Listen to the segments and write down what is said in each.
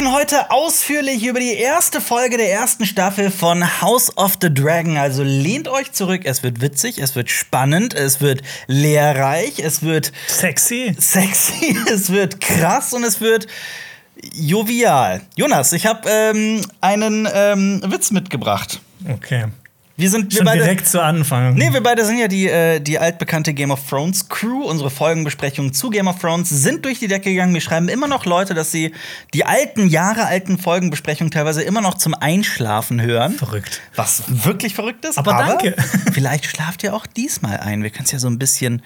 sprechen heute ausführlich über die erste Folge der ersten Staffel von House of the Dragon. Also lehnt euch zurück, es wird witzig, es wird spannend, es wird lehrreich, es wird Sexy. sexy, es wird krass und es wird jovial. Jonas, ich habe ähm, einen ähm, Witz mitgebracht. Okay. Wir sind wir Schon beide. direkt zu Anfang. Nee, wir beide sind ja die, äh, die altbekannte Game of Thrones Crew. Unsere Folgenbesprechungen zu Game of Thrones sind durch die Decke gegangen. Wir schreiben immer noch Leute, dass sie die alten, Jahre alten Folgenbesprechungen teilweise immer noch zum Einschlafen hören. Verrückt. Was wirklich verrückt ist. Aber danke. Vielleicht schlaft ihr auch diesmal ein. Wir können es ja so ein bisschen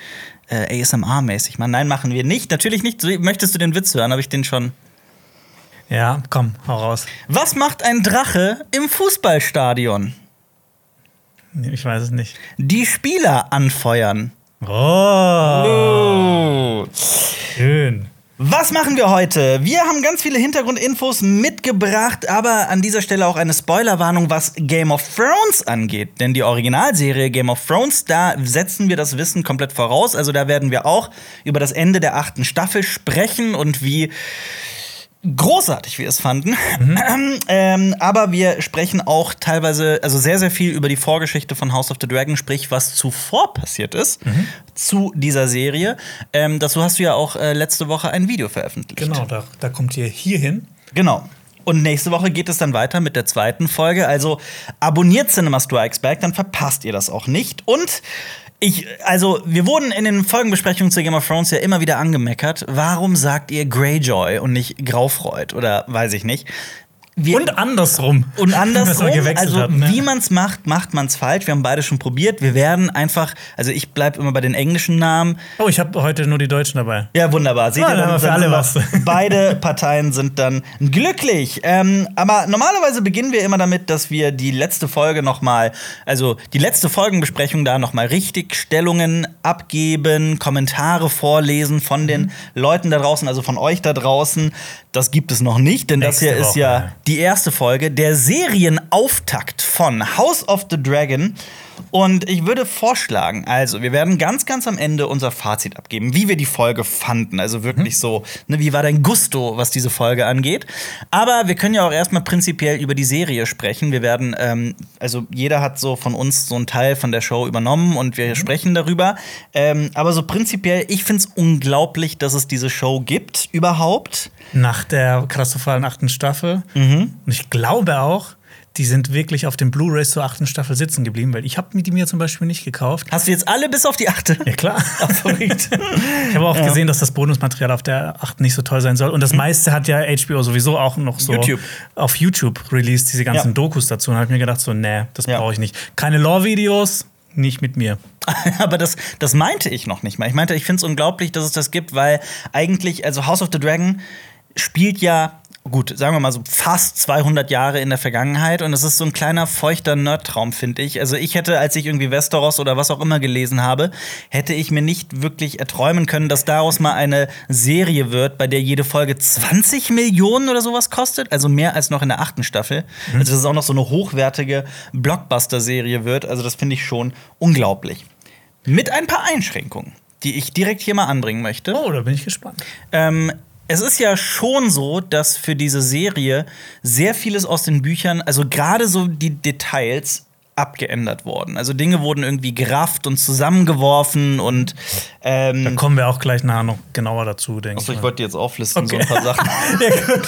äh, ASMR-mäßig machen. Nein, machen wir nicht. Natürlich nicht. Möchtest du den Witz hören? Habe ich den schon. Ja, komm, hau raus. Was macht ein Drache im Fußballstadion? Nee, Ich weiß es nicht. Die Spieler anfeuern. Oh, Oh. schön. Was machen wir heute? Wir haben ganz viele Hintergrundinfos mitgebracht, aber an dieser Stelle auch eine Spoilerwarnung, was Game of Thrones angeht. Denn die Originalserie Game of Thrones, da setzen wir das Wissen komplett voraus. Also da werden wir auch über das Ende der achten Staffel sprechen und wie großartig wir es fanden. ähm, aber wir sprechen auch teilweise, also sehr, sehr viel über die Vorgeschichte von House of the Dragon, sprich, was zuvor passiert ist zu dieser Serie. Ähm, dazu hast du ja auch äh, letzte Woche ein Video veröffentlicht. Genau, da, da kommt ihr hier hin. Genau. Und nächste Woche geht es dann weiter mit der zweiten Folge. Also abonniert Cinema Strikes Back, dann verpasst ihr das auch nicht. Und ich, also, wir wurden in den Folgenbesprechungen zu Game of Thrones ja immer wieder angemeckert. Warum sagt ihr Greyjoy und nicht Graufreud oder weiß ich nicht? Wir, Und andersrum. und andersrum, also hatten, ne? wie man es macht, macht man es falsch. Wir haben beide schon probiert. Wir werden einfach, also ich bleibe immer bei den englischen Namen. Oh, ich habe heute nur die Deutschen dabei. Ja, wunderbar. Seht Ja, ihr, dann für alle was. Beide Parteien sind dann glücklich. Ähm, aber normalerweise beginnen wir immer damit, dass wir die letzte Folge noch mal, also die letzte Folgenbesprechung da noch mal Richtigstellungen abgeben, Kommentare vorlesen von Mhm. den Leuten da draußen, also von euch da draußen. Das gibt es noch nicht, denn das Nächste hier ist Woche, ja ja. Die erste Folge, der Serienauftakt von House of the Dragon. Und ich würde vorschlagen, also wir werden ganz, ganz am Ende unser Fazit abgeben, wie wir die Folge fanden. Also wirklich so, ne, wie war dein Gusto, was diese Folge angeht. Aber wir können ja auch erstmal prinzipiell über die Serie sprechen. Wir werden, ähm, also jeder hat so von uns so einen Teil von der Show übernommen und wir sprechen darüber. Ähm, aber so prinzipiell, ich finde es unglaublich, dass es diese Show gibt überhaupt. Nach der katastrophalen achten Staffel. Mhm. Und ich glaube auch, die sind wirklich auf den Blu-rays zur achten Staffel sitzen geblieben, weil ich habe die mir zum Beispiel nicht gekauft. Hast du jetzt alle bis auf die achte? Ja, klar. Ich habe auch gesehen, dass das Bonusmaterial auf der 8 nicht so toll sein soll. Und das meiste hat ja HBO sowieso auch noch so Mhm. YouTube. auf YouTube released, diese ganzen Ja. Dokus dazu. Und habe ich mir gedacht, so, nee, das Ja. brauche ich nicht. Keine Lore-Videos, nicht mit mir. Aber das, das meinte ich noch nicht mal. Ich meinte, ich finde es unglaublich, dass es das gibt, weil eigentlich, also House of the Dragon spielt ja, gut, sagen wir mal so fast 200 Jahre in der Vergangenheit und es ist so ein kleiner feuchter Nerdtraum, finde ich. Also ich hätte, als ich irgendwie Westeros oder was auch immer gelesen habe, hätte ich mir nicht wirklich erträumen können, dass daraus mal eine Serie wird, bei der jede Folge 20 Millionen oder sowas kostet, also mehr als noch in der achten Staffel. Also dass es auch noch so eine hochwertige Blockbuster-Serie wird. Also das finde ich schon unglaublich. Mit ein paar Einschränkungen, die ich direkt hier mal anbringen möchte. Oh, da bin ich gespannt. Ähm, es ist ja schon so, dass für diese Serie sehr vieles aus den Büchern, also gerade so die Details, abgeändert wurden. Also Dinge wurden irgendwie gerafft und zusammengeworfen und ähm, Da kommen wir auch gleich nachher noch genauer dazu, denke Achso, ich. ich mal. wollte jetzt auflisten, Okay. so ein paar Sachen.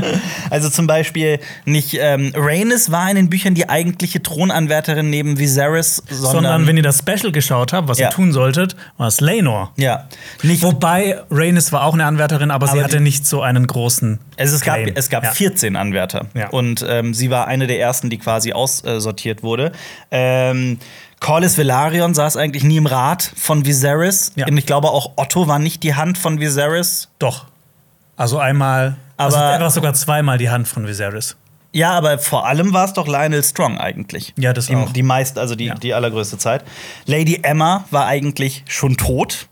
also zum Beispiel nicht ähm, Rhaenys war in den Büchern die eigentliche Thronanwärterin neben Viserys, sondern, Sondern wenn ihr das Special geschaut habt, was Ja. ihr tun solltet, war es Lenor. ja, nicht Wobei Rhaenys war auch eine Anwärterin, aber, Aber sie hatte nicht so einen großen. Also es gab, es gab Ja. 14 Anwärter. Ja. Und ähm, sie war eine der ersten, die quasi aussortiert wurde. Ähm, Corlys Velaryon saß eigentlich nie im Rat von Viserys. Ja. Und ich glaube auch Otto war nicht die Hand von Viserys. Doch. Also einmal. Aber- also er war sogar zweimal die Hand von Viserys. Ja, aber vor allem war es doch Lionel Strong eigentlich. Ja, das die, auch. Die meist, also die, Ja. die allergrößte Zeit. Lady Emma war eigentlich schon tot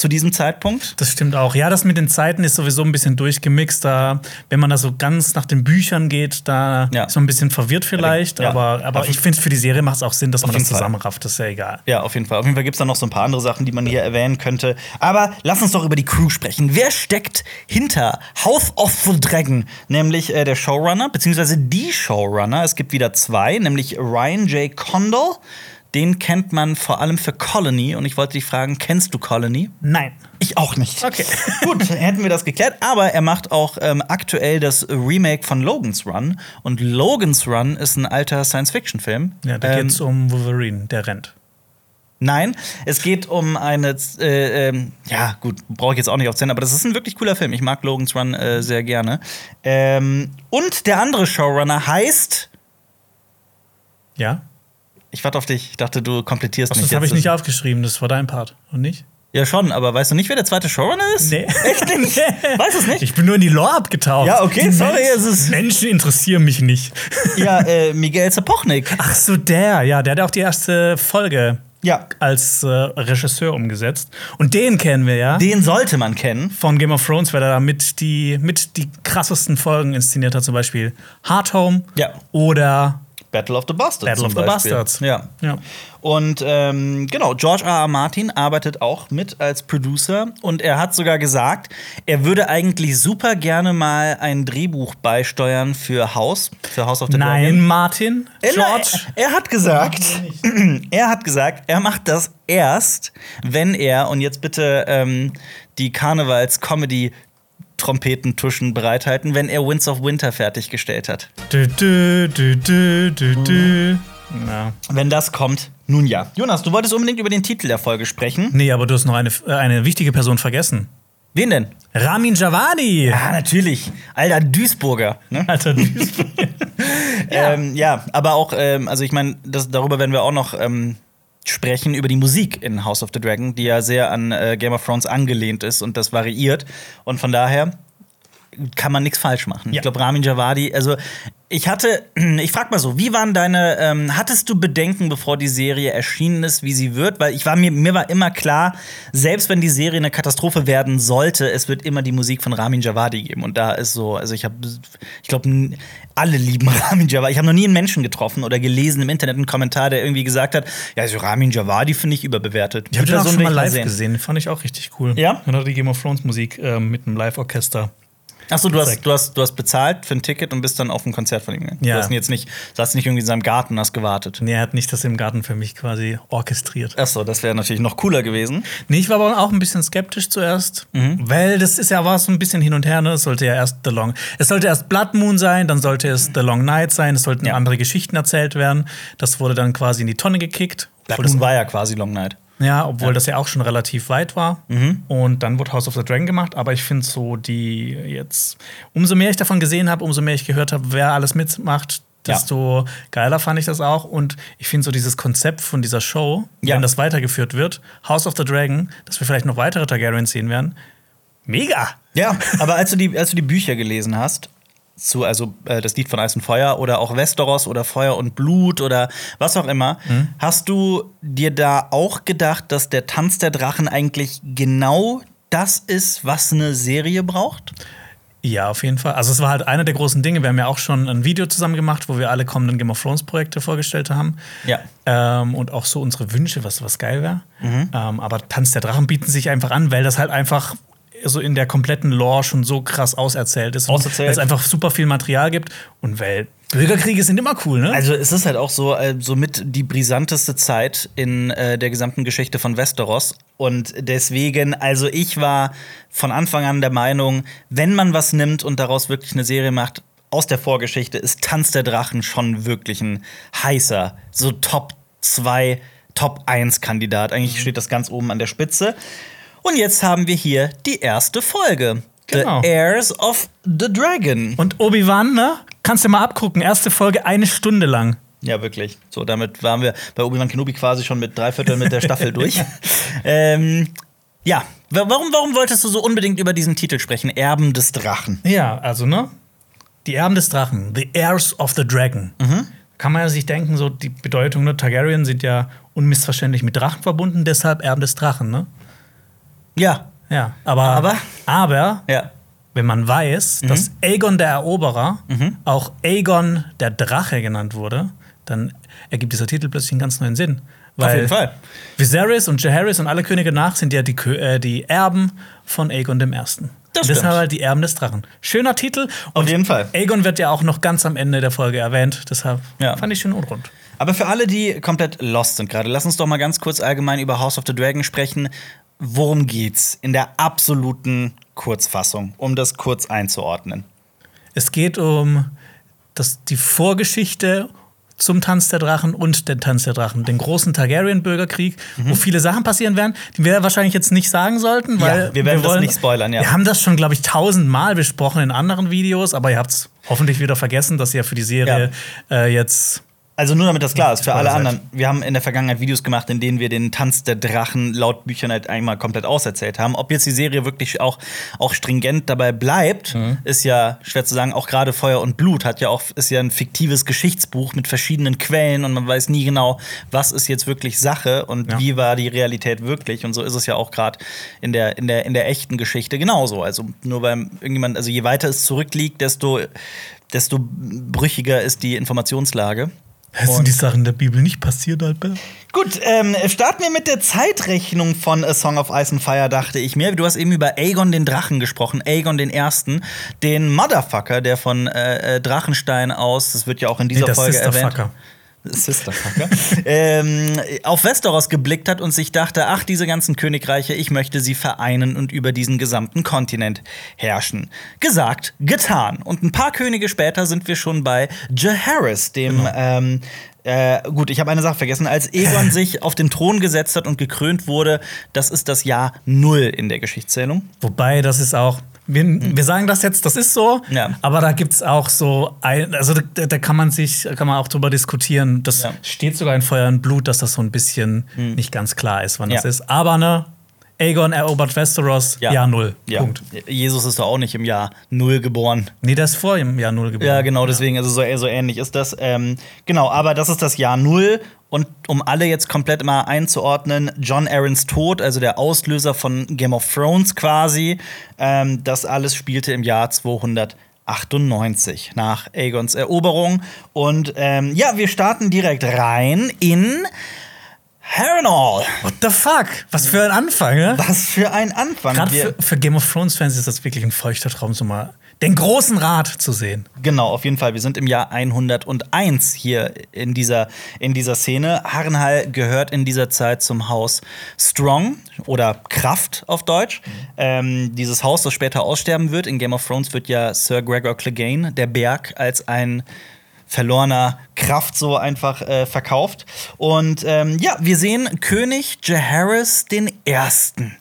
zu diesem Zeitpunkt. Das stimmt auch. Ja, das mit den Zeiten ist sowieso ein bisschen durchgemixt. Da, wenn man da so ganz nach den Büchern geht, da Ja. ist man ein bisschen verwirrt vielleicht. Ja. Aber, aber Auf- ich finde, für die Serie macht es auch Sinn, dass man das zusammenrafft. Das ist ja egal. Ja, auf jeden Fall. Auf jeden Fall gibt es da noch so ein paar andere Sachen, die man hier erwähnen könnte. Aber lass uns doch über die Crew sprechen. Wer steckt hinter House of the Dragon? Nämlich äh, der Showrunner, beziehungsweise die Showrunner. Es gibt wieder zwei, nämlich Ryan J. Condal. Den kennt man vor allem für Colony. Und ich wollte dich fragen, kennst du Colony? Nein. Ich auch nicht. Okay. Gut, hätten wir das geklärt. Aber er macht auch ähm, aktuell das Remake von Logan's Run. Und Logan's Run ist ein alter Science-Fiction-Film. Ja, da Ähm, geht's um Wolverine, der rennt. Nein, es geht um eine, äh, ähm, ja gut, brauche ich jetzt auch nicht aufzählen, aber das ist ein wirklich cooler Film. Ich mag Logan's Run äh, sehr gerne. Ähm, und der andere Showrunner heißt, Ja? Ich warte auf dich, ich dachte, du komplettierst mich das habe ich nicht aufgeschrieben. Das war dein Part. Und nicht? Ja, schon, aber weißt du nicht, wer der zweite Showrunner ist? Nee. Echt nicht? weißt du es nicht? Ich bin nur in die Lore abgetaucht. Ja, okay, Die sorry, Menschen- es ist- Menschen interessieren mich nicht. Ja, äh, Miguel Zapochnik. Ach so, der. Ja, der hat auch die erste Folge Ja, als äh, Regisseur umgesetzt. Und den kennen wir ja. den sollte man kennen. von Game of Thrones, weil er da mit die, mit die krassesten Folgen inszeniert hat, zum Beispiel Hard Home Ja. oder Battle of the Bastards. Battle of the Beispiel. Bastards. Ja. Ja. Und ähm, genau, George R. R. Martin arbeitet auch mit als Producer und er hat sogar gesagt, er würde eigentlich super gerne mal ein Drehbuch beisteuern für House, für House of the Nein, Dragon. Martin, Äh, George. nein, Er hat gesagt, er hat gesagt, er macht das erst, wenn er, und jetzt bitte ähm, die Karnevals-Comedy Trompetentuschen bereithalten, wenn er Winds of Winter fertiggestellt hat. Dü, dü, dü, dü, dü, dü. Ja. Wenn das kommt, nun ja. Jonas, du wolltest unbedingt über den Titel der Folge sprechen. Nee, aber du hast noch eine, äh, eine wichtige Person vergessen. Wen denn? Ramin Javadi. Ja, natürlich. Alter Duisburger. Ne? Alter, Duisburg. Ja. Ähm, ja, aber auch, ähm, also ich meine, darüber werden wir auch noch ähm, sprechen, über die Musik in House of the Dragon, die ja sehr an äh, Game of Thrones angelehnt ist und das variiert. Und von daher kann man nichts falsch machen. Ja. Ich glaube, Ramin Javadi, also ich hatte, ich frag mal so, wie waren deine, ähm, hattest du Bedenken, bevor die Serie erschienen ist, wie sie wird? Weil ich war mir, mir war immer klar, selbst wenn die Serie eine Katastrophe werden sollte, es wird immer die Musik von Ramin Javadi geben. Und da ist so, also ich habe, ich glaube, alle lieben Ramin Javadi. Ich habe noch nie einen Menschen getroffen oder gelesen im Internet einen Kommentar, der irgendwie gesagt hat, ja, also Ramin Javadi finde ich überbewertet. Ich habe den auch Person schon mal live gesehen. Fand ich auch richtig cool. Ja? Und hat die Game of Thrones Musik ähm, mit einem Live-Orchester. Achso, du hast, du, hast, du hast bezahlt für ein Ticket und bist dann auf ein Konzert von ihm gegangen. Ja. Du hast ihn jetzt nicht, saßt nicht irgendwie in seinem Garten und hast gewartet. Nee, er hat nicht das im Garten für mich quasi orchestriert. Achso, das wäre natürlich noch cooler gewesen. Nee, ich war aber auch ein bisschen skeptisch zuerst, Mhm. weil das ist ja war so ein bisschen hin und her. Ne? Es sollte ja erst The Long, es sollte erst Blood Moon sein, dann sollte es The Long Night sein, es sollten Ja. andere Geschichten erzählt werden. Das wurde dann quasi in die Tonne gekickt. Blood Moon war ja quasi Long Night. Ja, obwohl das ja auch schon relativ weit war. Mhm. Und dann wurde House of the Dragon gemacht. Aber ich finde so die jetzt, umso mehr ich davon gesehen habe, umso mehr ich gehört habe, wer alles mitmacht. Ja. Desto geiler fand ich das auch. Und ich finde so dieses Konzept von dieser Show, Ja. wenn das weitergeführt wird, House of the Dragon, dass wir vielleicht noch weitere Targaryens sehen werden, mega! Ja, aber als du die, als du die Bücher gelesen hast, zu, also äh, das Lied von Eis und Feuer oder auch Westeros oder Feuer und Blut oder was auch immer, Mhm. hast du dir da auch gedacht, dass der Tanz der Drachen eigentlich genau das ist, was eine Serie braucht? Ja, auf jeden Fall. Also es war halt einer der großen Dinge. Wir haben ja auch schon ein Video zusammen gemacht, wo wir alle kommenden Game of Thrones Projekte vorgestellt haben. Ja. Ähm, und auch so unsere Wünsche, was, was geil wäre. Ähm, aber Tanz der Drachen bieten sich einfach an, weil das halt einfach so in der kompletten Lore schon so krass auserzählt ist. Auserzählt. Es einfach super viel Material gibt. Und weil Bürgerkriege sind immer cool, ne? Also es ist halt auch so äh, somit die brisanteste Zeit in äh, der gesamten Geschichte von Westeros und deswegen also ich war von Anfang an der Meinung, wenn man was nimmt und daraus wirklich eine Serie macht aus der Vorgeschichte ist Tanz der Drachen schon wirklich ein heißer so Top 2 Top 1 Kandidat. Eigentlich steht das ganz oben an der Spitze. Und jetzt haben wir hier die erste Folge. Genau. The Heirs of the Dragon. und Obi-Wan, ne? Kannst du mal abgucken. Erste Folge eine Stunde lang. Ja, wirklich. So, damit waren wir bei Obi-Wan Kenobi quasi schon mit drei Vierteln mit der Staffel durch. ähm, ja, Wa- warum, warum wolltest du so unbedingt über diesen Titel sprechen? Erben des Drachen. Ja, also, ne? Die Erben des Drachen, The Heirs of the Dragon. Kann man ja sich denken, so die Bedeutung, ne? Targaryen sind ja unmissverständlich mit Drachen verbunden, deshalb Erben des Drachen, ne? Ja. Ja, aber, Aber? aber Ja. wenn man weiß, dass Aegon der Eroberer auch Aegon der Drache genannt wurde, dann ergibt dieser Titel plötzlich einen ganz neuen Sinn. Weil jeden Fall. Viserys und Jaehaerys und alle Könige nach sind ja die, äh, die Erben von Aegon dem Ersten. Das Und deshalb halt die Erben des Drachen. Schöner Titel. Und jeden Fall. Aegon wird ja auch noch ganz am Ende der Folge erwähnt. Deshalb Ja. fand ich schön unrund. Aber für alle, die komplett lost sind gerade, lass uns doch mal ganz kurz allgemein über House of the Dragon sprechen. Worum geht's in der absoluten Kurzfassung, um das kurz einzuordnen? Es geht um das, die Vorgeschichte zum Tanz der Drachen und den Tanz der Drachen, den großen Targaryen-Bürgerkrieg, wo viele Sachen passieren werden, die wir wahrscheinlich jetzt nicht sagen sollten, Mhm. Ja, weil wir werden das nicht spoilern, ja. Wir haben das schon, glaube ich, tausendmal besprochen in anderen Videos, aber ihr habt es hoffentlich wieder vergessen, dass ihr für die Serie äh, jetzt Also nur damit das klar ist, für alle anderen. Wir haben in der Vergangenheit Videos gemacht, in denen wir den Tanz der Drachen laut Büchern halt einmal komplett auserzählt haben. Ob jetzt die Serie wirklich auch, auch stringent dabei bleibt, Mhm. ist ja schwer zu sagen. Auch gerade Feuer und Blut hat ja auch, ist ja ein fiktives Geschichtsbuch mit verschiedenen Quellen und man weiß nie genau, was ist jetzt wirklich Sache und Ja. wie war die Realität wirklich. Und so ist es ja auch gerade in der, in, der, in der echten Geschichte genauso. Also nur weil irgendjemand, also je weiter es zurückliegt, desto, desto brüchiger ist die Informationslage. Das sind die Sachen der Bibel nicht passiert, Albert. Gut, ähm, starten wir mit der Zeitrechnung von A Song of Ice and Fire, dachte ich mir. Du hast eben über Aegon den Drachen gesprochen, Aegon den Ersten, den Motherfucker, der von äh, äh, Drachenstein aus, das wird ja auch in dieser Nee, das Folge ist der erwähnt. Fucker. Sisterfucker, ähm, auf Westeros geblickt hat und sich dachte, ach, diese ganzen Königreiche, ich möchte sie vereinen und über diesen gesamten Kontinent herrschen. Gesagt, getan. Und ein paar Könige später sind wir schon bei Jaehaerys, dem Genau. ähm, äh, gut, ich habe eine Sache vergessen. Als Egon sich auf den Thron gesetzt hat und gekrönt wurde, das ist das Jahr Null in der Geschichtszählung. Wobei, das ist auch. Wir, wir sagen das jetzt, das ist so, Ja. aber da gibt es auch so, ein, also da, da kann man sich, kann man auch drüber diskutieren. Das Ja. steht sogar in Feuer und Blut, dass das so ein bisschen nicht ganz klar ist, wann das Ja. ist. Aber ne, Aegon erobert Westeros, Ja. Jahr Null. Ja. Punkt. Jesus ist doch auch nicht im Jahr Null geboren. Nee, der ist vor im Jahr Null geboren. Ja, genau, deswegen, also so, so ähnlich ist das. Ähm, genau, aber das ist das Jahr Null. Und um alle jetzt komplett mal einzuordnen, John Aarons Tod, also der Auslöser von Game of Thrones quasi, ähm, das alles spielte im Jahr 298 nach Aegons Eroberung. Und ähm, ja, wir starten direkt rein in Harrenhal. What the fuck? Was für ein Anfang, ne? Was für ein Anfang. Gerade für, für Game of Thrones-Fans ist das wirklich ein feuchter Traum, so mal den großen Rat zu sehen. Genau, auf jeden Fall. Wir sind im Jahr 101 hier in dieser, in dieser Szene. Harrenhal gehört in dieser Zeit zum Haus Strong oder Kraft auf Deutsch. Ähm, dieses Haus, das später aussterben wird. In Game of Thrones wird ja Sir Gregor Clegane, der Berg, als ein verlorener Kraft so einfach äh, verkauft. Und ähm, ja, wir sehen König Jaehaerys den Ersten.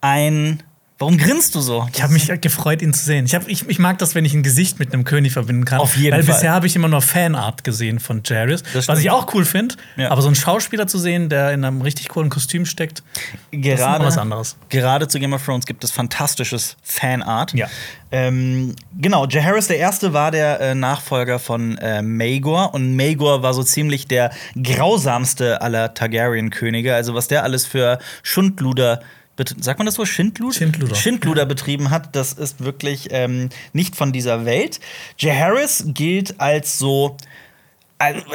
Ein Warum grinst du so? Ich habe mich gefreut, ihn zu sehen. Ich, hab, ich, ich mag das, wenn ich ein Gesicht mit einem König verbinden kann. Auf jeden Weil Fall. bisher habe ich immer nur Fanart gesehen von Jairus, was ich auch cool finde. Ja. Aber so einen Schauspieler zu sehen, der in einem richtig coolen Kostüm steckt, das ist gerade, noch was anderes. Gerade zu Game of Thrones gibt es fantastisches Fanart. Ja. Ähm, genau, Jaehaerys der Erste war der äh, Nachfolger von äh, Maegor und Maegor war so ziemlich der grausamste aller Targaryen-Könige. Also was der alles für Schundluder Sagt man das so? Schindluder? Schindluder. Schindluder betrieben hat, das ist wirklich ähm, nicht von dieser Welt. Jaehaerys gilt als so,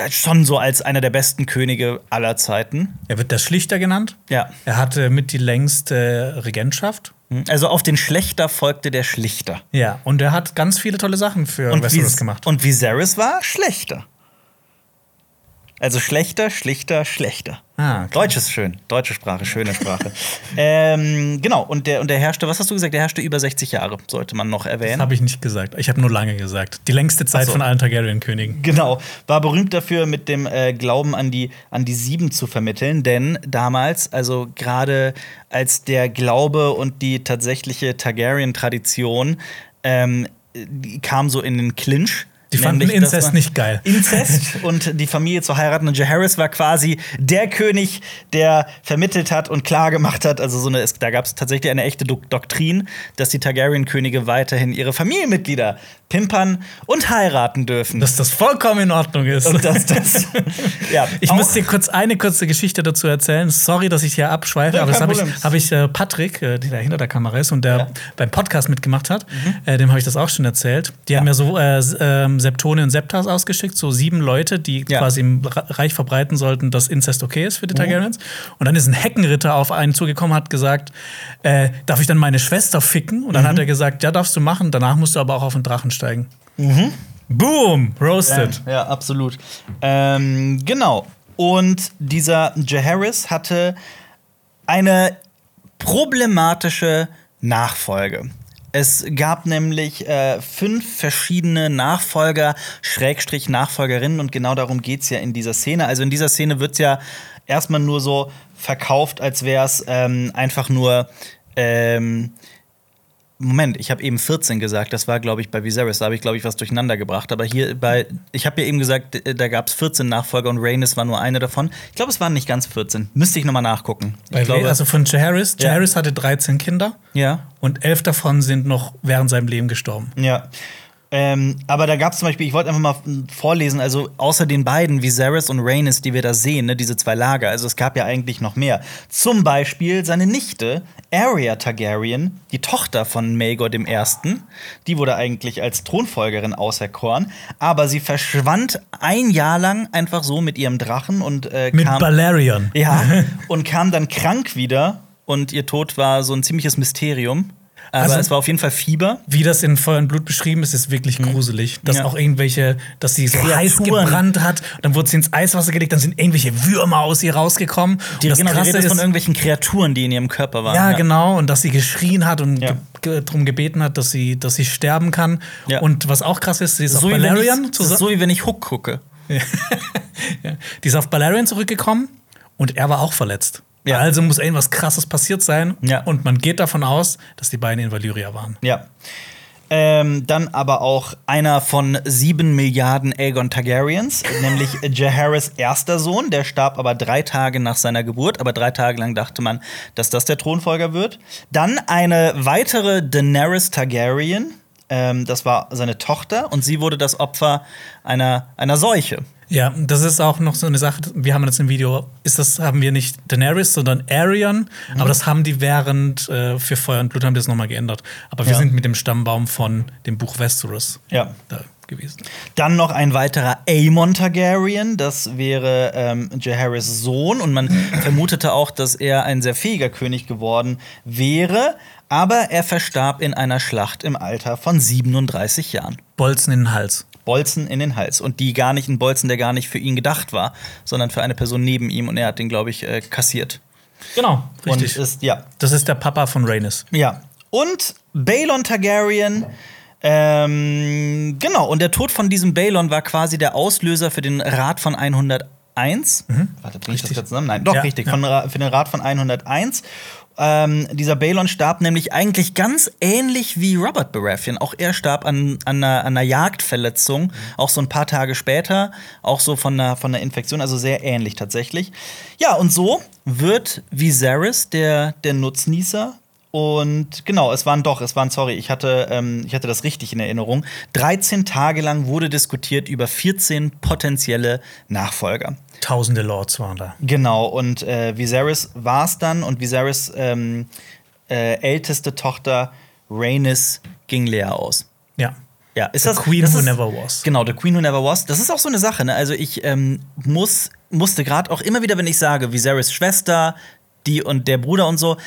schon so als einer der besten Könige aller Zeiten. Er wird der Schlichter genannt. Ja. Er hatte mit die längste Regentschaft. Also auf den Schlechter folgte der Schlichter. Ja, und er hat ganz viele tolle Sachen für Und, Westeros gemacht. und Viserys war schlechter. Also schlechter, schlichter, schlechter. Ah. Deutsch ist schön. Deutsche Sprache, schöne Sprache. ähm, genau, und der, und der herrschte, was hast du gesagt? Der herrschte über 60 Jahre, sollte man noch Das erwähnen. habe ich nicht gesagt. Ich habe nur lange gesagt. Die längste Zeit so. von allen Targaryen-Königen. Genau, war berühmt dafür, mit dem äh, Glauben an die, an die Sieben zu vermitteln, denn damals, also gerade als der Glaube und die tatsächliche Targaryen-Tradition ähm, kam so in den Clinch, Die fanden Inzest nicht geil. Inzest und die Familie zu heiraten. Und Jaehaerys war quasi der König, der vermittelt hat und klar gemacht hat. Also so eine, da gab es tatsächlich eine echte Do Doktrin, dass die Targaryen-Könige weiterhin ihre Familienmitglieder pimpern und heiraten dürfen. Dass das vollkommen in Ordnung ist. und dass das, ja, Ich muss dir kurz eine kurze Geschichte dazu erzählen. Sorry, dass ich hier abschweife, Ja, aber das habe ich, hab ich äh, Patrick, äh, der hinter der Kamera ist und der Ja. Mhm. beim Podcast mitgemacht hat, äh, dem habe ich das auch schon erzählt. Die haben ja so äh, ähm, Septone und Septas ausgeschickt, so sieben Leute, die Ja. quasi im Reich verbreiten sollten, dass Inzest okay ist für Mhm. die Targaryens. Und dann ist ein Heckenritter auf einen zugekommen, hat gesagt, äh, darf ich dann meine Schwester ficken? Und dann Mhm. hat er gesagt, ja, darfst du machen, danach musst du aber auch auf den Drachen steigen. Mhm. Boom, roasted. Ja, ja absolut. Ähm, genau. Und dieser Jaehaerys hatte eine problematische Nachfolge. Es gab nämlich äh, fünf verschiedene Nachfolger, Schrägstrich Nachfolgerinnen, und genau darum geht es ja in dieser Szene. Also in dieser Szene wird es ja erstmal nur so verkauft, als wäre es ähm, einfach nur. Ähm, Moment, ich habe eben 14 gesagt. Das war, glaube ich, bei Viserys. Da habe ich, glaube ich, was durcheinander gebracht. Aber hier bei, ich habe ja eben gesagt, da gab es 14 Nachfolger und Rhaenys war nur eine davon. Ich glaube, es waren nicht ganz 14. Müsste ich nochmal nachgucken. Bei Ich glaube, also von Jaehaerys. Ja. Jaehaerys hatte 13 Kinder ja, und elf davon sind noch während seinem Leben gestorben. ja. Ähm, aber da gab es zum Beispiel, ich wollte einfach mal vorlesen, also außer den beiden, Viserys und Rhaenys, die wir da sehen, ne, diese zwei Lager, also es gab ja eigentlich noch mehr. Zum Beispiel seine Nichte, Arya Targaryen, die Tochter von Maegor I., die wurde eigentlich als Thronfolgerin auserkoren, aber sie verschwand ein Jahr lang einfach so mit ihrem Drachen und äh, Mit kam, Balerion. ja, und kam dann krank wieder und ihr Tod war so ein ziemliches Mysterium. Aber Also- es war auf jeden Fall Fieber. Wie das in Feuer und Blut beschrieben ist, ist wirklich gruselig. Dass Mhm. Ja. auch irgendwelche, dass sie so heiß Kreaturen. gebrannt hat, dann wurde sie ins Eiswasser gelegt, dann sind irgendwelche Würmer aus ihr rausgekommen. Die, und das genau, die Rede ist von irgendwelchen Kreaturen, die in ihrem Körper waren. ja, genau, und dass sie geschrien hat und Ja. ge darum gebeten hat, dass sie, dass sie sterben kann. Ja. Und was auch krass ist, sie ist So, auf Balerion ich, so wie wenn ich Hook gucke. Ja. Die ist auf Balerion zurückgekommen und er war auch verletzt. Ja. Also muss irgendwas krasses passiert sein. Ja. Und man geht davon aus, dass die beiden in Valyria waren. Ja. Ähm, dann aber auch einer von sieben Milliarden Aegon Targaryens, nämlich Jaehaerys erster Sohn. Der starb aber drei Tage nach seiner Geburt, aber drei Tage lang dachte man, dass das der Thronfolger wird. Dann eine weitere Daenerys Targaryen. Ähm, das war seine Tochter und sie wurde das Opfer einer, einer Seuche. Ja, das ist auch noch so eine Sache. Wir haben das im Video, ist das haben wir nicht Daenerys, sondern Arion. Mhm. Aber das haben die während äh, für Feuer und Blut haben die das nochmal geändert. Aber wir Ja. sind mit dem Stammbaum von dem Buch Westeros Ja. da gewesen. Dann noch ein weiterer Aemon Targaryen, das wäre ähm, Jaehaerys Sohn und man vermutete auch, dass er ein sehr fähiger König geworden wäre, aber er verstarb in einer Schlacht im Alter von 37 Jahren. Bolzen in den Hals. Bolzen in den Hals und die gar nicht ein Bolzen, der gar nicht für ihn gedacht war, sondern für eine Person neben ihm und er hat den, glaube ich, äh, kassiert. Genau, richtig. Und ist ja das ist der Papa von Rhaenys. Ja. Und Balon Targaryen. Ähm, genau, und der Tod von diesem Balon war quasi der Auslöser für den Rat von 101. Warte, bring ich das gerade zusammen? Nein, doch, Ja, richtig, ja. Von, für den Rat von 101. Ähm, dieser Balon starb nämlich eigentlich ganz ähnlich wie Robert Baratheon. Auch er starb an, an, einer, an einer Jagdverletzung, auch so ein paar Tage später, auch so von einer, von einer Infektion, also sehr ähnlich tatsächlich. Ja, und so wird Viserys der, der Nutznießer und genau, es waren doch, es waren, sorry, ich hatte, ähm, ich hatte das richtig in Erinnerung. 13 Tage lang wurde diskutiert über 14 potenzielle Nachfolger. Tausende Lords waren da. Genau, und äh, Viserys war es dann und Viserys ähm, äh, älteste Tochter Rhaenys ging leer aus. Ja. Ja, ist The das Queen das who ist, never was. Genau, The Queen Who Never Was. Das ist auch so eine Sache. Ne? Also ich ähm, muss, musste gerade auch immer wieder, wenn ich sage, Viserys Schwester, die und der Bruder und so,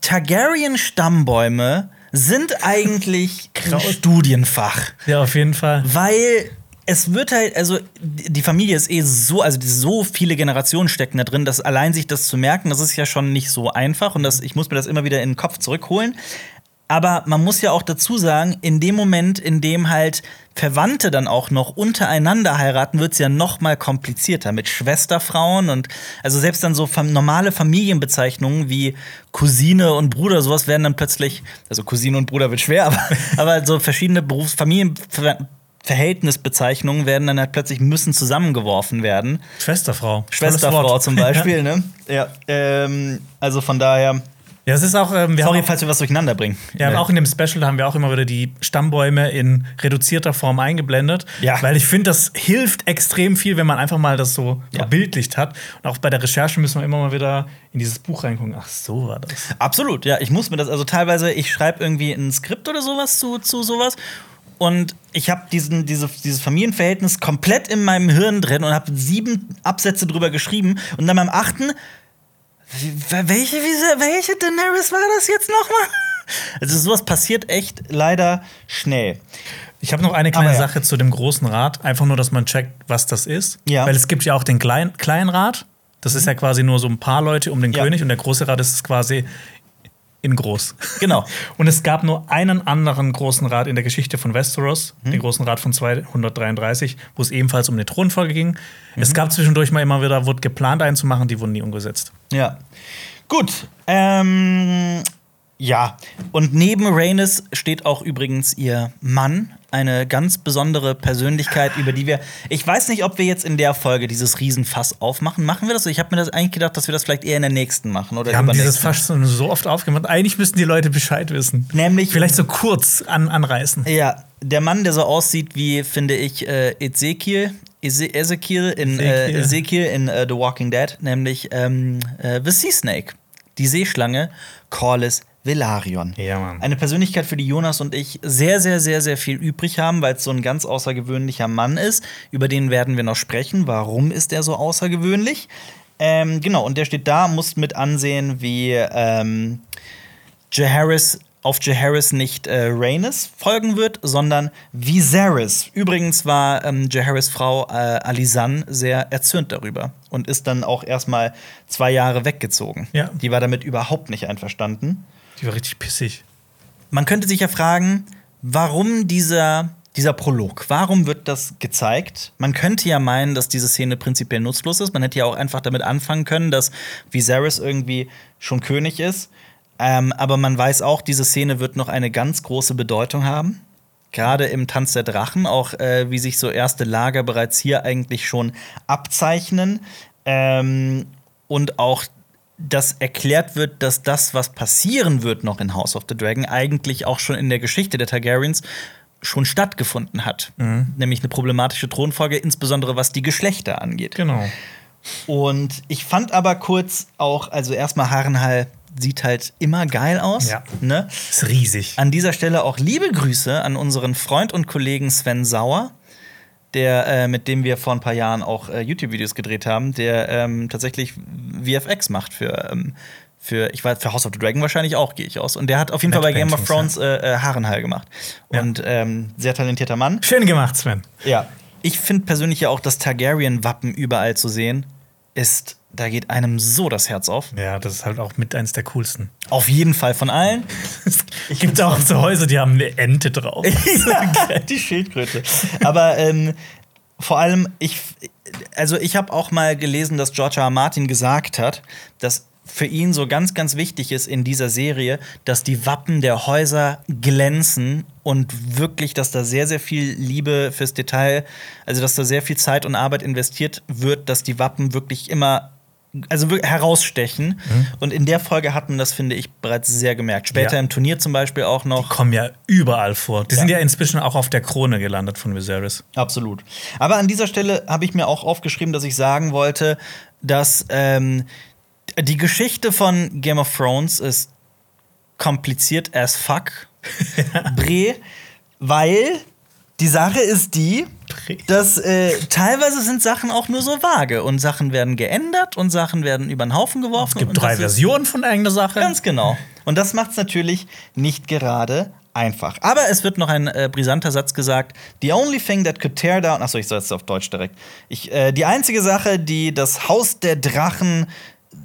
Targaryen-Stammbäume sind eigentlich ein Studienfach. Ja, auf jeden Fall. Weil es wird halt, also die Familie ist eh so, also so viele Generationen stecken da drin, dass allein sich das zu merken, das ist ja schon nicht so einfach und das, ich muss mir das immer wieder in den Kopf zurückholen. Aber man muss ja auch dazu sagen, in dem Moment, in dem halt Verwandte dann auch noch untereinander heiraten, wird es ja noch mal komplizierter mit Schwesterfrauen und also selbst dann so fam normale Familienbezeichnungen wie Cousine und Bruder, sowas werden dann plötzlich, also Cousine und Bruder wird schwer, aber, aber so verschiedene Berufsfamilien Verhältnisbezeichnungen werden dann halt plötzlich müssen zusammengeworfen werden. Schwesterfrau. Schwesterfrau zum Beispiel, ne? Ja. Ähm, also von daher. Ja, es ist auch. Ähm, Sorry, falls wir was durcheinander bringen. ja, auch in dem Special haben wir auch immer wieder die Stammbäume in reduzierter Form eingeblendet. Ja. Weil ich finde, das hilft extrem viel, wenn man einfach mal das so Ja. verbildlicht hat. Und auch bei der Recherche müssen wir immer mal wieder in dieses Buch reingucken. Ach, so war das. Absolut, ja. Ich muss mir das, also teilweise, ich schreibe irgendwie ein Skript oder sowas zu, zu sowas. Und ich habe diesen, diese, dieses Familienverhältnis komplett in meinem Hirn drin und habe sieben Absätze drüber geschrieben. Und dann beim achten, welche, wie, welche Daenerys war das jetzt nochmal? Also sowas passiert echt leider schnell. Ich habe noch eine kleine ja. Sache zu dem großen Rat. Einfach nur, dass man checkt, was das ist. Ja. Weil es gibt ja auch den kleinen, kleinen Rat. Das ist ja quasi nur so ein paar Leute um den Ja. König. Und der große Rat ist es quasi in groß. Genau. Und es gab nur einen anderen großen Rat in der Geschichte von Westeros, Mhm. den großen Rat von 233, wo es ebenfalls um eine Thronfolge ging. Mhm. Es gab zwischendurch mal immer wieder, wurde geplant einzumachen, die wurden nie umgesetzt. Ja. Gut. Ähm, ja. Und neben Rhaenys steht auch übrigens ihr Mann, eine ganz besondere Persönlichkeit, über die wir. Ich weiß nicht, ob wir jetzt in der Folge dieses Riesenfass aufmachen. Machen wir das? Ich habe mir das eigentlich gedacht, dass wir das vielleicht eher in der nächsten machen oder Wir haben dieses. Fass so oft aufgemacht. Eigentlich müssten die Leute Bescheid wissen. Nämlich- Vielleicht so kurz an, anreißen. Ja, der Mann, der so aussieht wie, finde ich, äh, Ezekiel. Eze- Ezekiel in, äh, Ezekiel. In äh, The Walking Dead, nämlich ähm, äh, The Sea Snake, die Seeschlange Corlys Velaryon. Ja, Mann. Eine Persönlichkeit, für die Jonas und ich sehr, sehr, sehr, sehr viel übrig haben, weil es so ein ganz außergewöhnlicher Mann ist. Über den werden wir noch sprechen. Warum ist er so außergewöhnlich? Ähm, genau, und der steht da, muss mit ansehen, wie ähm, Jaehaerys auf Jaehaerys nicht äh, Rhaenys folgen wird, sondern Viserys. Übrigens war ähm, Jaehaerys Frau äh, Alisan sehr erzürnt darüber und ist dann auch erstmal zwei Jahre weggezogen. Ja. Die war damit überhaupt nicht einverstanden. Die war richtig pissig. Man könnte sich ja fragen, warum dieser, dieser Prolog? Warum wird das gezeigt? Man könnte ja meinen, dass diese Szene prinzipiell nutzlos ist. Man hätte ja auch einfach damit anfangen können, dass Viserys irgendwie schon König ist. Ähm, aber man weiß auch, diese Szene wird noch eine ganz große Bedeutung haben. Gerade im Tanz der Drachen, auch äh, wie sich so erste Lager bereits hier eigentlich schon abzeichnen. Ähm, und auch dass erklärt wird, dass das, was passieren wird noch in House of the Dragon, eigentlich auch schon in der Geschichte der Targaryens schon stattgefunden hat. Nämlich eine problematische Thronfolge, insbesondere was die Geschlechter angeht. Genau. Und ich fand aber kurz auch, also erstmal Harrenhal sieht halt immer geil aus. Ja. Ne? Ist riesig. An dieser Stelle auch liebe Grüße an unseren Freund und Kollegen Sven Sauer, der, äh, mit dem wir vor ein paar Jahren auch äh, YouTube-Videos gedreht haben, der ähm, tatsächlich VFX macht für, ähm, für, ich weiß, für House of the Dragon wahrscheinlich auch, gehe ich aus. Und der hat auf jeden Fall bei Game of Thrones äh, äh, Harrenhal gemacht. Ja. Und ähm, sehr talentierter Mann. Schön gemacht, Sven. Ja. Ich finde persönlich ja auch das Targaryen-Wappen überall zu sehen, ist, da geht einem so das Herz auf. Ja, das ist halt auch mit eins der coolsten. Auf jeden Fall von allen. Es gibt auch so Häuser, die haben eine Ente drauf. ja, die Schildkröte. Aber ähm, vor allem, ich, also ich habe auch mal gelesen, dass George R. R. Martin gesagt hat, dass für ihn so ganz, ganz wichtig ist in dieser Serie, dass die Wappen der Häuser glänzen und wirklich, dass da sehr, sehr viel Liebe fürs Detail, also dass da sehr viel Zeit und Arbeit investiert wird, dass die Wappen wirklich immer also wirklich herausstechen. Und in der Folge hat man das, finde ich, bereits sehr gemerkt. Später Ja. im Turnier zum Beispiel auch noch. kommen ja überall vor. Die Ja. sind ja inzwischen auch auf der Krone gelandet von Viserys. Absolut. Aber an dieser Stelle habe ich mir auch aufgeschrieben, dass ich sagen wollte, dass ähm, die Geschichte von Game of Thrones ist kompliziert as fuck. Bre, weil die Sache ist die, dass äh, teilweise sind Sachen auch nur so vage und Sachen werden geändert und Sachen werden über den Haufen geworfen. Es gibt drei Versionen von irgendeiner Sache. Ganz genau. Und das macht es natürlich nicht gerade einfach. Aber es wird noch ein äh, brisanter Satz gesagt. The only thing that could tear down. Achso, ich soll es auf Deutsch direkt. Ich, äh, die einzige Sache, die das Haus der Drachen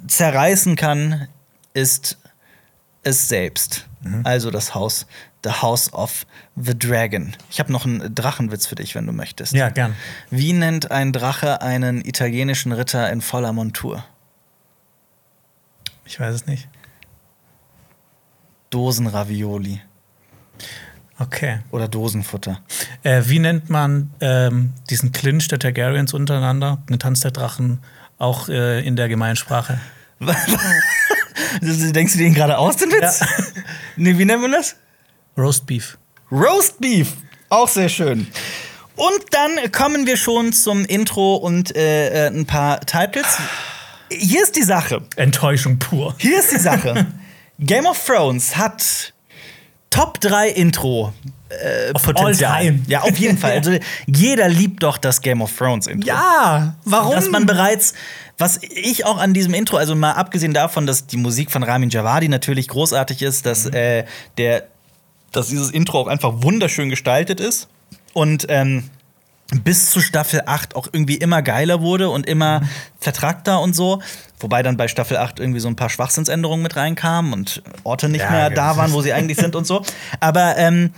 zerreißen kann, ist es selbst. Also das Haus, the House of the Dragon. Ich habe noch einen Drachenwitz für dich, wenn du möchtest. Ja, gern. Wie nennt ein Drache einen italienischen Ritter in voller Montur? Ich weiß es nicht. Dosenravioli. Okay. Oder Dosenfutter. Äh, wie nennt man ähm, diesen Clinch der Targaryens untereinander? Eine Tanz der Drachen, auch äh, in der Gemeinsprache. Denkst du den gerade aus, den Witz? Ja. Nee, wie nennt man das? Roast Beef. Roast Beef. Auch sehr schön. Und dann kommen wir schon zum Intro und äh, äh, ein paar Titles. Hier ist die Sache. Enttäuschung pur. Hier ist die Sache. Game of Thrones hat Top 3 Intro. Äh, Potenzial. All. Ja, auf jeden Fall. Also jeder liebt doch das Game of Thrones Intro. Ja, warum? Dass man bereits, was ich auch an diesem Intro, also mal abgesehen davon, dass die Musik von Ramin Javadi natürlich großartig ist, dass äh, der, dass dieses Intro auch einfach wunderschön gestaltet ist und ähm, bis zu Staffel 8 auch irgendwie immer geiler wurde und immer vertrackter und so. Wobei dann bei Staffel 8 irgendwie so ein paar Schwachsinnsänderungen mit reinkamen und Orte nicht Ja, mehr das da waren, wo sie eigentlich sind und so. Aber ähm,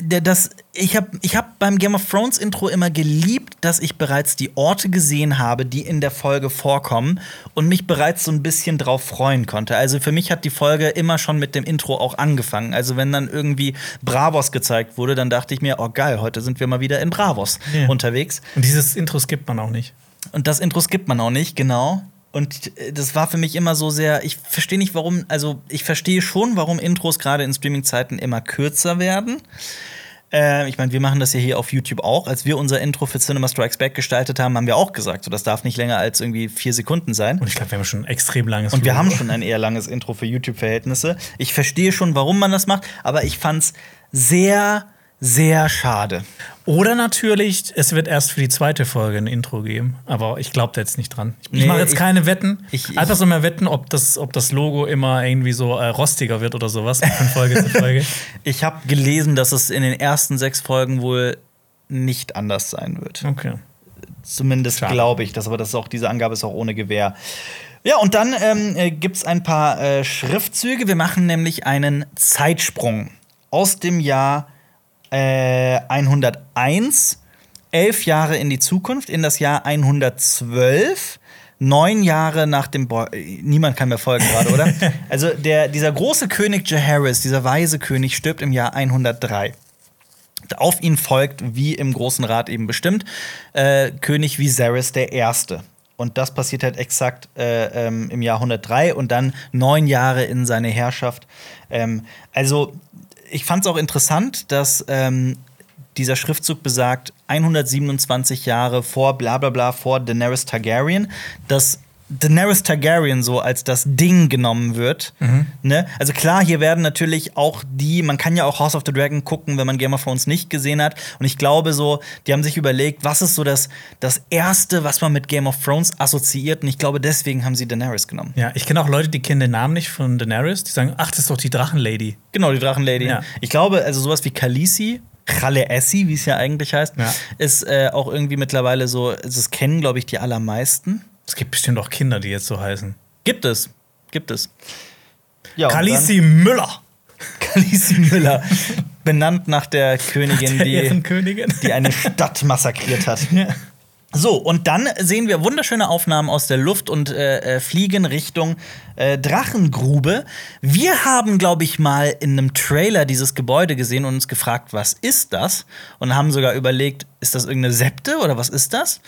das, ich habe ich hab beim Game of Thrones Intro immer geliebt, dass ich bereits die Orte gesehen habe, die in der Folge vorkommen und mich bereits so ein bisschen drauf freuen konnte. Also für mich hat die Folge immer schon mit dem Intro auch angefangen. Also wenn dann irgendwie Bravos gezeigt wurde, dann dachte ich mir, oh geil, heute sind wir mal wieder in Bravos Ja. unterwegs. Und dieses Intro skippt man auch nicht. Und das Intro skippt man auch nicht, genau. Und äh, das war für mich immer so sehr, ich verstehe nicht, warum, also ich verstehe schon, warum Intros gerade in Streaming-Zeiten immer kürzer werden. Äh, ich meine, wir machen das ja hier auf YouTube auch. Als wir unser Intro für Cinema Strikes Back gestaltet haben, haben wir auch gesagt, so, das darf nicht länger als irgendwie vier Sekunden sein. Und ich glaube, wir haben schon ein extrem langes Und wir Logo. haben schon ein eher langes Intro für YouTube-Verhältnisse. Ich verstehe schon, warum man das macht, aber ich fand's sehr, sehr schade. Oder natürlich, es wird erst für die zweite Folge ein Intro geben. Aber ich glaube da jetzt nicht dran. Ich, Nee, mache jetzt ich- keine Wetten. ich- ich- Einfach so mal wetten, ob das, ob das Logo immer irgendwie so äh, rostiger wird oder sowas von Folge zu Folge. Ich habe gelesen, dass es in den ersten sechs Folgen wohl nicht anders sein wird. Okay. Zumindest glaube ich das, aber das ist auch, diese Angabe ist auch ohne Gewähr. Ja, und dann ähm, äh, gibt es ein paar äh, Schriftzüge. Wir machen nämlich einen Zeitsprung aus dem Jahr äh, 101, elf Jahre in die Zukunft, in das Jahr 112. Neun Jahre nach dem Boah, äh, niemand kann mir folgen gerade, oder? Also der, dieser große König Jaehaerys, dieser weise König, stirbt im Jahr 103. Auf ihn folgt, wie im Großen Rat eben bestimmt, äh, König Viserys der Erste. Und das passiert halt exakt äh, ähm, im Jahr 103 und dann neun Jahre in seine Herrschaft. Ähm, also, ich fand es auch interessant, dass ähm, dieser Schriftzug besagt, 127 Jahre vor bla bla bla vor Daenerys Targaryen, dass Daenerys Targaryen so als das Ding genommen wird. Ne? Also klar, hier werden natürlich auch die, man kann ja auch House of the Dragon gucken, wenn man Game of Thrones nicht gesehen hat. Und ich glaube so, die haben sich überlegt, was ist so das, das Erste, was man mit Game of Thrones assoziiert. Und ich glaube, deswegen haben sie Daenerys genommen. Ja, ich kenne auch Leute, die kennen den Namen nicht von Daenerys. Die sagen, ach, das ist doch die Drachenlady. Genau, die Drachenlady. Ja. Ich glaube, also sowas wie Khaleesi, Khaleesi, wie es ja eigentlich heißt, Ja. ist äh, auch irgendwie mittlerweile so, das kennen, glaube ich, die allermeisten. Es gibt bestimmt auch Kinder, die jetzt so heißen. Gibt es. Gibt es. Ja, Khaleesi Müller. Khaleesi Müller. benannt nach der Königin, Der die, die eine Stadt massakriert hat. So, und dann sehen wir wunderschöne Aufnahmen aus der Luft und äh, äh, fliegen Richtung äh, Drachengrube. Wir haben, glaube ich, mal in einem Trailer dieses Gebäude gesehen und uns gefragt, was ist das? Und haben sogar überlegt, ist das irgendeine Septe oder was ist das?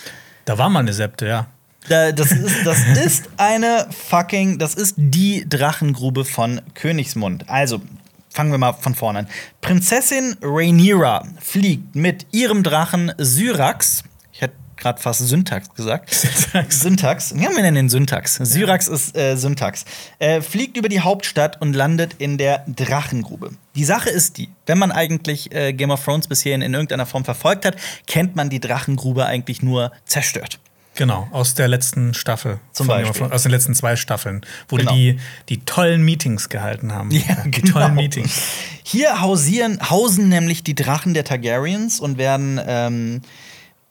Da war mal eine Septe, ja. Da, das, ist, das ist eine fucking, das ist die Drachengrube von Königsmund. Also, fangen wir mal von vorne an. Prinzessin Rhaenyra fliegt mit ihrem Drachen Syrax. Ich hätte gerade fast Syntax gesagt. Syntax. Syntax. Ja, wir nennen den Syntax. Syrax ist äh, Syntax. Äh, fliegt über die Hauptstadt und landet in der Drachengrube. Die Sache ist die, wenn man eigentlich äh, Game of Thrones bisher in, in irgendeiner Form verfolgt hat, kennt man die Drachengrube eigentlich nur zerstört. Genau, aus der letzten Staffel. Zum Beispiel. Aus den letzten zwei Staffeln, wo Genau. die die tollen Meetings gehalten haben. Ja, Die genau. tollen Meetings. Hier hausieren, hausen nämlich die Drachen der Targaryens und werden, ähm,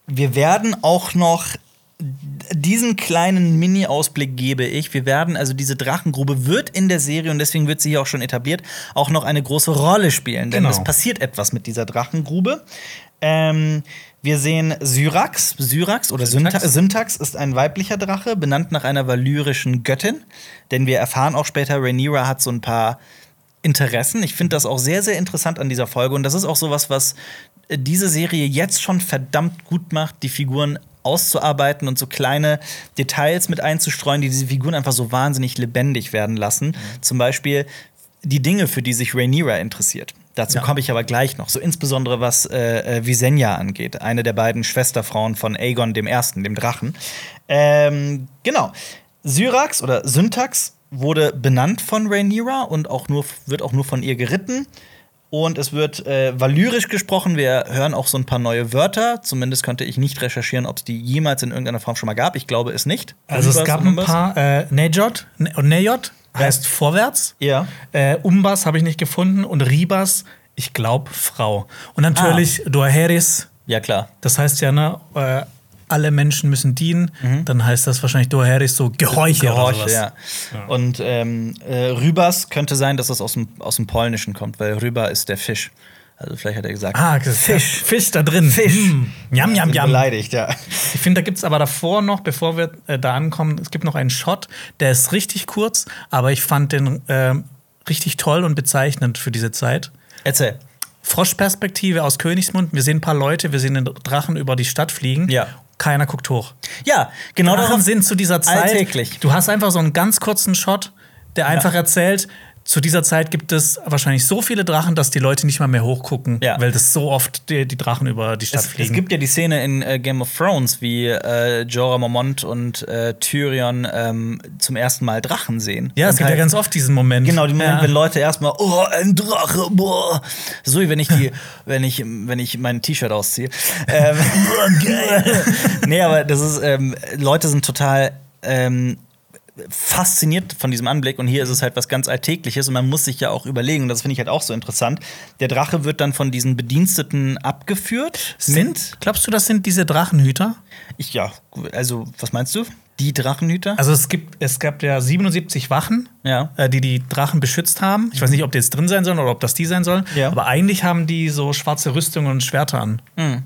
wir werden auch noch diesen kleinen Mini-Ausblick gebe ich. Wir werden, also diese Drachengrube wird in der Serie, und deswegen wird sie hier auch schon etabliert, auch noch eine große Rolle spielen. Denn Genau. es passiert etwas mit dieser Drachengrube. Ähm, wir sehen Syrax, Syrax oder Syntax. Syntax. Ist ein weiblicher Drache, benannt nach einer valyrischen Göttin. Denn wir erfahren auch später, Rhaenyra hat so ein paar Interessen. Ich finde das auch sehr, sehr interessant an dieser Folge. Und das ist auch sowas, was äh, diese Serie jetzt schon verdammt gut macht, die Figuren auszuarbeiten und so kleine Details mit einzustreuen, die diese Figuren einfach so wahnsinnig lebendig werden lassen. Mhm. Zum Beispiel die Dinge, für die sich Rhaenyra interessiert. Dazu ja. komme ich aber gleich noch. So insbesondere was äh, äh, Visenya angeht, eine der beiden Schwesterfrauen von Aegon dem Ersten, dem Drachen. Ähm, genau. Syrax oder Syntax wurde benannt von Rhaenyra und auch nur, wird auch nur von ihr geritten. Und es wird äh, valyrisch gesprochen. Wir hören auch so ein paar neue Wörter. Zumindest könnte ich nicht recherchieren, ob es die jemals in irgendeiner Form schon mal gab. Ich glaube es nicht. Also es gab ein paar äh, Nejot und Nejot heißt vorwärts. Ja. Äh, Umbas habe ich nicht gefunden und Ribas, ich glaube Frau. Und natürlich ah. Doheris. Ja klar. Das heißt ja ne äh, alle Menschen müssen dienen, mhm. dann heißt das wahrscheinlich Doheris so Gehorche, Gehorche oder ja. ja. Und ähm, äh, Rübers könnte sein, dass das aus dem, aus dem Polnischen kommt, weil Rüber ist der Fisch. Also vielleicht hat er gesagt. Ah, Fisch. Fisch da drin. Fisch. Mm. Jam, jam, jam. Beleidigt, ja. Ich finde, da gibt es aber davor noch, bevor wir äh, da ankommen, es gibt noch einen Shot, der ist richtig kurz, aber ich fand den äh, richtig toll und bezeichnend für diese Zeit. Erzähl. Froschperspektive aus Königsmund. Wir sehen ein paar Leute, wir sehen den Drachen über die Stadt fliegen. Ja keiner guckt hoch. Ja, genau daran sind zu dieser Zeit. Alltäglich. Du hast einfach so einen ganz kurzen Shot, der einfach ja. erzählt, zu dieser Zeit gibt es wahrscheinlich so viele Drachen, dass die Leute nicht mal mehr hochgucken, ja. weil das so oft die, die, Drachen über die Stadt es, fliegen. Es gibt ja die Szene in äh, Game of Thrones, wie äh, Jorah Mormont und äh, Tyrion ähm, zum ersten Mal Drachen sehen. Ja, und es gibt halt, ja ganz oft diesen Moment. Genau, den Moment, ja. wenn Leute erstmal, oh, ein Drache, boah. So wie wenn ich die, wenn ich, wenn ich mein T-Shirt ausziehe. ähm, nee, aber das ist, ähm, Leute sind total ähm, fasziniert von diesem Anblick und hier ist es halt was ganz Alltägliches und man muss sich ja auch überlegen, und das finde ich halt auch so interessant, der Drache wird dann von diesen Bediensteten abgeführt. Sind, glaubst du, das sind diese Drachenhüter? Ich ja, also was meinst du? Die Drachenhüter? Also es gibt, es gab ja 77 Wachen, ja. äh, die die Drachen beschützt haben. Ich weiß nicht, ob die jetzt drin sein sollen oder ob das die sein sollen. Ja. Aber eigentlich haben die so schwarze Rüstungen und Schwerter an. Mhm.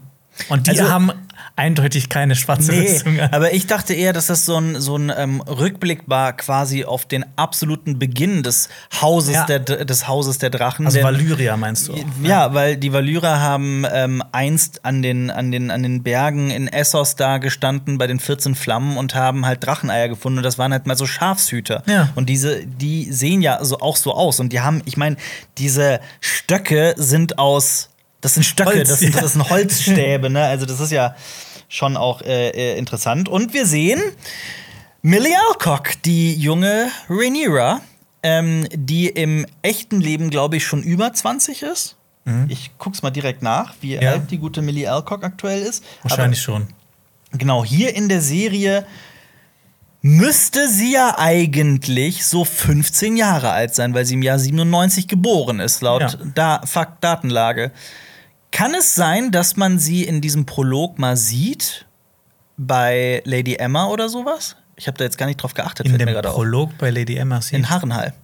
Und die also, haben eindeutig keine schwarze nee, Rüstung. Aber ich dachte eher, dass das so ein, so ein ähm, Rückblick war quasi auf den absoluten Beginn des Hauses, ja. der, des Hauses der Drachen. Also Valyria meinst du? Auch, ja, ja, weil die Valyrier haben ähm, einst an den, an, den, an den Bergen in Essos da gestanden bei den 14 Flammen und haben halt Dracheneier gefunden. Und das waren halt mal so Schafshüter. Ja. Und diese, die sehen ja so auch so aus. Und die haben, ich meine, diese Stöcke sind aus das sind Stöcke, Holz, das, sind, das sind Holzstäbe, ne? Also das ist ja schon auch äh, äh, interessant. Und wir sehen Millie Alcock, die junge Rhaenyra, ähm, die im echten Leben, glaube ich, schon über 20 ist. Mhm. Ich guck's mal direkt nach, wie ja. alt die gute Millie Alcock aktuell ist. Wahrscheinlich Aber, schon. Genau, hier in der Serie müsste sie ja eigentlich so 15 Jahre alt sein, weil sie im Jahr 97 geboren ist, laut ja. da Fakt Datenlage. Kann es sein, dass man sie in diesem Prolog mal sieht? Bei Lady Emma oder sowas? Ich habe da jetzt gar nicht drauf geachtet. In dem Prolog auf. bei Lady Emma sieht? In Harrenhall.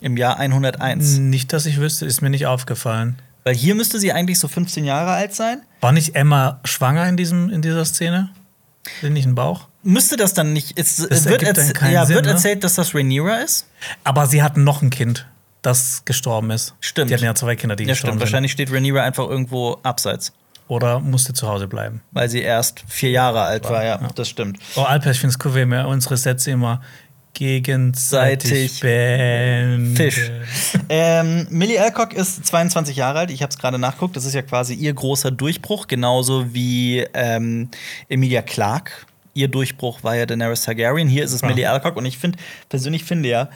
Im Jahr 101. Nicht, dass ich wüsste, ist mir nicht aufgefallen. Weil hier müsste sie eigentlich so 15 Jahre alt sein. War nicht Emma schwanger in, diesem, in dieser Szene? Sind nicht ein Bauch? Müsste das dann nicht. Es wird, erz ja, Sinn, wird ne? erzählt, dass das Rhaenyra ist? Aber sie hatten noch ein Kind das gestorben ist. Stimmt. Die hatten ja zwei Kinder, die ja, gestorben stimmt. sind. Wahrscheinlich steht Rhaenyra einfach irgendwo abseits. Oder musste zu Hause bleiben. Weil sie erst vier Jahre alt war, war ja, ja, das stimmt. Oh, Alper, ich finde es cool, wenn wir unsere Sätze immer gegenseitig beenden. Fisch. ähm, Millie Alcock ist 22 Jahre alt. Ich habe es gerade nachguckt. Das ist ja quasi ihr großer Durchbruch, genauso wie ähm, Emilia Clarke. Ihr Durchbruch war ja Daenerys Targaryen. Hier ist es ja. Millie Alcock. Und ich finde, persönlich finde ja,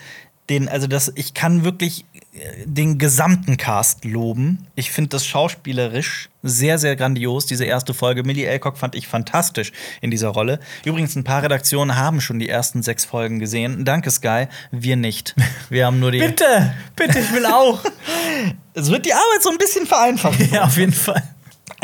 den, also das, ich kann wirklich äh, den gesamten Cast loben. Ich finde das schauspielerisch sehr, sehr grandios. Diese erste Folge. Millie Alcock fand ich fantastisch in dieser Rolle. Übrigens, ein paar Redaktionen haben schon die ersten sechs Folgen gesehen. Danke, Sky. Wir nicht. Wir haben nur die. bitte, bitte, ich will auch. es wird die Arbeit so ein bisschen vereinfachen. ja, auf jeden Fall.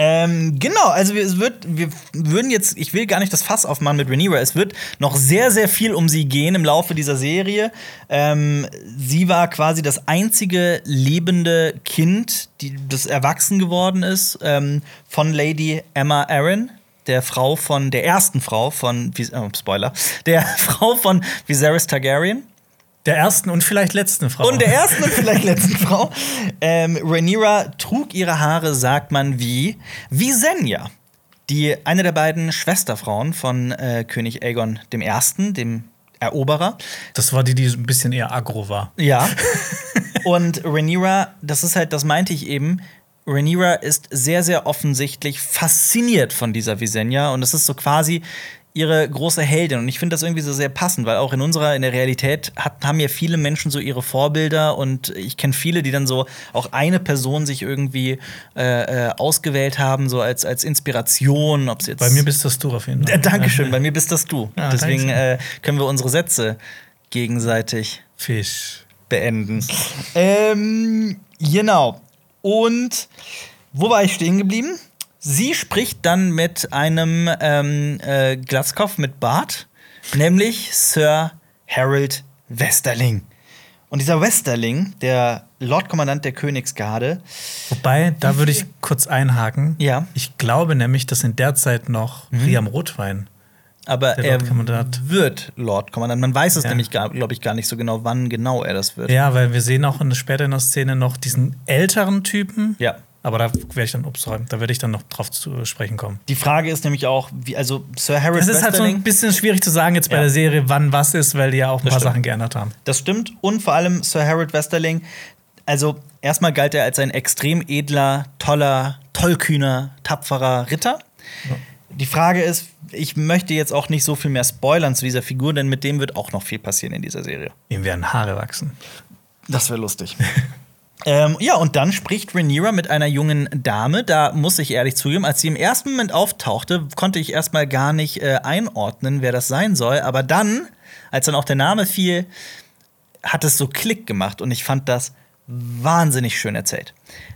Ähm, genau, also es wird, wir würden jetzt, ich will gar nicht das Fass aufmachen mit Rhaenyra, es wird noch sehr, sehr viel um sie gehen im Laufe dieser Serie. Ähm, sie war quasi das einzige lebende Kind, die, das erwachsen geworden ist, ähm, von Lady Emma Arryn, der Frau von, der ersten Frau von, oh, Spoiler, der Frau von Viserys Targaryen Der ersten und vielleicht letzten Frau. Und der ersten und vielleicht letzten Frau. Ähm, Rhaenyra trug ihre Haare, sagt man, wie Visenya. Die eine der beiden Schwesterfrauen von äh, König Aegon I., dem Eroberer. Das war die, die ein bisschen eher aggro war. Ja. Und Rhaenyra, das ist halt, das meinte ich eben, Rhaenyra ist sehr, sehr offensichtlich fasziniert von dieser Visenya und es ist so quasi ihre große Heldin. Und ich finde das irgendwie so sehr passend, weil auch in unserer, in der Realität hat, haben ja viele Menschen so ihre Vorbilder und ich kenne viele, die dann so auch eine Person sich irgendwie äh, äh, ausgewählt haben, so als, als Inspiration. Ob's jetzt Bei mir bist das du auf jeden Fall. Äh, Dankeschön, bei mir bist das du. Ja, Deswegen äh, können wir unsere Sätze gegenseitig Fisch. beenden. ähm, genau. Und wo war ich stehen geblieben? Sie spricht dann mit einem ähm, äh, Glatzkopf mit Bart, nämlich Sir Harold Westerling. Und dieser Westerling, der Lordkommandant der Königsgarde, Wobei, da würde ich kurz einhaken. Ja. Ich glaube nämlich, dass in der Zeit noch Priam Rotwein. aber Der er wird Lordkommandant. Man weiß es Ja. nämlich, glaube ich, gar nicht so genau, wann genau er das wird. Ja, weil wir sehen auch in, später in der Szene noch diesen älteren Typen. Ja. Aber da werde ich dann, ups, sorry, da werde ich dann noch drauf zu sprechen kommen. Die Frage ist nämlich auch, wie, also Sir Harold Es ist halt so ein bisschen schwierig zu sagen jetzt bei Ja. der Serie, wann was ist, weil die ja auch ein Das paar stimmt. Sachen geändert haben. Das stimmt. Und vor allem Sir Harold Westerling. Also, erstmal galt er als ein extrem edler, toller, tollkühner, tapferer Ritter. Die Frage ist, ich möchte jetzt auch nicht so viel mehr spoilern zu dieser Figur, denn mit dem wird auch noch viel passieren in dieser Serie. Ihm werden Haare wachsen. Das wäre lustig. ähm, ja, und dann spricht Rhaenyra mit einer jungen Dame. Da muss ich ehrlich zugeben, als sie im ersten Moment auftauchte, konnte ich erstmal gar nicht äh, einordnen, wer das sein soll. Aber dann, als dann auch der Name fiel, hat es so Klick gemacht und ich fand das wahnsinnig schön erzählt,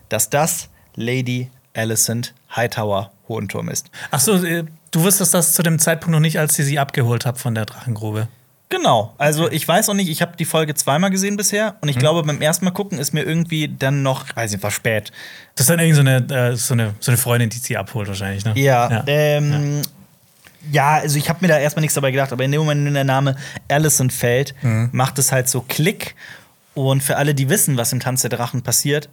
dass das Lady Alicent Hightower Hohenturm ist. Ach so, äh, du wusstest das zu dem Zeitpunkt noch nicht, als sie sie abgeholt habt von der Drachengrube. Genau, also ich weiß auch nicht, ich habe die Folge zweimal gesehen bisher und ich glaube, beim ersten Mal gucken ist mir irgendwie dann noch, weiß nicht, war spät. Das ist dann irgendwie so eine, äh, so eine, so eine Freundin, die sie abholt wahrscheinlich, ne? Ja, ähm, ja. also ich habe mir da erstmal nichts dabei gedacht, aber in dem Moment, wenn der Name Allison fällt, macht es halt so Klick. Und für alle, die wissen, was im Tanz der Drachen passiert,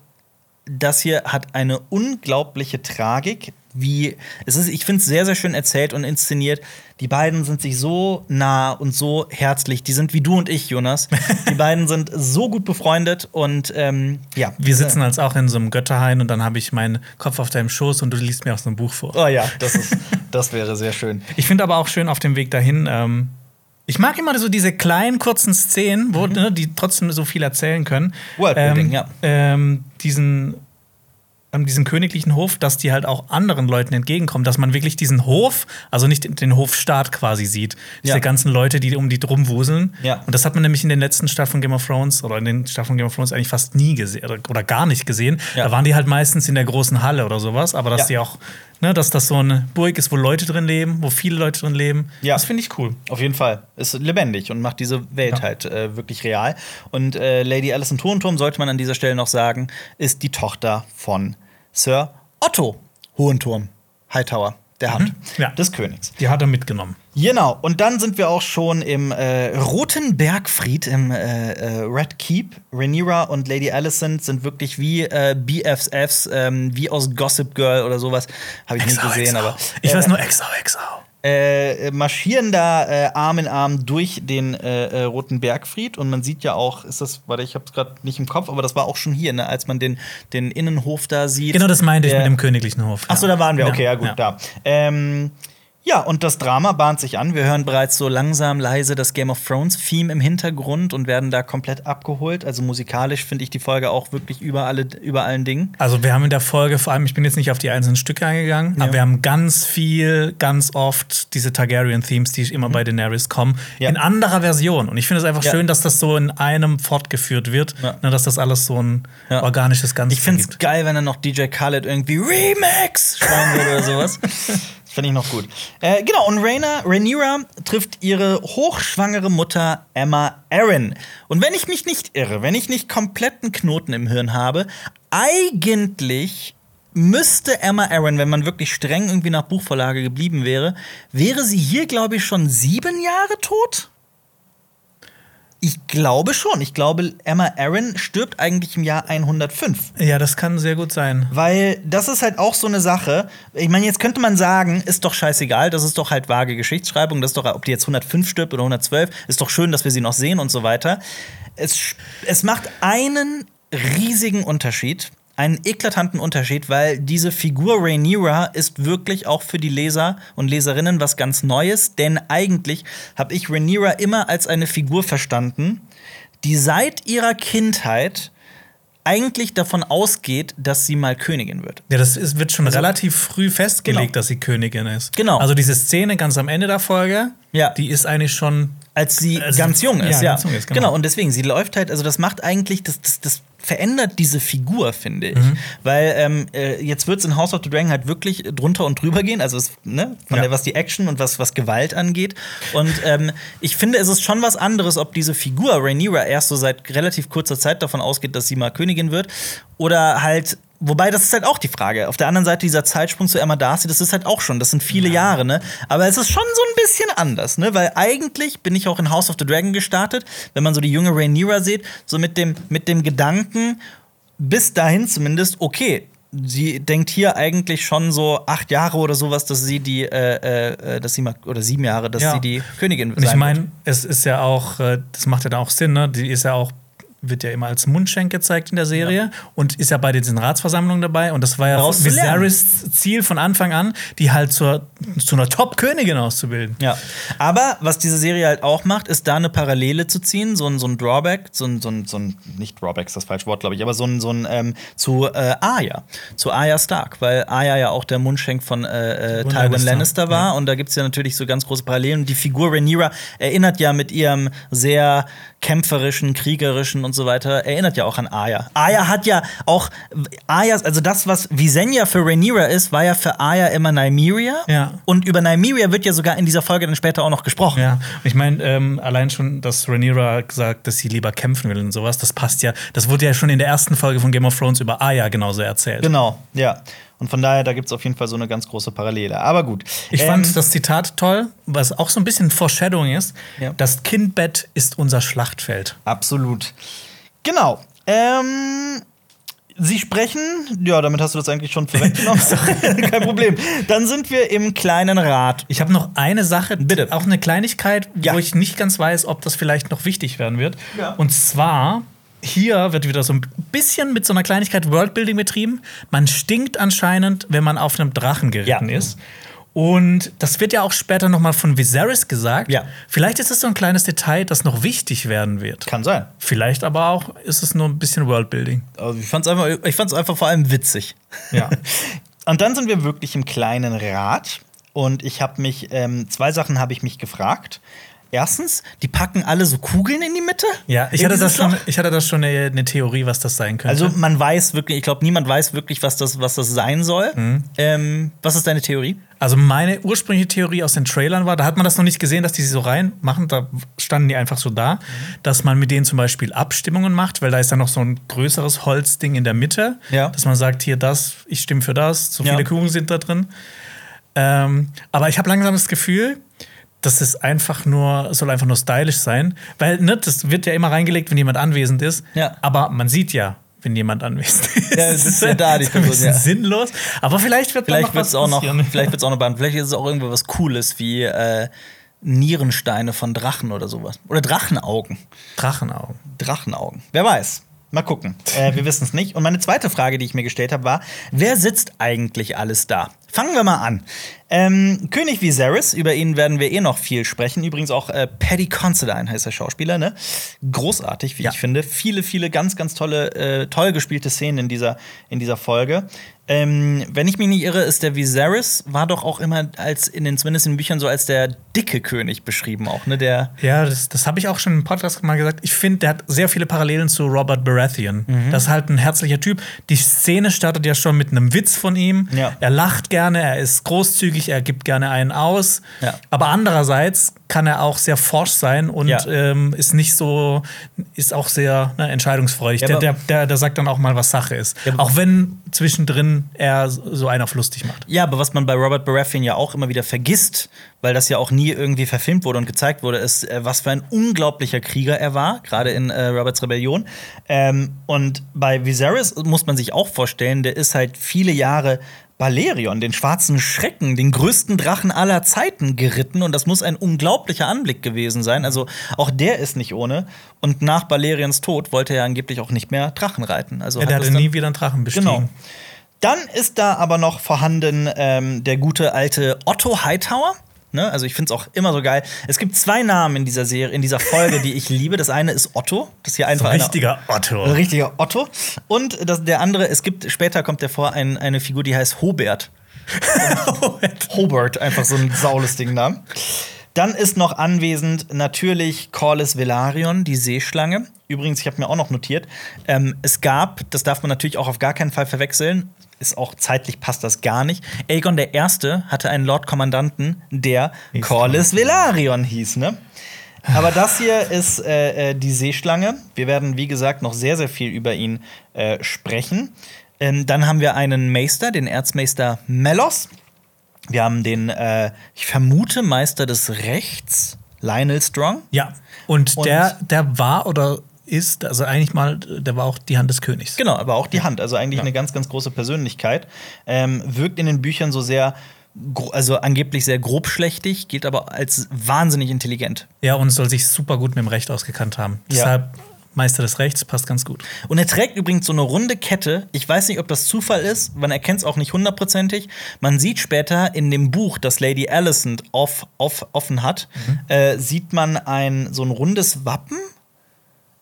das hier hat eine unglaubliche Tragik. Wie es ist, ich finde es sehr, sehr schön erzählt und inszeniert. Die beiden sind sich so nah und so herzlich. Die sind wie du und ich, Jonas. Die beiden sind so gut befreundet und ähm, ja. Wir sitzen als auch in so einem Götterhain und dann habe ich meinen Kopf auf deinem Schoß und du liest mir aus einem Buch vor. Oh ja, das, ist, das wäre sehr schön. Ich finde aber auch schön auf dem Weg dahin, ähm, ich mag immer so diese kleinen, kurzen Szenen, wo, ne, die trotzdem so viel erzählen können. Worldbuilding, ähm, ja. Ähm, diesen, ähm, diesen königlichen Hof, dass die halt auch anderen Leuten entgegenkommen, dass man wirklich diesen Hof, also nicht den Hofstaat quasi sieht, diese Ja. ganzen Leute, die um die drum wuseln. Ja. Und das hat man nämlich in den letzten Staffeln Game of Thrones oder in den Staffeln Game of Thrones eigentlich fast nie gesehen oder, gar nicht gesehen. Ja. Da waren die halt meistens in der großen Halle oder sowas, aber dass Ja. die auch, ne, dass das so eine Burg ist, wo Leute drin leben, wo viele Leute drin leben. Ja. Das finde ich cool. Auf jeden Fall. Ist lebendig und macht diese Welt Ja. halt äh, wirklich real. Und äh, Lady Alison Hohenturm, sollte man an dieser Stelle noch sagen, ist die Tochter von Sir Otto Hohenturm, Hightower, der Hand Mhm. Ja. des Königs. Die hat er mitgenommen. Genau, und dann sind wir auch schon im äh, Roten Bergfried, im äh, äh, Red Keep. Rhaenyra und Lady Alicent sind wirklich wie äh, BFFs, ähm, wie aus Gossip Girl oder sowas. Habe ich nicht gesehen, aber. Ich äh, weiß nur Exau, Exau. Äh, marschieren da äh, Arm in Arm durch den äh, äh, Roten Bergfried und man sieht ja auch, ist das, warte, ich hab's gerade nicht im Kopf, aber das war auch schon hier, ne, als man den, den Innenhof da sieht. Genau das meinte ich mit dem königlichen Hof. Ach so, da waren wir. Okay, ja, gut, Ja. da. Ähm, ja, und das Drama bahnt sich an. Wir hören bereits so langsam leise das Game of Thrones Theme im Hintergrund und werden da komplett abgeholt. Also musikalisch finde ich die Folge auch wirklich über, alle, über allen Dingen. Also wir haben in der Folge, vor allem, ich bin jetzt nicht auf die einzelnen Stücke eingegangen, Ja. aber wir haben ganz viel, ganz oft diese Targaryen-Themes, die immer bei Daenerys kommen, Mhm. Ja. in anderer Version. Und ich finde es einfach Ja. schön, dass das so in einem fortgeführt wird, ne, dass das alles so ein organisches Ganzes Ich finde es geil, wenn dann noch DJ Khaled irgendwie Remix schreien würde oder sowas. Finde ich noch gut. Äh, genau, und Rhaena, Rhaenyra trifft ihre hochschwangere Mutter Emma Arryn. Und wenn ich mich nicht irre, wenn ich nicht kompletten Knoten im Hirn habe, eigentlich müsste Emma Arryn, wenn man wirklich streng irgendwie nach Buchvorlage geblieben wäre, wäre sie hier, glaube ich, schon sieben Jahre tot? Ich glaube schon. Ich glaube, Emma Aaron stirbt eigentlich im Jahr 105. Ja, das kann sehr gut sein. Weil das ist halt auch so eine Sache. Ich meine, jetzt könnte man sagen, ist doch scheißegal, das ist doch halt vage Geschichtsschreibung, das ist doch, ob die jetzt 105 stirbt oder 112, ist doch schön, dass wir sie noch sehen und so weiter. Es, es macht einen riesigen Unterschied, einen eklatanten Unterschied, weil diese Figur Rhaenyra ist wirklich auch für die Leser und Leserinnen was ganz Neues, denn eigentlich habe ich Rhaenyra immer als eine Figur verstanden, die seit ihrer Kindheit eigentlich davon ausgeht, dass sie mal Königin wird. Ja, das ist, wird schon Also- relativ früh festgelegt, Genau. dass sie Königin ist. Genau. Also diese Szene ganz am Ende der Folge, Ja. die ist eigentlich schon. Als sie Also, ganz jung ist, ja, ja. ganz jung ist, genau. genau. und deswegen, sie läuft halt, also das macht eigentlich, das, das, das verändert diese Figur, finde ich. Mhm. Weil ähm, äh, jetzt wird es in House of the Dragon halt wirklich drunter und drüber gehen, also es, ne, von Ja. der, was die Action und was, was Gewalt angeht. Und ähm, ich finde, es ist schon was anderes, ob diese Figur Rhaenyra erst so seit relativ kurzer Zeit davon ausgeht, dass sie mal Königin wird, oder halt Wobei, das ist halt auch die Frage. Auf der anderen Seite dieser Zeitsprung zu Emma Darcy, das ist halt auch schon, das sind viele Jahre, ne? Aber es ist schon so ein bisschen anders, ne? Weil eigentlich bin ich auch in House of the Dragon gestartet, wenn man so die junge Rhaenyra sieht, so mit dem, mit dem Gedanken, bis dahin zumindest, okay, sie denkt hier eigentlich schon so acht Jahre oder sowas, dass sie die, äh, äh, dass sie mal, oder sieben Jahre, dass Ja. sie die Königin Und ich meine, es ist ja auch, äh, das macht ja dann auch Sinn, ne? Die ist ja auch, wird ja immer als Mundschenk gezeigt in der Serie und ist ja bei diesen Ratsversammlungen dabei. Und das war ja. Viserys Ziel von Anfang an, die halt zur, zu einer Top-Königin auszubilden. Ja, aber was diese Serie halt auch macht, ist da eine Parallele zu ziehen, so ein, so ein Drawback, so ein, so ein, so ein nicht Drawback ist das falsche Wort, glaube ich, aber so ein, so ein ähm, zu äh, Arya, zu Arya Stark, weil Arya ja auch der Mundschenk von äh, äh, Tywin Lannister, war und da gibt es ja natürlich so ganz große Parallelen. Und die Figur Rhaenyra erinnert ja mit ihrem sehr kämpferischen, kriegerischen und so weiter, erinnert ja auch an Arya. Arya hat ja auch, Arya, also das, was Visenya für Rhaenyra ist, war ja für Arya immer Nymeria. Ja. Und über Nymeria wird ja sogar in dieser Folge dann später auch noch gesprochen. Ja, ich meine, ähm, allein schon, dass Rhaenyra gesagt, dass sie lieber kämpfen will und sowas, das passt ja. Das wurde ja schon in der ersten Folge von Game of Thrones über Arya genauso erzählt. Genau, ja. Und von daher, da gibt es auf jeden Fall so eine ganz große Parallele. Aber gut. Ich Ähm, fand das Zitat toll, was auch so ein bisschen Foreshadowing ist. Ja. Das Kindbett ist unser Schlachtfeld. Absolut. Genau. Ähm, Sie sprechen, ja, damit hast du das eigentlich schon vorweggenommen. Kein Problem. Dann sind wir im kleinen Rat. Ich habe noch eine Sache, Bitte. auch eine Kleinigkeit, Ja. wo ich nicht ganz weiß, ob das vielleicht noch wichtig werden wird. Ja. Und zwar, hier wird wieder so ein bisschen mit so einer Kleinigkeit Worldbuilding betrieben. Man stinkt anscheinend, wenn man auf einem Drachen geritten Ja. ist. Und das wird ja auch später noch mal von Viserys gesagt. Ja. Vielleicht ist es so ein kleines Detail, das noch wichtig werden wird. Kann sein. Vielleicht aber auch ist es nur ein bisschen Worldbuilding. Also ich fand's einfach, ich fand's einfach vor allem witzig. Ja. Und dann sind wir wirklich im kleinen Rat. Und ich habe mich, ähm, zwei Sachen habe ich mich gefragt. Erstens, die packen alle so Kugeln in die Mitte. Ja, ich hatte, das schon, ich hatte das schon eine, eine Theorie, was das sein könnte. Also man weiß wirklich, ich glaube, niemand weiß wirklich, was das, was das sein soll. Mhm. Ähm, was ist deine Theorie? Also meine ursprüngliche Theorie aus den Trailern war, da hat man das noch nicht gesehen, dass die sie so reinmachen, da standen die einfach so da, dass man mit denen zum Beispiel Abstimmungen macht, weil da ist dann noch so ein größeres Holzding in der Mitte, Ja. dass man sagt, hier das, ich stimme für das, so Ja. viele Kugeln sind da drin. Ähm, aber ich habe langsam das Gefühl, das ist einfach nur, soll einfach nur stylisch sein, weil ne, das wird ja immer reingelegt, wenn jemand anwesend ist, Ja. aber man sieht ja, wenn jemand anwesend ist. Ja, es ist ja da, die Das ist ein Person, bisschen ja. sinnlos, aber vielleicht wird Vielleicht noch wird was es auch noch, vielleicht wird's auch noch behandelt. Vielleicht ist es auch irgendwo was Cooles wie äh, Nierensteine von Drachen oder sowas. Oder Drachenaugen. Drachenaugen. Drachenaugen. Wer weiß. Mal gucken. Äh, wir wissen es nicht. Und meine zweite Frage, die ich mir gestellt habe, war: Wer sitzt eigentlich alles da? Fangen wir mal an. Ähm, König Viserys, über ihn werden wir eh noch viel sprechen. Übrigens auch äh, Paddy Considine heißt der Schauspieler, ne? Großartig, wie Ja. ich finde. Viele, viele ganz, ganz tolle, äh, toll gespielte Szenen in dieser, in dieser Folge. Ähm, wenn ich mich nicht irre, ist der Viserys, war doch auch immer als in den, zumindest in den Büchern so als der dicke König beschrieben, auch, ne? Der. Ja, das, das habe ich auch schon im Podcast mal gesagt. Ich finde, der hat sehr viele Parallelen zu Robert Baratheon. Mhm. Das ist halt ein herzlicher Typ. Die Szene startet ja schon mit einem Witz von ihm. Ja. Er lacht gerne, er ist großzügig, er gibt gerne einen aus. Ja. Aber andererseits kann er auch sehr forsch sein und Ja. ähm, ist nicht so, ist auch sehr ne, entscheidungsfreudig. Ja, der, der, der, der sagt dann auch mal, was Sache ist. Ja, auch wenn zwischendrin er so einen auf lustig macht. Ja, aber was man bei Robert Baratheon ja auch immer wieder vergisst, weil das ja auch nie irgendwie verfilmt wurde und gezeigt wurde, ist, äh, was für ein unglaublicher Krieger er war, gerade in äh, Roberts Rebellion. Ähm, und bei Viserys muss man sich auch vorstellen, der ist halt viele Jahre Balerion, den schwarzen Schrecken, den größten Drachen aller Zeiten geritten und das muss ein unglaublicher Anblick gewesen sein. Also auch der ist nicht ohne. Und nach Balerions Tod wollte er angeblich auch nicht mehr Drachen reiten. Also Ja, hat der das hatte nie wieder einen Drachen bestiegen. Genau. Dann ist da aber noch vorhanden ähm, der gute alte Otto Hightower. Ne? Also ich finde es auch immer so geil. Es gibt zwei Namen in dieser Serie, in dieser Folge, die ich liebe. Das eine ist Otto. Das ist hier So einfach ein eine- richtiger Otto. ein richtiger Otto. Und das, der andere, es gibt, später kommt der vor, ein, eine Figur, die heißt Hobert. Hobart, einfach so ein saulustigen Namen. Dann ist noch anwesend natürlich Corlys Velaryon, die Seeschlange. Übrigens, ich habe mir auch noch notiert, ähm, es gab, das darf man natürlich auch auf gar keinen Fall verwechseln, ist auch zeitlich passt das gar nicht. Aegon der Erste hatte einen Lord-Kommandanten, der Hieß Corlys Velaryon hieß, ne? Aber das hier ist äh, äh, die Seeschlange. Wir werden, wie gesagt, noch sehr, sehr viel über ihn äh, sprechen. Ähm, dann haben wir einen Meister, den Erzmeister Melos. Wir haben den, äh, ich vermute, Meister des Rechts, Lionel Strong. Ja. Und, Und- der, der war oder ist, also eigentlich mal, der war auch die Hand des Königs. Genau, aber auch die Hand. Also eigentlich Ja. eine ganz, ganz große Persönlichkeit. Ähm, wirkt in den Büchern so sehr, also angeblich sehr grobschlächtig, gilt aber als wahnsinnig intelligent. Ja, und soll sich super gut mit dem Recht ausgekannt haben. Ja. Deshalb Meister des Rechts passt ganz gut. Und er trägt übrigens so eine runde Kette. Ich weiß nicht, ob das Zufall ist. Man erkennt es auch nicht hundertprozentig. Man sieht später in dem Buch, das Lady Alicent auf, auf, offen hat, äh, sieht man ein so ein rundes Wappen.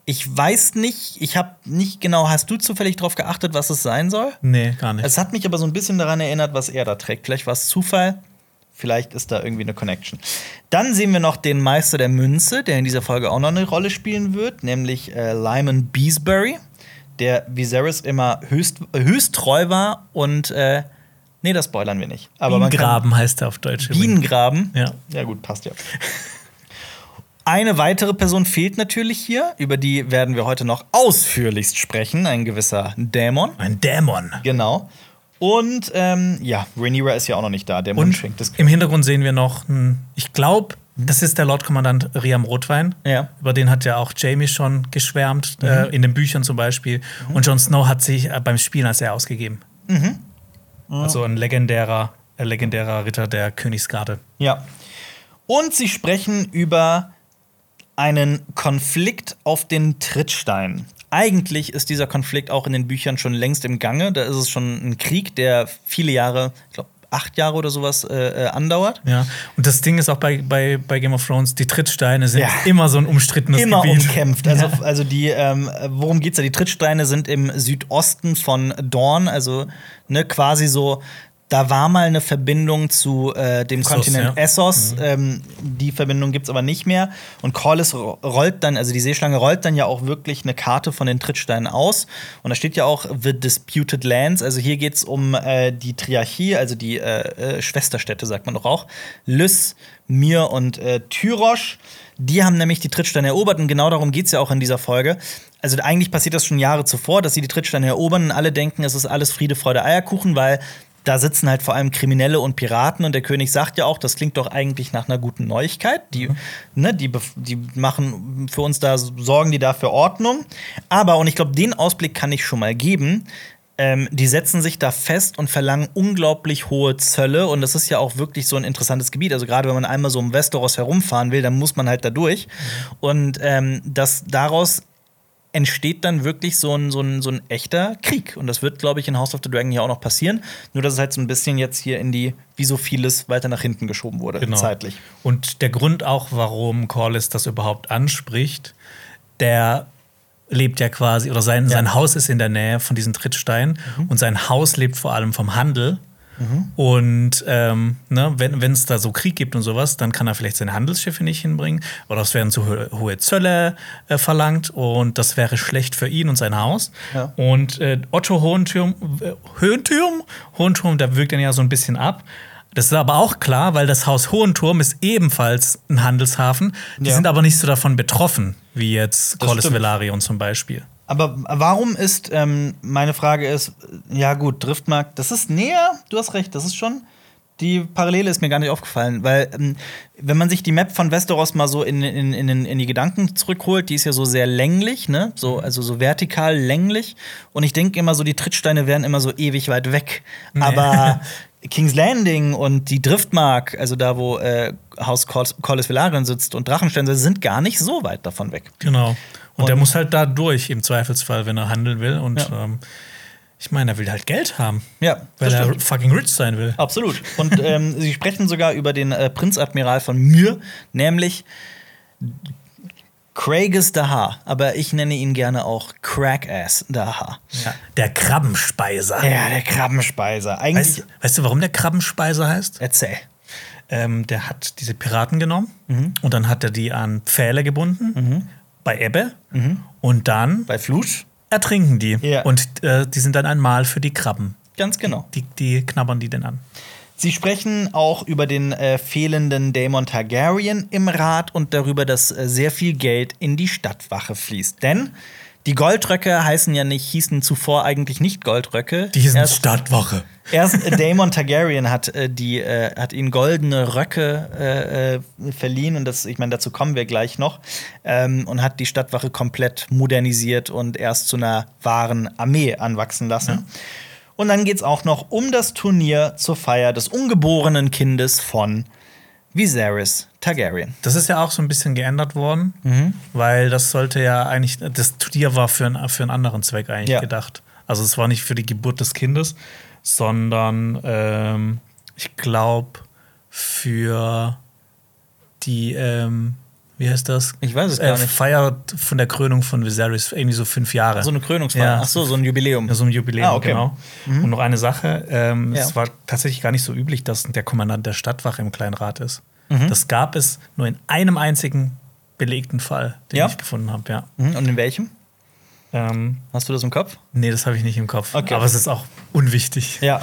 Ich weiß nicht, ich habe nicht genau, hast du zufällig darauf geachtet, was es sein soll? Nee, gar nicht. Es hat mich aber so ein bisschen daran erinnert, was er da trägt. Vielleicht war es Zufall, vielleicht ist da irgendwie eine Connection. Dann sehen wir noch den Meister der Münze, der in dieser Folge auch noch eine Rolle spielen wird, nämlich äh, Lyman Beesbury, der Viserys immer höchst, höchst treu war und äh, nee, das spoilern wir nicht. Aber Bienengraben heißt er auf Deutsch. Bienengraben. Ja. Ja, gut, passt ja. Eine weitere Person fehlt natürlich hier, über die werden wir heute noch ausführlichst sprechen, ein gewisser Dämon. Ein Dämon. Genau. Und ähm, ja, Rhaenyra ist ja auch noch nicht da, der Und Mundschenk des im Hintergrund sehen wir noch, einen- ich glaube, das ist der Lordkommandant Riam Rotwein. Ja. Über den hat ja auch Jamie schon geschwärmt, äh, in den Büchern zum Beispiel. Und Jon Snow hat sich äh, beim Spielen als er ausgegeben. Also ein legendärer, äh, legendärer Ritter der Königsgarde. Ja. Und sie sprechen über einen Konflikt auf den Trittstein. Eigentlich ist dieser Konflikt auch in den Büchern schon längst im Gange. Da ist es schon ein Krieg, der viele Jahre, ich glaube, acht Jahre oder sowas äh, äh, andauert. Ja. Und das Ding ist auch bei, bei, bei Game of Thrones, die Trittsteine sind Ja. immer so ein umstrittenes Immer Gebiet. umkämpft. Also, Ja. also die, ähm, worum geht's da? Die Trittsteine sind im Südosten von Dorn, also ne, quasi so. Da war mal eine Verbindung zu äh, dem Essos, Kontinent ja. Mhm. Essos. Ähm, die Verbindung gibt's aber nicht mehr. Und Corlys ro- rollt dann, also die Seeschlange rollt dann ja auch wirklich eine Karte von den Trittsteinen aus. Und da steht ja auch The Disputed Lands. Also hier geht's um äh, die Triarchie, also die äh, äh, Schwesterstädte, sagt man doch auch. Lys, Mir und äh, Tyrosch. Die haben nämlich die Trittsteine erobert und genau darum geht es ja auch in dieser Folge. Also eigentlich passiert das schon Jahre zuvor, dass sie die Trittsteine erobern und alle denken, es ist alles Friede, Freude, Eierkuchen, weil da sitzen halt vor allem Kriminelle und Piraten und der König sagt ja auch, das klingt doch eigentlich nach einer guten Neuigkeit. Die, ne, die, die machen für uns da, sorgen die da für Ordnung. Aber, und ich glaube, den Ausblick kann ich schon mal geben, ähm, die setzen sich da fest und verlangen unglaublich hohe Zölle. Und das ist ja auch wirklich so ein interessantes Gebiet. Also gerade wenn man einmal so um Westeros herumfahren will, dann muss man halt da durch. Und ähm, das daraus entsteht dann wirklich so ein, so ein, so ein echter Krieg. Und das wird, glaube ich, in House of the Dragon hier auch noch passieren. Nur, dass es halt so ein bisschen jetzt hier in die, wie so vieles, weiter nach hinten geschoben wurde, Genau. zeitlich. Und der Grund auch, warum Corlys das überhaupt anspricht, der lebt ja quasi, oder sein, Ja. sein Haus ist in der Nähe von diesen Trittsteinen und sein Haus lebt vor allem vom Handel. Und ähm, ne, wenn es da so Krieg gibt und sowas, dann kann er vielleicht seine Handelsschiffe nicht hinbringen oder es werden zu ho hohe Zölle äh, verlangt und das wäre schlecht für ihn und sein Haus. Ja. Und äh, Otto Hohenturm, äh, Höhenturm, Hohenturm, der wirkt dann ja so ein bisschen ab. Das ist aber auch klar, weil das Haus Hohenturm ist ebenfalls ein Handelshafen. Die Ja. sind aber nicht so davon betroffen, wie jetzt Corlys. Velaryon zum Beispiel. Aber warum ist, ähm, meine Frage ist, ja gut, Driftmark, das ist näher, du hast recht, das ist schon. Die Parallele ist mir gar nicht aufgefallen, weil ähm, wenn man sich die Map von Westeros mal so in, in, in, in die Gedanken zurückholt, die ist ja so sehr länglich, ne? So, also so vertikal länglich. Und ich denke immer so, die Trittsteine wären immer so ewig weit weg. Aber King's Landing und die Driftmark, also da, wo äh, Haus Corlys Velaryon sitzt und Drachenstein, sind gar nicht so weit davon weg. Genau. Und, Und- der muss halt da durch im Zweifelsfall, wenn er handeln will. Und Ja. ähm, ich meine, er will halt Geld haben, Ja, weil er stimmt. fucking rich sein will. Absolut. Und ähm, sie sprechen sogar über den äh, Prinzadmiral von Myr, nämlich Craigus Dahar. Aber ich nenne ihn gerne auch Crackass Dahar. Ja. Der Krabbenspeiser. Ja, der Krabbenspeiser. Eigentlich. Weißt, weißt du, warum der Krabbenspeiser heißt? Erzähl. Ähm, der hat diese Piraten genommen Mhm. und dann hat er die an Pfähle gebunden bei Ebbe und dann Bei Flut? ertrinken die. Ja. Und äh, die sind dann ein Mahl für die Krabben. Ganz genau. Die, die knabbern die denn an. Sie sprechen auch über den äh, fehlenden Daemon Targaryen im Rat und darüber, dass äh, sehr viel Geld in die Stadtwache fließt. Denn die Goldröcke heißen ja nicht, hießen zuvor eigentlich nicht Goldröcke. Die sind Erst- Stadtwache. Erst Daemon Targaryen hat, äh, die, äh, hat ihnen goldene Röcke äh, äh, verliehen und das, ich meine, dazu kommen wir gleich noch ähm, und hat die Stadtwache komplett modernisiert und erst zu einer wahren Armee anwachsen lassen. Und dann geht es auch noch um das Turnier zur Feier des ungeborenen Kindes von Viserys Targaryen. Das ist ja auch so ein bisschen geändert worden, Mhm. weil das sollte ja eigentlich, das Turnier war für, ein, für einen anderen Zweck eigentlich Ja. gedacht. Also es war nicht für die Geburt des Kindes, sondern ähm, ich glaube für die, ähm, wie heißt das? Ich weiß es gar äh, nicht. Feier von der Krönung von Viserys, irgendwie so fünf Jahre. So eine Krönungsfeier. Ja. Ach so, so ein Jubiläum. Ja, so ein Jubiläum, Ah, okay. genau. Und noch eine Sache: ähm, Ja. Es war tatsächlich gar nicht so üblich, dass der Kommandant der Stadtwache im Kleinen Rat ist. Mhm. Das gab es nur in einem einzigen belegten Fall, den Ja? ich gefunden habe, ja. Mhm, Und in welchem? Ähm, Hast du das im Kopf? nee, das habe ich nicht im Kopf. Okay. Aber es ist auch unwichtig. Ja.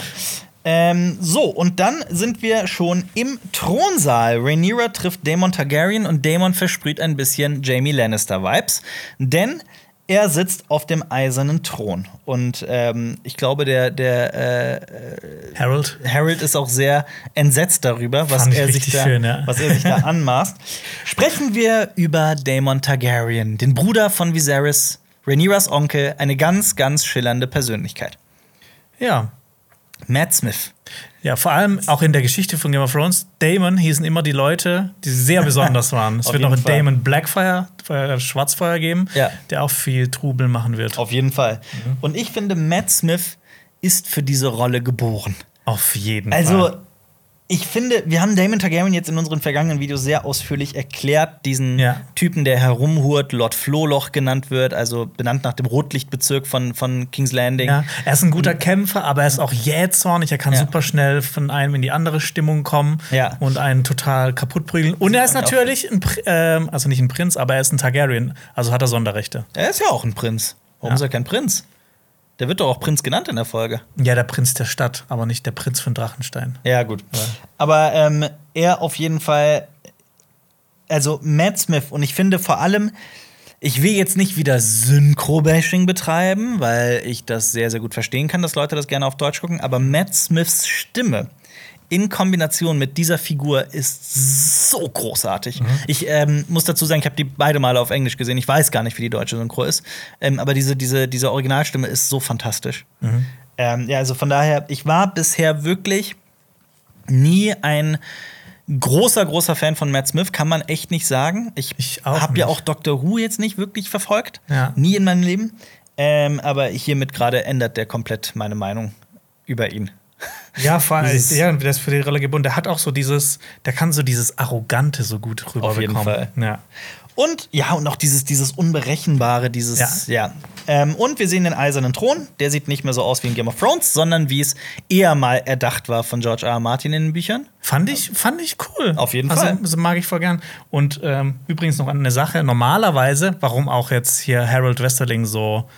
Ähm, so, und dann sind wir schon im Thronsaal. Rhaenyra trifft Daemon Targaryen und Daemon versprüht ein bisschen Jamie Lannister-Vibes. Denn er sitzt auf dem eisernen Thron. Und ähm, ich glaube, der, der äh, Harold? Harold ist auch sehr entsetzt darüber, was er, sich da, schön, ja. was er sich da anmaßt. Sprechen wir über Daemon Targaryen, den Bruder von Viserys, Rhaenyras Onkel, eine ganz, ganz schillernde Persönlichkeit. Ja. Matt Smith. Ja, vor allem auch in der Geschichte von Game of Thrones, Damon hießen immer die Leute, die sehr besonders waren. Es wird noch einen Fall. Damon Blackfire, äh, Schwarzfeuer geben, Ja. der auch viel Trubel machen wird. Auf jeden Fall. Mhm. Und ich finde, Matt Smith ist für diese Rolle geboren. Auf jeden Also, Fall. Ich finde, wir haben Damon Targaryen jetzt in unseren vergangenen Videos sehr ausführlich erklärt. Diesen Ja. Typen, der herumhurt, Lord Flohloch genannt wird, also benannt nach dem Rotlichtbezirk von, von King's Landing. Ja, er ist ein guter Kämpfer, aber er ist auch jähzornig. Er kann Ja. super schnell von einem in die andere Stimmung kommen und einen total kaputt prügeln. Und er ist natürlich ein, ähm, also nicht ein Prinz, aber er ist ein Targaryen, also hat er Sonderrechte. Er ist ja auch ein Prinz. Warum ist er kein Prinz? Der wird doch auch Prinz genannt in der Folge. Ja, der Prinz der Stadt, aber nicht der Prinz von Drachenstein. Ja, gut. Aber ähm, er auf jeden Fall, also Matt Smith, und ich finde vor allem, ich will jetzt nicht wieder Synchro-Bashing betreiben, weil ich das sehr, sehr gut verstehen kann, dass Leute das gerne auf Deutsch gucken, aber Matt Smiths Stimme in Kombination mit dieser Figur ist so großartig. Ich ähm, muss dazu sagen, ich habe die beide Male auf Englisch gesehen. Ich weiß gar nicht, wie die deutsche Synchro ist. Ähm, aber diese, diese, diese Originalstimme ist so fantastisch. Ähm, ja, also von daher, ich war bisher wirklich nie ein großer, großer Fan von Matt Smith, kann man echt nicht sagen. Ich, Ich habe ja auch Doctor Who jetzt nicht wirklich verfolgt. Ja. Nie in meinem Leben. Ähm, aber hiermit gerade ändert der komplett meine Meinung über ihn. Ja, vor allem, ja, der ist für die Rolle gebunden. Der hat auch so dieses, der kann so dieses Arrogante so gut rüberbekommen. jeden Fall. Ja. Und ja, und noch dieses, dieses Unberechenbare, dieses, ja. Ähm, und wir sehen den eisernen Thron. Der sieht nicht mehr so aus wie in Game of Thrones, sondern wie es eher mal erdacht war von George R. R. Martin in den Büchern. Fand ich, fand ich cool. Auf jeden also, Fall. Das mag ich voll gern. Und ähm, übrigens noch eine Sache: Normalerweise, warum auch jetzt hier Harold Westerling so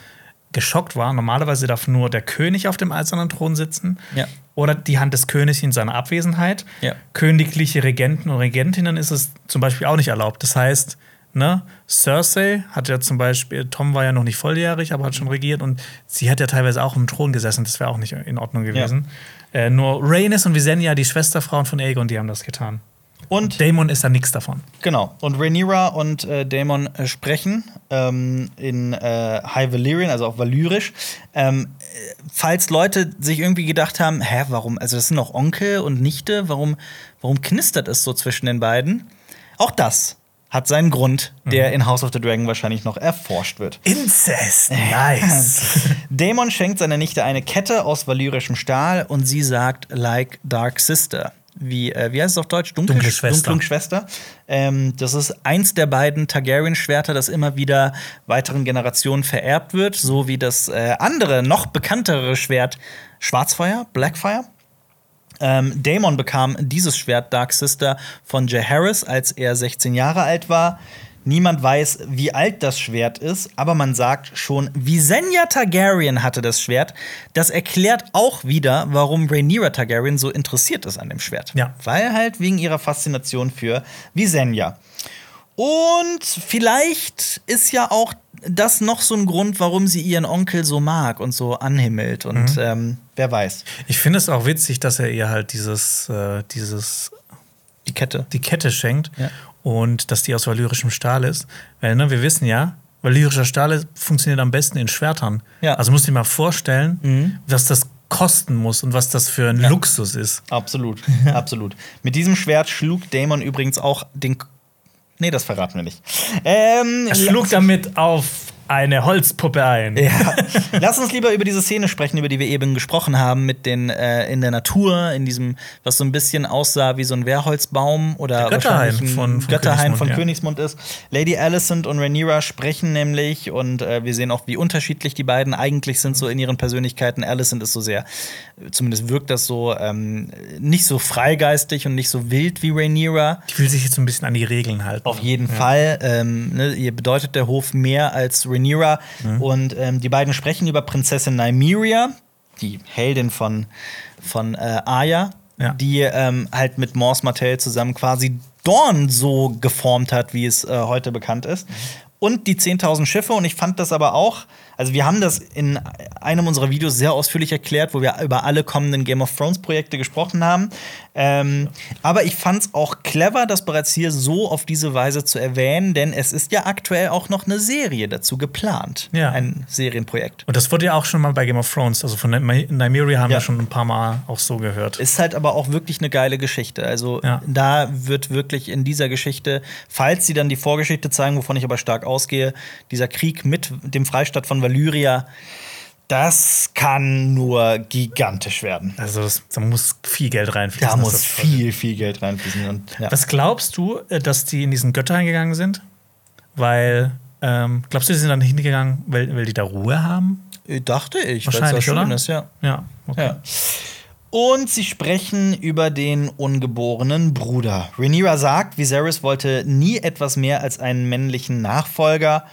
geschockt war. Normalerweise darf nur der König auf dem eisernen Thron sitzen. Ja. Oder die Hand des Königs in seiner Abwesenheit. Ja. Königliche Regenten und Regentinnen ist es zum Beispiel auch nicht erlaubt. Das heißt, ne, Cersei hat ja zum Beispiel, Tom war ja noch nicht volljährig, aber hat schon regiert und sie hat ja teilweise auch im Thron gesessen. Das wäre auch nicht in Ordnung gewesen. Äh, nur Rhaenys und Visenya, die Schwesterfrauen von Aegon, die haben das getan. Und Daemon ist da nichts davon. Genau. Und Rhaenyra und äh, Daemon äh, sprechen ähm, in äh, High Valyrian, also auf Valyrisch. Ähm, äh, falls Leute sich irgendwie gedacht haben, hä, warum? Also das sind doch Onkel und Nichte. Warum, warum knistert es so zwischen den beiden? Auch das hat seinen Grund, der in House of the Dragon wahrscheinlich noch erforscht wird. Incest, nice. Daemon schenkt seiner Nichte eine Kette aus valyrischem Stahl und sie sagt, like Dark Sister. Wie, äh, wie heißt es auf Deutsch? Dunkle, Dunkle Schwester. Dunkle Schwester. Ähm, das ist eins der beiden Targaryen-Schwerter, das immer wieder weiteren Generationen vererbt wird, so wie das äh, andere, noch bekanntere Schwert Schwarzfeuer, Blackfire. Ähm, Daemon bekam dieses Schwert Dark Sister von Jaehaerys, als er 16 Jahre alt war. Niemand weiß, wie alt das Schwert ist, aber man sagt schon, Visenya Targaryen hatte das Schwert. Das erklärt auch wieder, warum Rhaenyra Targaryen so interessiert ist an dem Schwert. Ja. Weil halt wegen ihrer Faszination für Visenya. Und vielleicht ist ja auch das noch so ein Grund, warum sie ihren Onkel so mag und so anhimmelt. Und ähm, wer weiß. Ich finde es auch witzig, dass er ihr halt dieses, äh, dieses Die Kette. die Kette schenkt Ja. Und dass die aus valyrischem Stahl ist. Weil, ne, wir wissen ja, valyrischer Stahl ist- funktioniert am besten in Schwertern. Ja. Also musst du dir mal vorstellen, was das kosten muss und was das für ein Luxus ist. Absolut, absolut. Mit diesem Schwert schlug Daemon übrigens auch den. Nee, das verraten wir nicht. Ähm, Er schlug damit auf eine Holzpuppe ein. Ja. Lass uns lieber über diese Szene sprechen, über die wir eben gesprochen haben, mit den äh, in der Natur, in diesem, was so ein bisschen aussah wie so ein Wehrholzbaum oder Der Götterhain wahrscheinlich ein von- von Götterhain von Königsmund, Königsmund ist. Lady Alicent und Rhaenyra sprechen nämlich und äh, wir sehen auch, wie unterschiedlich die beiden eigentlich sind so in ihren Persönlichkeiten. Alicent ist so sehr, zumindest wirkt das so ähm, nicht so freigeistig und nicht so wild wie Rhaenyra. Ich will sich jetzt so ein bisschen an die Regeln halten. Auf jeden Fall. Ähm, ne, ihr bedeutet der Hof mehr als Rhaenyra. Und ähm, die beiden sprechen über Prinzessin Nymeria, die Heldin von, von äh, Arya, Ja. die ähm, halt mit Mors Martell zusammen quasi Dorn so geformt hat, wie es äh, heute bekannt ist. Und die 10.000 Schiffe. Und ich fand das aber auch, also wir haben das in einem unserer Videos sehr ausführlich erklärt, wo wir über alle kommenden Game of Thrones Projekte gesprochen haben. Ähm, aber ich fand es auch clever, das bereits hier so auf diese Weise zu erwähnen, denn es ist ja aktuell auch noch eine Serie dazu geplant. Ja. Ein Serienprojekt. Und das wurde ja auch schon mal bei Game of Thrones. Also von Nyme- Nymeria haben Ja. wir schon ein paar Mal auch so gehört. Ist halt aber auch wirklich eine geile Geschichte. Also Ja. da wird wirklich in dieser Geschichte, falls sie dann die Vorgeschichte zeigen, wovon ich aber stark ausgehe, dieser Krieg mit dem Freistaat von Valyria, das kann nur gigantisch werden. Also das, da muss viel Geld reinfließen. Da muss viel, viel Geld reinfließen. Und, ja. Was glaubst du, äh, dass die in diesen Götter eingegangen sind? Weil, ähm, glaubst du, die sind dann hingegangen, weil, weil die da Ruhe haben? dachte ich, Wahrscheinlich, oder? ist, ja. Ja, okay. Ja. Und sie sprechen über den ungeborenen Bruder. Rhaenyra sagt, Viserys wollte nie etwas mehr als einen männlichen Nachfolger.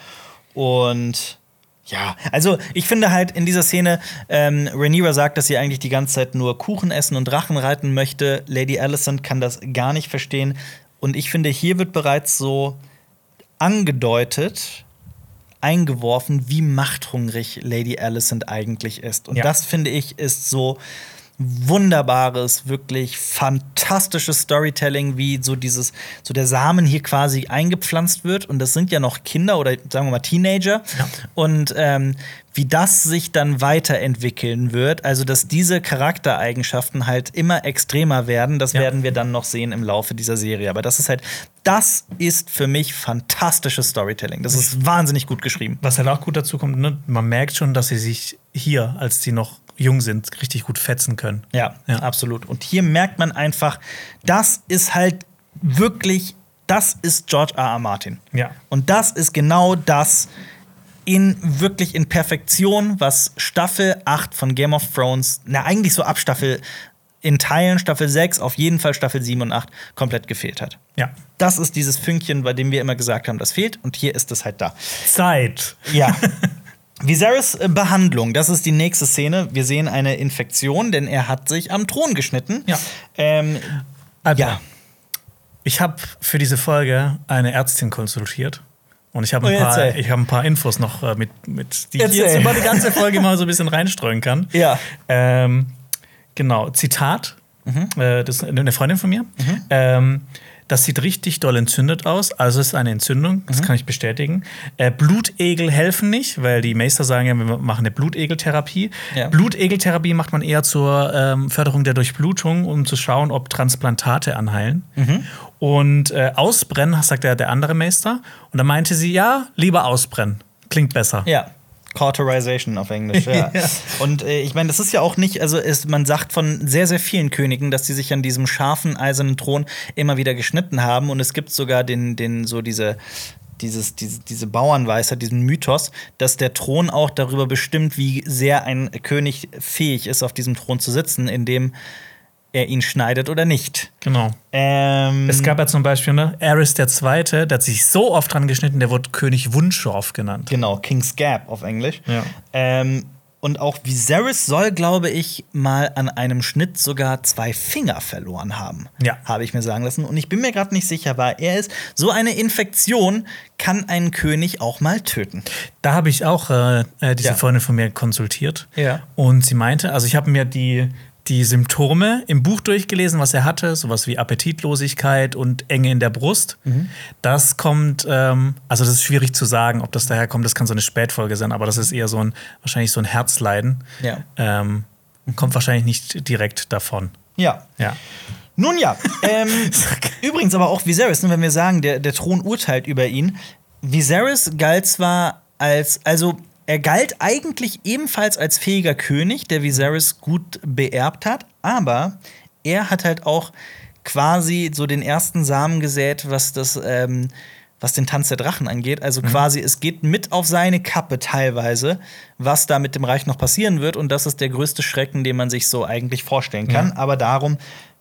Und ja, also ich finde halt in dieser Szene, ähm, Rhaenyra sagt, dass sie eigentlich die ganze Zeit nur Kuchen essen und Drachen reiten möchte. Lady Alicent kann das gar nicht verstehen. Und ich finde, hier wird bereits so angedeutet, eingeworfen, wie machthungrig Lady Alicent eigentlich ist. Und Ja. das finde ich ist so wunderbares, wirklich fantastisches Storytelling, wie so dieses, so der Samen hier quasi eingepflanzt wird. Und das sind ja noch Kinder oder sagen wir mal Teenager. Ja. Und ähm, wie das sich dann weiterentwickeln wird, also dass diese Charaktereigenschaften halt immer extremer werden, das Ja. werden wir dann noch sehen im Laufe dieser Serie. Aber das ist halt, das ist für mich fantastisches Storytelling. Das ist wahnsinnig gut geschrieben. Was halt auch gut dazu kommt, ne? man merkt schon, dass sie sich hier, als sie noch jung sind, richtig gut fetzen können. Ja, Ja. absolut. Und hier merkt man einfach, das ist halt wirklich, das ist George R. R. Martin. Ja. Und das ist genau das in wirklich in Perfektion, was Staffel 8 von Game of Thrones, na eigentlich so ab Staffel in Teilen Staffel 6, auf jeden Fall Staffel 7 und 8 komplett gefehlt hat. Ja. Das ist dieses Fünkchen, bei dem wir immer gesagt haben, das fehlt und hier ist es halt da. Zeit. Ja. Viserys äh, Behandlung, das ist die nächste Szene. Wir sehen eine Infektion, denn er hat sich am Thron geschnitten. Ja. Ähm, Also, ja. Ich habe für diese Folge eine Ärztin konsultiert. Und ich habe ein, Oh, paar- ich hab ein paar Infos noch äh, mit, mit die ich jetzt über die ganze Folge mal so ein bisschen reinstreuen kann. Ja. Ähm, genau, Zitat. Äh, das ist eine Freundin von mir. Ähm, das sieht richtig doll entzündet aus. Also es ist eine Entzündung, das kann ich bestätigen. Äh, Blutegel helfen nicht, weil die Meister sagen ja, wir machen eine Blutegeltherapie. Ja. Blutegeltherapie macht man eher zur ähm, Förderung der Durchblutung, um zu schauen, ob Transplantate anheilen. Und äh, ausbrennen, sagt der, der andere Meister. Und da meinte sie, ja, lieber ausbrennen. Klingt besser. Ja. Cauterization auf Englisch, ja. Ja. Und äh, ich meine, das ist ja auch nicht, also es, man sagt von sehr, sehr vielen Königen, dass die sich an diesem scharfen, eisernen Thron immer wieder geschnitten haben. Und es gibt sogar den, den so diese. Dieses, diese, diese Bauernweisheit, diesen Mythos, dass der Thron auch darüber bestimmt, wie sehr ein König fähig ist, auf diesem Thron zu sitzen, indem er ihn schneidet oder nicht. Genau. Ähm, Es gab ja zum Beispiel, ne, Aris der Zweite, der hat sich so oft dran geschnitten, der wurde König Wunschorf genannt. Genau, King's Gap auf Englisch. Ja. Ähm, und auch Viserys soll, glaube ich, mal an einem Schnitt sogar zwei Finger verloren haben. Ja. Habe ich mir sagen lassen. Und ich bin mir gerade nicht sicher, weil er ist, so eine Infektion kann einen König auch mal töten. Da habe ich auch äh, äh, diese Ja. Freundin von mir konsultiert. Ja. Und sie meinte, also ich habe mir die, die Symptome im Buch durchgelesen, was er hatte, sowas wie Appetitlosigkeit und Enge in der Brust. Mhm. Das kommt, ähm, also das ist schwierig zu sagen, ob das daher kommt. Das kann so eine Spätfolge sein, aber das ist eher so ein, wahrscheinlich so ein Herzleiden. Ja. Ähm, kommt wahrscheinlich nicht direkt davon. Ja. Ja. Nun ja, ähm, übrigens aber auch Viserys, ne, wenn wir sagen, der, der Thron urteilt über ihn. Viserys galt zwar als, also er galt eigentlich ebenfalls als fähiger König, der Viserys gut beerbt hat, aber er hat halt auch quasi so den ersten Samen gesät, was das, ähm, was den Tanz der Drachen angeht. Also quasi, es geht mit auf seine Kappe teilweise, was da mit dem Reich noch passieren wird. Und das ist der größte Schrecken, den man sich so eigentlich vorstellen kann. Ja. Aber darum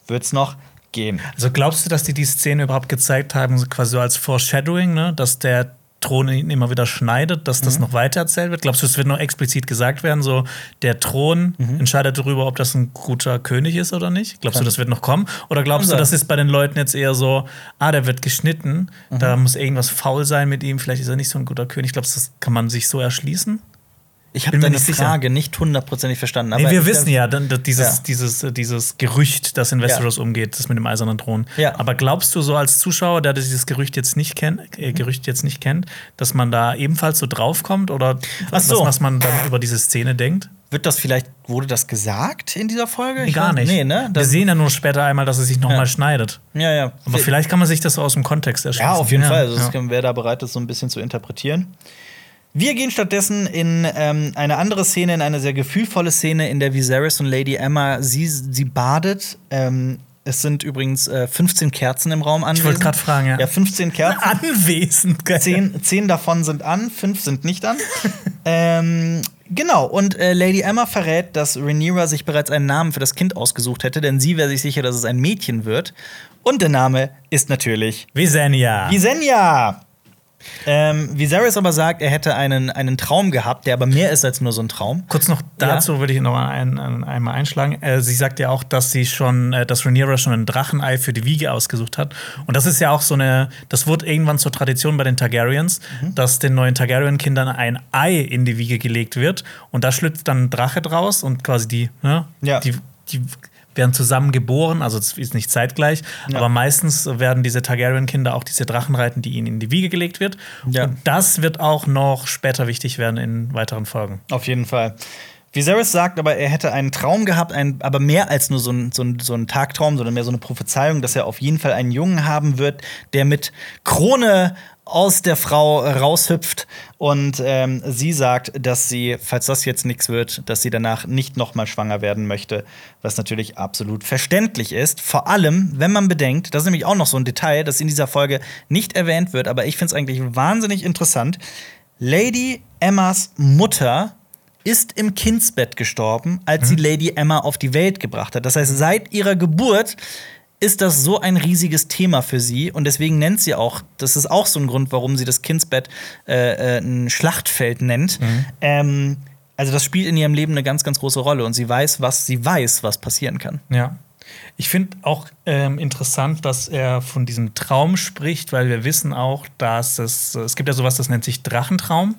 wird es noch gehen. Also glaubst du, dass die die Szene überhaupt gezeigt haben, quasi so als Foreshadowing, ne? dass der Thron ihn immer wieder schneidet, dass Mhm. das noch weiter erzählt wird? Glaubst du, es wird noch explizit gesagt werden, so der Thron Mhm. entscheidet darüber, ob das ein guter König ist oder nicht? Glaubst du, das wird noch kommen? Oder glaubst Kann du, das ist bei den Leuten jetzt eher so, ah, der wird geschnitten, Mhm. da muss irgendwas faul sein mit ihm, vielleicht ist er nicht so ein guter König. Glaubst du, das kann man sich so erschließen? Ich habe deine nicht sicher. Frage nicht hundertprozentig verstanden. Nee, aber wir ich- wissen ja, dann, dieses, Ja. Dieses, dieses Gerücht, das in Westeros umgeht, das mit dem eisernen Thron. Ja. Aber glaubst du so als Zuschauer, der dieses Gerücht jetzt nicht kennt, äh, Gerücht jetzt nicht kennt, dass man da ebenfalls so draufkommt oder was, so. was man dann über diese Szene denkt? Wird das vielleicht, wurde das gesagt in dieser Folge? Nee, gar nicht. Nee, ne? Wir sehen ja nur später einmal, dass es sich nochmal Ja. schneidet. ja, ja. Aber vielleicht kann man sich das so aus dem Kontext erschließen. Ja, auf jeden Fall. Also, ja. wer da bereit ist, so ein bisschen zu interpretieren. Wir gehen stattdessen in ähm, eine andere Szene, in eine sehr gefühlvolle Szene, in der Viserys und Lady Emma, sie, sie badet. Ähm, es sind übrigens äh, 15 Kerzen im Raum anwesend. wollte grad fragen, ja. Ja, 15 Kerzen. Anwesend. geil. Zehn, zehn davon sind an, fünf sind nicht an. ähm, genau, und äh, Lady Emma verrät, dass Rhaenyra sich bereits einen Namen für das Kind ausgesucht hätte, denn sie wäre sich sicher, dass es ein Mädchen wird. Und der Name ist natürlich Visenya. Visenya. Ähm, Viserys aber sagt, er hätte einen, einen Traum gehabt, der aber mehr ist als nur so ein Traum. Kurz noch dazu würde ich noch ein, ein, einmal einschlagen. Äh, sie sagt ja auch, dass sie schon, äh, dass Rhaenyra schon ein Drachenei für die Wiege ausgesucht hat. Und das ist ja auch so eine, das wurde irgendwann zur Tradition bei den Targaryens, Mhm. dass den neuen Targaryen-Kindern ein Ei in die Wiege gelegt wird. Und da schlüpft dann ein Drache draus und quasi die, ne, Ja. die, die werden zusammen geboren, also es ist nicht zeitgleich, Ja. aber meistens werden diese Targaryen-Kinder auch diese Drachen reiten, die ihnen in die Wiege gelegt wird. Ja. Und das wird auch noch später wichtig werden in weiteren Folgen. Auf jeden Fall. Viserys sagt aber, er hätte einen Traum gehabt, ein, aber mehr als nur so ein, so, ein, so ein Tagtraum, sondern mehr so eine Prophezeiung, dass er auf jeden Fall einen Jungen haben wird, der mit Krone aus der Frau raushüpft. Und ähm, sie sagt, dass sie, falls das jetzt nichts wird, dass sie danach nicht noch mal schwanger werden möchte, was natürlich absolut verständlich ist. Vor allem, wenn man bedenkt, das ist nämlich auch noch so ein Detail, das in dieser Folge nicht erwähnt wird, aber ich finde es eigentlich wahnsinnig interessant. Lady Emmas Mutter ist im Kindsbett gestorben, als sie Lady Emma auf die Welt gebracht hat. Das heißt, seit ihrer Geburt ist das so ein riesiges Thema für sie und deswegen nennt sie auch, das ist auch so ein Grund, warum sie das Kindsbett äh, äh, ein Schlachtfeld nennt. Mhm. Ähm, also das spielt in ihrem Leben eine ganz, ganz große Rolle und sie weiß, was sie weiß, was passieren kann. Ja. Ich finde auch ähm, interessant, dass er von diesem Traum spricht, weil wir wissen auch, dass es, es gibt ja sowas, das nennt sich Drachentraum.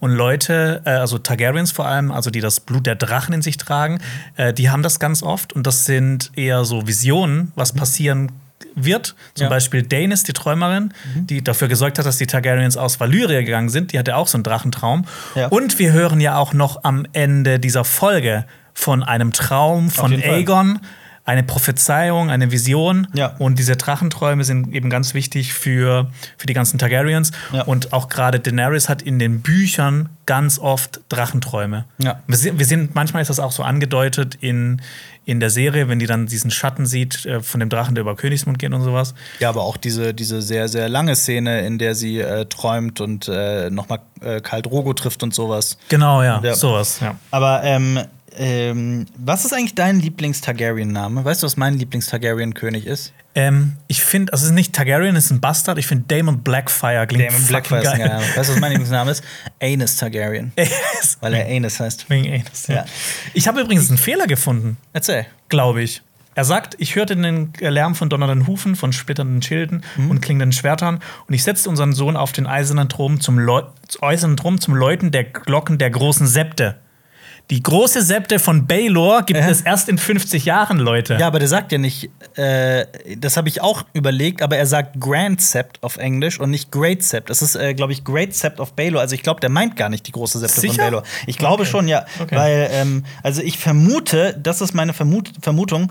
Und Leute, äh, also Targaryens vor allem, also die das Blut der Drachen in sich tragen, äh, die haben das ganz oft. Und das sind eher so Visionen, was passieren wird. Zum Ja. Beispiel Daenerys, die Träumerin, die dafür gesorgt hat, dass die Targaryens aus Valyria gegangen sind. Die hatte auch so einen Drachentraum. Ja. Und wir hören ja auch noch am Ende dieser Folge von einem Traum von jeden Fall. Eine Prophezeiung, eine Vision. Ja. Und diese Drachenträume sind eben ganz wichtig für, für die ganzen Targaryens. Ja. Und auch gerade Daenerys hat in den Büchern ganz oft Drachenträume. Ja. Wir, sehen, wir sehen, manchmal ist das auch so angedeutet in, in der Serie, wenn die dann diesen Schatten sieht äh, von dem Drachen, der über Königsmund geht und sowas. Ja, aber auch diese, diese sehr, sehr lange Szene, in der sie äh, träumt und äh, nochmal äh, Karl Drogo trifft und sowas. Genau, ja, Ja. sowas, ja. Aber ähm, ähm, was ist eigentlich dein Lieblings-Targaryen-Name? Weißt du, was mein Lieblings-Targaryen-König ist? Ähm, ich finde, also es ist nicht Targaryen, es ist ein Bastard. Ich finde Damon Blackfire klingt Damon Blackfire ist ein geil. Name. Weißt du, was mein Lieblingsname ist? Aenys Targaryen. Weil er Aenys heißt. Wegen Anus, ja. Ja. Ich habe übrigens einen Fehler gefunden, Erzähl. glaube ich. Er sagt, ich hörte den Lärm von donnernden Hufen, von splitternden Schilden und klingenden Schwertern und ich setzte unseren Sohn auf den eisernen Thron zum, Läu eisernen Thron zum Läuten der Glocken der großen Septe. Die große Septe von Baylor gibt Äh. es erst in 50 Jahren, Leute. Ja, aber der sagt ja nicht, äh, das habe ich auch überlegt, aber er sagt Grand Sept auf Englisch und nicht Great Sept. Das ist, äh, glaube ich, Great Sept of Baelor. Also ich glaube, der meint gar nicht die große Septe Sicher? von Baelor. Ich glaube Okay. schon, ja. Okay. Weil, ähm, also ich vermute, das ist meine Vermut Vermutung,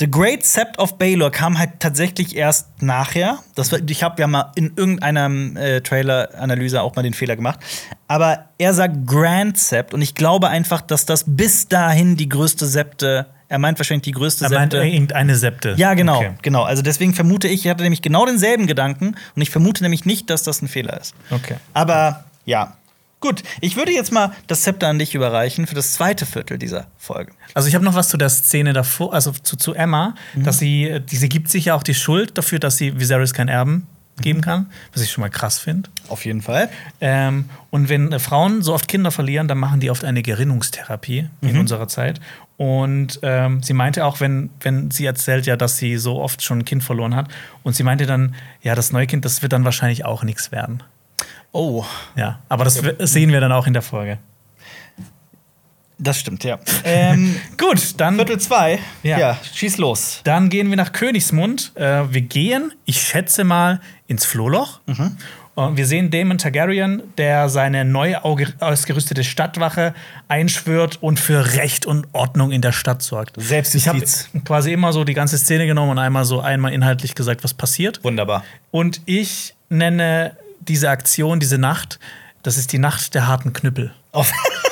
The Great Sept of Baelor kam halt tatsächlich erst nachher. Das war, ich habe ja mal in irgendeiner äh, Trailer-Analyse auch mal den Fehler gemacht. Aber er sagt Grand Sept und ich glaube einfach, dass das bis dahin die größte Septe, er meint wahrscheinlich die größte er meint Septe. irgendeine Septe. Ja, genau, Okay. genau. Also deswegen vermute ich, ich hatte nämlich genau denselben Gedanken und ich vermute nämlich nicht, dass das ein Fehler ist. okay. Aber ja. Gut, ich würde jetzt mal das Zepter an dich überreichen für das zweite Viertel dieser Folge. Also ich habe noch was zu der Szene davor, also zu, zu Emma, Mhm. dass sie, die, sie gibt sich ja auch die Schuld dafür, dass sie Viserys kein Erben Mhm. geben kann, was ich schon mal krass finde. Auf jeden Fall. Ähm, und wenn äh, Frauen so oft Kinder verlieren, dann machen die oft eine Gerinnungstherapie in Mhm. unserer Zeit. Und ähm, sie meinte auch, wenn, wenn sie erzählt ja, dass sie so oft schon ein Kind verloren hat, und sie meinte dann, ja, das neue Kind, das wird dann wahrscheinlich auch nichts werden. Oh, Ja, aber das w- sehen wir dann auch in der Folge. das stimmt, ja. ähm, Gut, dann Viertel zwei. Ja. Ja. schieß los. Dann gehen wir nach Königsmund. Äh, wir gehen, ich schätze mal, ins Flohloch. Und wir sehen Daemon Targaryen, der seine neu ausgerüstete Stadtwache einschwört und für Recht und Ordnung in der Stadt sorgt. Ich habe quasi immer so die ganze Szene genommen und einmal so einmal inhaltlich gesagt, was passiert. Wunderbar. Und ich nenne diese Aktion, diese Nacht, das ist die Nacht der harten Knüppel.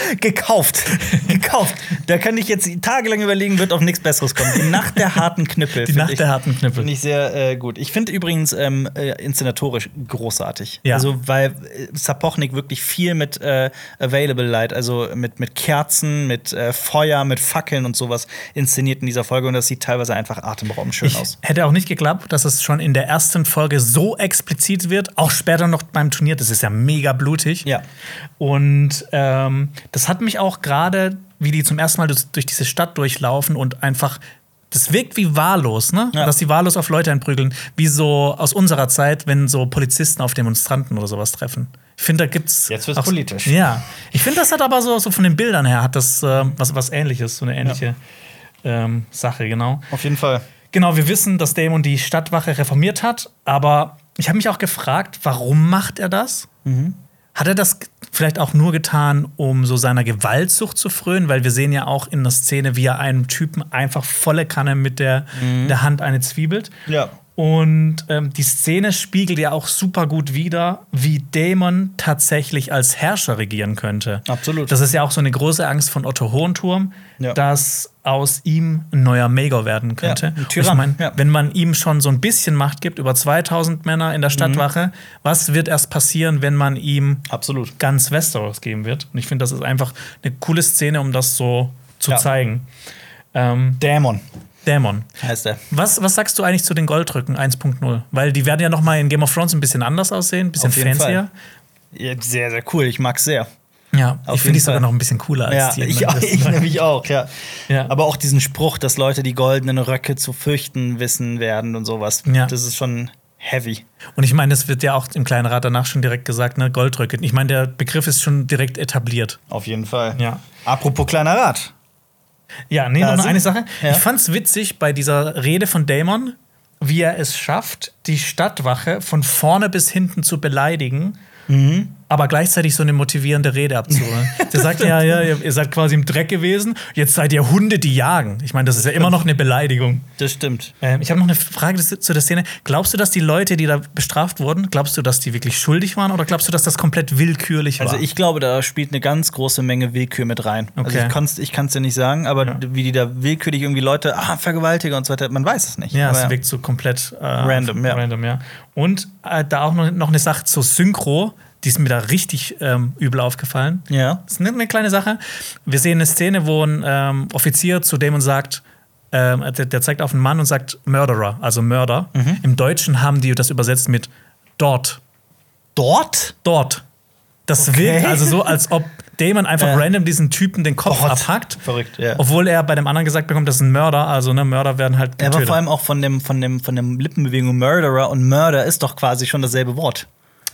Auf gekauft. gekauft. Da kann ich jetzt tagelang überlegen, wird auf nichts Besseres kommen. Die Nacht der harten Knüppel. Die Nacht ich, der harten Knüppel. Finde ich sehr äh, gut. Ich finde übrigens ähm, äh, inszenatorisch großartig. Ja. Also, weil äh, Sapochnik wirklich viel mit äh, Available Light, also mit, mit Kerzen, mit äh, Feuer, mit Fackeln und sowas inszeniert in dieser Folge. Und das sieht teilweise einfach atemberaubend schön Ich aus. hätte auch nicht geglaubt, dass es schon in der ersten Folge so explizit wird. Auch später noch beim Turnier. Das ist ja mega blutig. Ja. Und ähm, das hat mich auch gerade, wie die zum ersten Mal durch, diese Stadt durchlaufen und einfach. Das wirkt wie wahllos, ne? Ja. Dass die wahllos auf Leute einprügeln, wie so aus unserer Zeit, wenn so Polizisten auf Demonstranten oder sowas treffen. Ich finde, da gibt's. Jetzt wird's auch- politisch. Ja. Ich finde, das hat aber so, so von den Bildern her, hat das äh, was, was ähnliches, so eine ähnliche ähm, Sache, genau. Auf jeden Fall. Genau, wir wissen, dass Damon die Stadtwache reformiert hat, aber ich habe mich auch gefragt, warum macht er das? Hat er das vielleicht auch nur getan, um so seiner Gewaltsucht zu frönen? Weil wir sehen ja auch in der Szene, wie er einem Typen einfach volle Kanne mit der, der Hand eine zwiebelt. Ja. Und ähm, die Szene spiegelt ja auch super gut wider, wie Daemon tatsächlich als Herrscher regieren könnte. Absolut. Das ist ja auch so eine große Angst von Otto Hohenturm, Ja. dass aus ihm ein neuer Maegor werden könnte. Ja, Tyrann, ich mein, ja. wenn man ihm schon so ein bisschen Macht gibt, über 2000 Männer in der Stadtwache, Mhm. was wird erst passieren, wenn man ihm Absolut. ganz Westeros geben wird? Und ich finde, das ist einfach eine coole Szene, um das so zu zeigen. Ähm, Dämon. Dämon. Heißt er. Was, was sagst du eigentlich zu den Goldrücken 1.0? Weil die werden ja noch mal in Game of Thrones ein bisschen anders aussehen, ein bisschen fancier. Ja, sehr, sehr cool. Ich mag's sehr. Ja, Auf ich finde die sogar noch ein bisschen cooler als Ja, die. ich, auch, ich nämlich auch, ja. Ja. Aber auch diesen Spruch, dass Leute die goldenen Röcke zu fürchten wissen werden und sowas. Ja. Das ist schon heavy. Und ich meine, das wird ja auch im kleinen Rat danach schon direkt gesagt, ne, Goldröcke. Ich meine, der Begriff ist schon direkt etabliert. Auf jeden Fall. Ja. Apropos kleiner Rat. Ja, nee, Da noch sind- eine Sache. Ja. Ich fand's witzig bei dieser Rede von Damon, wie er es schafft, die Stadtwache von vorne bis hinten zu beleidigen, Mhm. Aber gleichzeitig so eine motivierende Rede abzuholen. Der sagt ja, ja, ihr seid quasi im Dreck gewesen, jetzt seid ihr Hunde, die jagen. Ich meine, das ist ja immer noch eine Beleidigung. Das stimmt. Ähm, ich habe noch eine Frage zu der Szene. Glaubst du, dass die Leute, die da bestraft wurden, glaubst du, dass die wirklich schuldig waren oder glaubst du, dass das komplett willkürlich war? Also ich glaube, da spielt eine ganz große Menge Willkür mit rein. Also Okay. ich kann es dir nicht sagen, aber Ja. wie die da willkürlich irgendwie Leute, ah, Vergewaltiger und so weiter, man weiß es nicht. Ja, aber es wirkt so komplett äh, Random, ja. random, ja. Und äh, da auch noch, noch eine Sache zur Synchro, die ist mir da richtig ähm, übel aufgefallen. Ja. Das ist eine, eine kleine Sache. Wir sehen eine Szene, wo ein ähm, Offizier zu Damon sagt, ähm, der, der zeigt auf einen Mann und sagt Murderer, also Mörder. Mhm. Im Deutschen haben die das übersetzt mit dort. Dort? Dort. Das Okay. wirkt also so, als ob Damon einfach Ja. random diesen Typen den Kopf Dort. abhackt. Verrückt, ja. Obwohl er bei dem anderen gesagt bekommt, das ist ein Mörder. Also ne, Mörder werden halt Er war getötet. vor allem auch von dem, von dem, von dem Lippenbewegung Murderer und Murder ist doch quasi schon dasselbe Wort.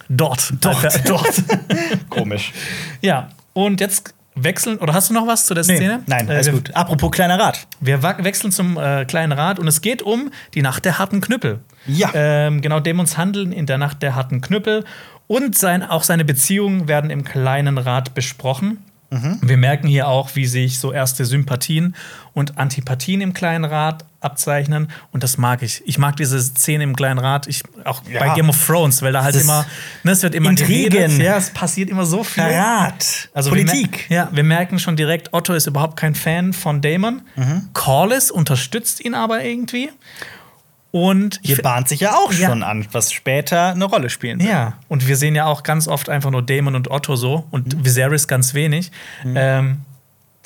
Dort. Dort. Dort. Komisch. ja, und jetzt wechseln, oder hast du noch was zu der Szene? Nein, Äh, alles wir, gut. Apropos kleiner Rat. Wir wechseln zum äh, kleinen Rat und es geht um die Nacht der harten Knüppel. Ja. Ähm, genau, Dämons Handeln in der Nacht der harten Knüppel und sein, auch seine Beziehungen werden im kleinen Rat besprochen. Mhm. Wir merken hier auch, wie sich so erste Sympathien und Antipathien im kleinen Rat abzeichnen. Und das mag ich. Ich mag diese Szene im kleinen Rat, ich, auch Ja. bei Game of Thrones, weil da halt Das immer, ne, es wird immer Intrigen. geredet. Ja, es passiert immer so viel. Rat. Also wir Politik. mer- Ja, wir merken schon direkt, Otto ist überhaupt kein Fan von Damon. Mhm. Corlys unterstützt ihn aber irgendwie. Und Hier bahnt sich ja auch Ja. schon an, was später eine Rolle spielen wird. ja, und wir sehen ja auch ganz oft einfach nur Damon und Otto so und Viserys ganz wenig. Ähm,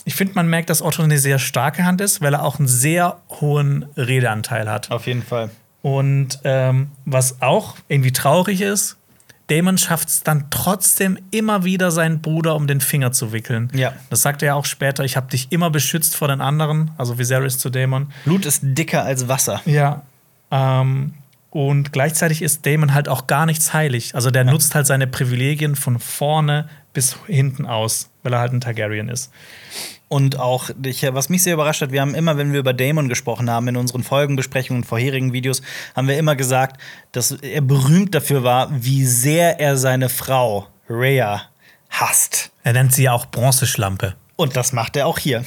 ich finde, man merkt, dass Otto eine sehr starke Hand ist, weil er auch einen sehr hohen Redeanteil hat. Auf jeden Fall. Und ähm, was auch irgendwie traurig ist, Damon schafft es dann trotzdem immer wieder, seinen Bruder um den Finger zu wickeln. Ja. Das sagt er ja auch später. Ich habe dich immer beschützt vor den anderen, also Viserys zu Damon. Blut ist dicker als Wasser. Ja. Ähm, und gleichzeitig ist Damon halt auch gar nichts heilig. Also der nutzt halt seine Privilegien von vorne bis hinten aus, weil er halt ein Targaryen ist. Und auch, ich, was mich sehr überrascht hat, wir haben immer, wenn wir über Damon gesprochen haben, in unseren Folgenbesprechungen und vorherigen Videos, haben wir immer gesagt, dass er berühmt dafür war, wie sehr er seine Frau, Rhea, hasst. Er nennt sie ja auch Bronzeschlampe. Und das macht er auch hier.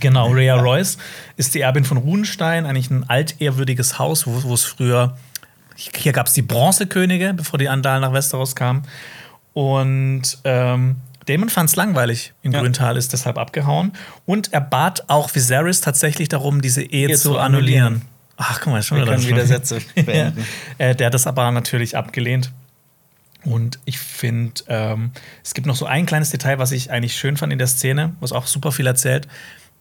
Genau, Rhea Royce ist die Erbin von Runenstein, eigentlich ein altehrwürdiges Haus, wo wo es früher. Hier gab es die Bronzekönige, bevor die Andalen nach Westeros kamen. Und ähm, Damon fand es langweilig in Ja. Grüntal, ist deshalb abgehauen. Und er bat auch Viserys tatsächlich darum, diese Ehe Ehe zu zu annullieren. annullieren. Ach, guck mal, schon Wir wieder. können wieder Sätze beenden. ja. äh, Der hat das aber natürlich abgelehnt. Und ich finde, ähm, es gibt noch so ein kleines Detail, was ich eigentlich schön fand in der Szene, was auch super viel erzählt.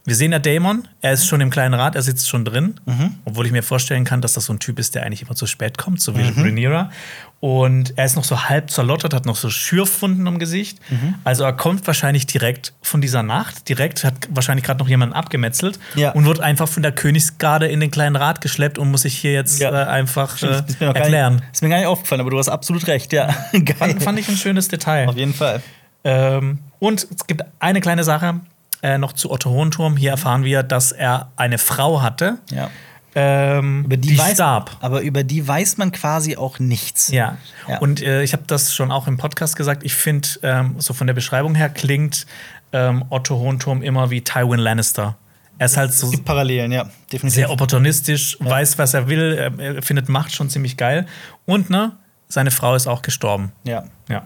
Wir sehen ja Damon, er ist schon im kleinen Rad, er sitzt schon drin, obwohl ich mir vorstellen kann, dass das so ein Typ ist, der eigentlich immer zu spät kommt, so wie Rhaenyra. Und er ist noch so halb zerlottert, hat noch so Schürfwunden am Gesicht. Also er kommt wahrscheinlich direkt von dieser Nacht, direkt hat wahrscheinlich gerade noch jemanden abgemetzelt Ja. und wird einfach von der Königsgarde in den kleinen Rat geschleppt und muss sich hier jetzt Ja. äh, einfach äh, Ist erklären. Nicht, ist mir gar nicht aufgefallen, aber du hast absolut recht, ja. Geil. Fand, fand ich ein schönes Detail. Auf jeden Fall. Ähm, und es gibt eine kleine Sache äh, noch zu Otto Hohenturm. Hier erfahren wir, dass er eine Frau hatte, Ja. ähm, Über die, die weiß, starb. Aber über die weiß man quasi auch nichts. Ja. Ja. Und äh, ich habe das schon auch im Podcast gesagt. Ich finde, ähm, so von der Beschreibung her klingt ähm, Otto Hohenturm immer wie Tywin Lannister. Er ist halt so Es gibt Parallelen, ja, definitiv. sehr opportunistisch, weiß, was er will, er, er findet Macht schon ziemlich geil. Und ne, seine Frau ist auch gestorben. ja. Ja.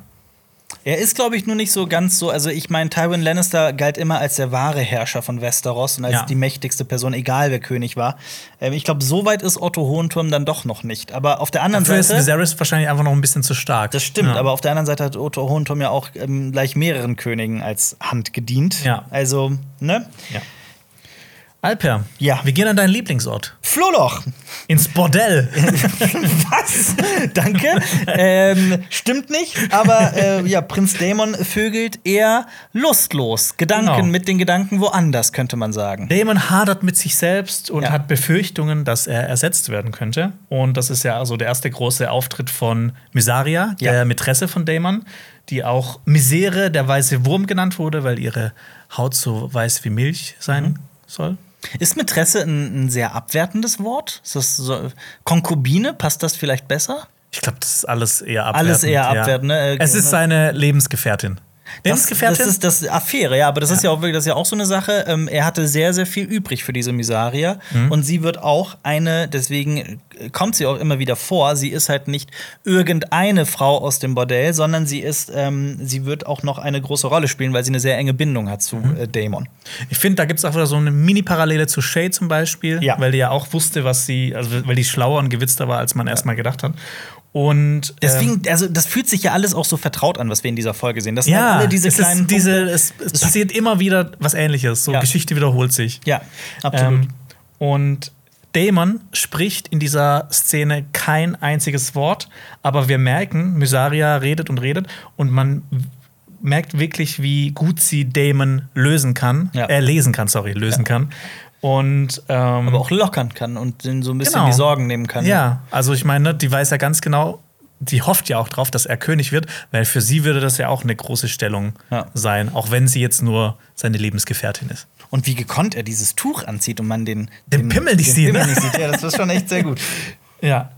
Er ist, glaube ich, nur nicht so ganz so. Also, ich meine, Tywin Lannister galt immer als der wahre Herrscher von Westeros und als Ja. die mächtigste Person, egal wer König war. Ähm, ich glaube, so weit ist Otto Hohenturm dann doch noch nicht. Aber auf der anderen Dafür ist Seite. Viserys wahrscheinlich einfach noch ein bisschen zu stark. Das stimmt, ja. aber auf der anderen Seite hat Otto Hohenturm ja auch ähm, gleich mehreren Königen als Hand gedient. Ja. Also, ne? Ja. Alper, Ja. wir gehen an deinen Lieblingsort. Flohloch. Ins Bordell. Was? Danke. ähm, stimmt nicht, aber äh, ja, Prinz Damon vögelt eher lustlos. Gedanken Genau. mit den Gedanken woanders, könnte man sagen. Damon hadert mit sich selbst und Ja. hat Befürchtungen, dass er ersetzt werden könnte. Und das ist ja also der erste große Auftritt von Mysaria, der Ja. Mätresse von Damon, die auch Misere, der weiße Wurm genannt wurde, weil ihre Haut so weiß wie Milch sein Mhm. soll. Ist Mätresse ein, ein sehr abwertendes Wort? Ist das so, Konkubine? Passt das vielleicht besser? Ich glaube, das ist alles eher abwertend. Alles eher ja. abwertend, ne? Es ist seine Lebensgefährtin. Das, Lebensgefährtin? das ist das Affäre, ja, aber das ist ja auch wirklich, das ja auch so eine Sache. Ähm, er hatte sehr, sehr viel übrig für diese Misaria Mhm. und sie wird auch eine, deswegen äh, kommt sie auch immer wieder vor. Sie ist halt nicht irgendeine Frau aus dem Bordell, sondern sie ist, ähm, sie wird auch noch eine große Rolle spielen, weil sie eine sehr enge Bindung hat zu Mhm. äh, Damon. Ich finde, da gibt es auch wieder so eine Mini-Parallele zu Shay zum Beispiel, Ja. weil die ja auch wusste, was sie, also weil die schlauer und gewitzter war, als man erstmal gedacht hat. Und ähm, Deswegen, also das fühlt sich ja alles auch so vertraut an, was wir in dieser Folge sehen. Das sind ja, alle diese es, kleinen ist diese, es, es passiert immer wieder was Ähnliches. So Ja. Geschichte wiederholt sich. Ja, absolut. Ähm, und Damon spricht in dieser Szene kein einziges Wort, aber wir merken, Mysaria redet und redet und man merkt wirklich, wie gut sie Damon lösen kann, Ja. äh, lesen kann, sorry, lösen kann. Und ähm, aber auch lockern kann und den so ein bisschen Genau. die Sorgen nehmen kann. ja, also ich meine, die weiß ja ganz genau, die hofft ja auch drauf, dass er König wird, weil für sie würde das ja auch eine große Stellung Ja. sein, auch wenn sie jetzt nur seine Lebensgefährtin ist. Und wie gekonnt er dieses Tuch anzieht und man den, Den Pimmel nicht den sieht, Pimmel ne? nicht sieht. Ja, das ist schon echt sehr gut. Ja,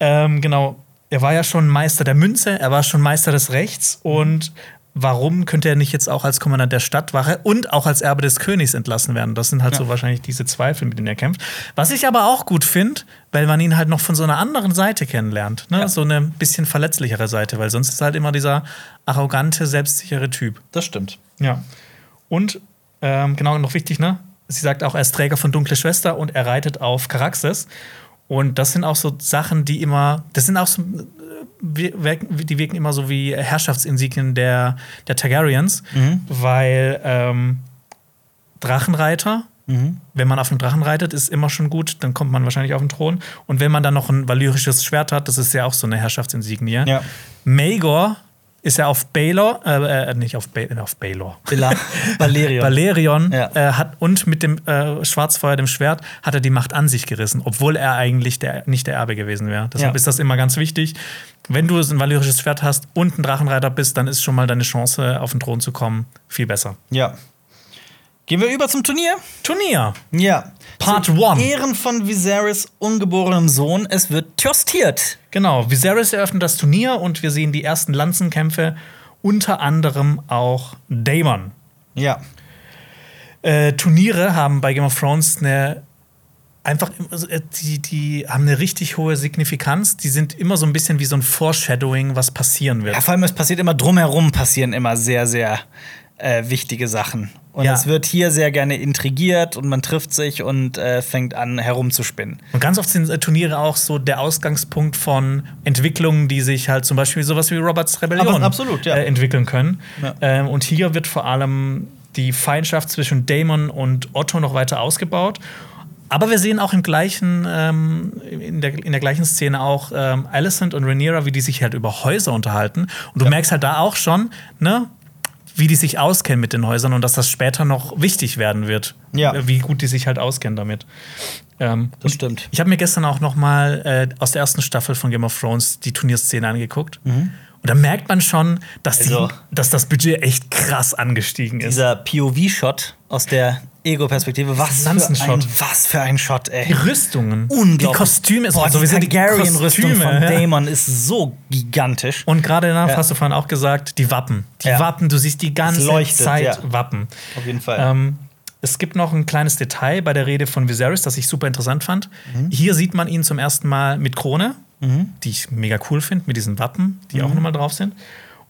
ähm, genau. Er war ja schon Meister der Münze, er war schon Meister des Rechts und warum könnte er nicht jetzt auch als Kommandant der Stadtwache und auch als Erbe des Königs entlassen werden? Das sind halt Ja. so wahrscheinlich diese Zweifel, mit denen er kämpft. Was ich aber auch gut finde, weil man ihn halt noch von so einer anderen Seite kennenlernt. Ne? Ja. So eine bisschen verletzlichere Seite, weil sonst ist er halt immer dieser arrogante, selbstsichere Typ. Das stimmt. Ja. Und ähm, genau noch wichtig, ne? Sie sagt auch, er ist Träger von Dunkle Schwester und er reitet auf Karaxes. Und das sind auch so Sachen, die immer, das sind auch so, die wirken immer so wie Herrschaftsinsignien der, der Targaryens, weil ähm, Drachenreiter, wenn man auf einem Drachen reitet, ist immer schon gut, dann kommt man wahrscheinlich auf den Thron. Und wenn man dann noch ein valyrisches Schwert hat, das ist ja auch so eine Herrschaftsinsignie. Ja. Maegor ist ja auf Baelor, äh, äh, nicht auf, ba auf Baelor. Villa Valerion. Valerion Ja. äh, hat und mit dem äh, Schwarzfeuer, dem Schwert, hat er die Macht an sich gerissen, obwohl er eigentlich der, nicht der Erbe gewesen wäre. Deshalb Ja. ist das immer ganz wichtig. Wenn du ein valyrisches Schwert hast und ein Drachenreiter bist, dann ist schon mal deine Chance, auf den Thron zu kommen, viel besser. ja. Gehen wir über zum Turnier? Turnier. Ja. Part Zu one. Ehren von Viserys ungeborenem Sohn. Es wird toastiert. Genau, Viserys eröffnet das Turnier und wir sehen die ersten Lanzenkämpfe, unter anderem auch Daemon. Ja. Äh, Turniere haben bei Game of Thrones eine einfach also, äh, die, die haben eine richtig hohe Signifikanz. Die sind immer so ein bisschen wie so ein Foreshadowing, was passieren wird. ja. Vor allem, es passiert immer drumherum, passieren immer sehr, sehr äh, wichtige Sachen. Und Ja. es wird hier sehr gerne intrigiert und man trifft sich und äh, fängt an, herumzuspinnen. Und ganz oft sind äh, Turniere auch so der Ausgangspunkt von Entwicklungen, die sich halt zum Beispiel sowas wie Roberts Rebellion Aber absolut, ja. äh, entwickeln können. Ja. Ähm, und hier wird vor allem die Feindschaft zwischen Damon und Otto noch weiter ausgebaut. Aber wir sehen auch im gleichen, ähm, in, der, in der gleichen Szene auch ähm, Alicent und Rhaenyra, wie die sich halt über Häuser unterhalten. Und du merkst halt da auch schon, ne, wie die sich auskennen mit den Häusern und dass das später noch wichtig werden wird. Ja. Wie gut die sich halt auskennen damit. Ähm, Das stimmt. ich habe mir gestern auch noch mal äh, aus der ersten Staffel von Game of Thrones die Turnierszene angeguckt. Und da merkt man schon, dass, die, Mhm. Also- dass das Budget echt krass angestiegen ist. Dieser POV-Shot aus der Ego-Perspektive, was, für ein- Lanzenshot. was für ein Shot, ey. Die Rüstungen, Unglaublich. die Kostüme, Boah, also die wir sehen die Targaryen-Rüstung von ja. Daemon ist so gigantisch. Und gerade danach Ja. hast du vorhin auch gesagt, die Wappen. Die Ja. Wappen, du siehst die ganze leuchtet, Zeit. Wappen. Auf jeden Fall. Ähm, es gibt noch ein kleines Detail bei der Rede von Viserys, das ich super interessant fand. Mhm. Hier sieht man ihn zum ersten Mal mit Krone, die ich mega cool finde, mit diesen Wappen, die Mhm. auch nochmal drauf sind.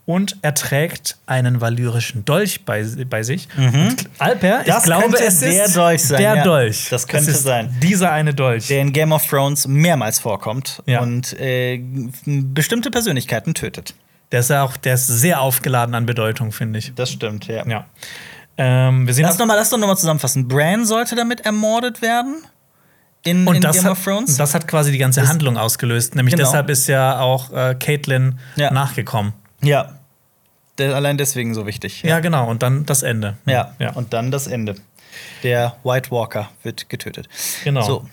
Und er trägt einen valyrischen Dolch bei, bei sich. Und Alper, Mhm. Das ich glaube, es der ist Dolch sein, Der ja. Dolch. Das könnte ist sein. Dieser eine Dolch. der in Game of Thrones mehrmals vorkommt Ja. und äh, bestimmte Persönlichkeiten tötet. Der ist ja auch, der ist sehr aufgeladen an Bedeutung, finde ich. Das stimmt, ja. Ja. Ähm, wir sehen Lass doch mal, lass doch noch mal zusammenfassen. Bran sollte damit ermordet werden in, und in das Game hat, of Thrones. das hat quasi die ganze Handlung ausgelöst. Nämlich Genau. deshalb ist ja auch äh, Caitlin nachgekommen. ja, allein deswegen so wichtig. Ja. genau. Und dann das Ende. Ja. ja. und dann das Ende. Der White Walker wird getötet. Genau. So,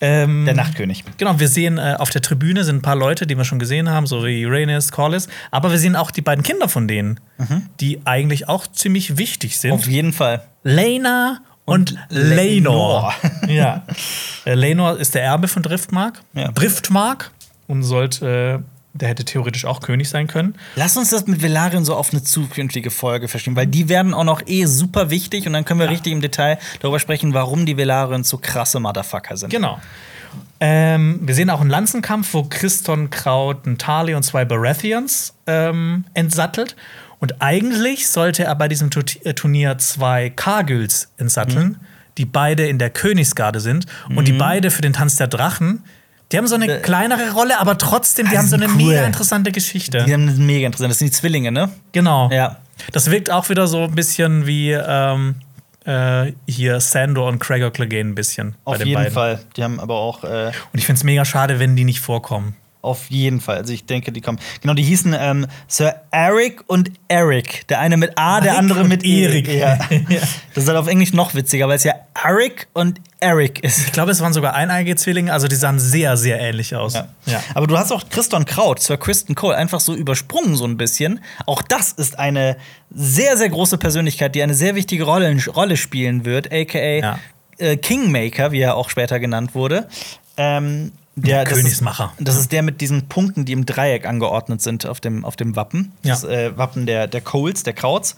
Ähm, der Nachtkönig. Genau, wir sehen äh, auf der Tribüne sind ein paar Leute, die wir schon gesehen haben, so wie Rhaenys, Corlys. Aber wir sehen auch die beiden Kinder von denen, die eigentlich auch ziemlich wichtig sind. Mhm. Auf jeden Fall. Lena und, Und Lenor. Lenor. ja. Äh, Lenor ist der Erbe von Driftmark. Ja. Driftmark und sollte, äh, der hätte theoretisch auch König sein können. Lass uns das mit Velaryon so auf eine zukünftige Folge verstehen, weil die werden auch noch eh super wichtig und dann können wir richtig im Detail darüber sprechen, warum die Velaryon so krasse Motherfucker sind. Genau. Ähm, wir sehen auch einen Lanzenkampf, wo Christon Kraut einen Tali und zwei Baratheons ähm, entsattelt. Und eigentlich sollte er bei diesem äh, Turnier zwei Kargüls entsatteln, die beide in der Königsgarde sind. Und die beide für den Tanz der Drachen. Die haben so eine kleinere Rolle, aber trotzdem, die Ah, haben so eine cool. mega interessante Geschichte. Die haben das mega interessant. Das sind die Zwillinge, ne? Genau. Ja. Das wirkt auch wieder so ein bisschen wie ähm, äh, hier Sandor und Gregor Clegane ein bisschen. Auf den jeden beiden. Fall. Die haben aber auch äh, Und ich finde es mega schade, wenn die nicht vorkommen. Auf jeden Fall. Also ich denke, die kommen. Genau, die hießen ähm, Sir Eric und Eric. Der eine mit A, der Eric andere mit Erik. Erik. Ja. Ja. Das ist halt auf Englisch noch witziger, weil es ja Eric und Eric ist. Ich glaube, es waren sogar eineige Zwillinge, also die sahen sehr, sehr ähnlich aus. Ja. Aber du hast auch Christon Kraut, Sir Kristen Cole, einfach so übersprungen, so ein bisschen. Auch das ist eine sehr, sehr große Persönlichkeit, die eine sehr wichtige Rolle, Rolle spielen wird, aka Ja. äh, Kingmaker, wie er auch später genannt wurde. Ähm, der, das Königsmacher. Ist, das ist der mit diesen Punkten, die im Dreieck angeordnet sind auf dem, auf dem Wappen. Ja. Das äh, Wappen der, der Coles, der Krauts.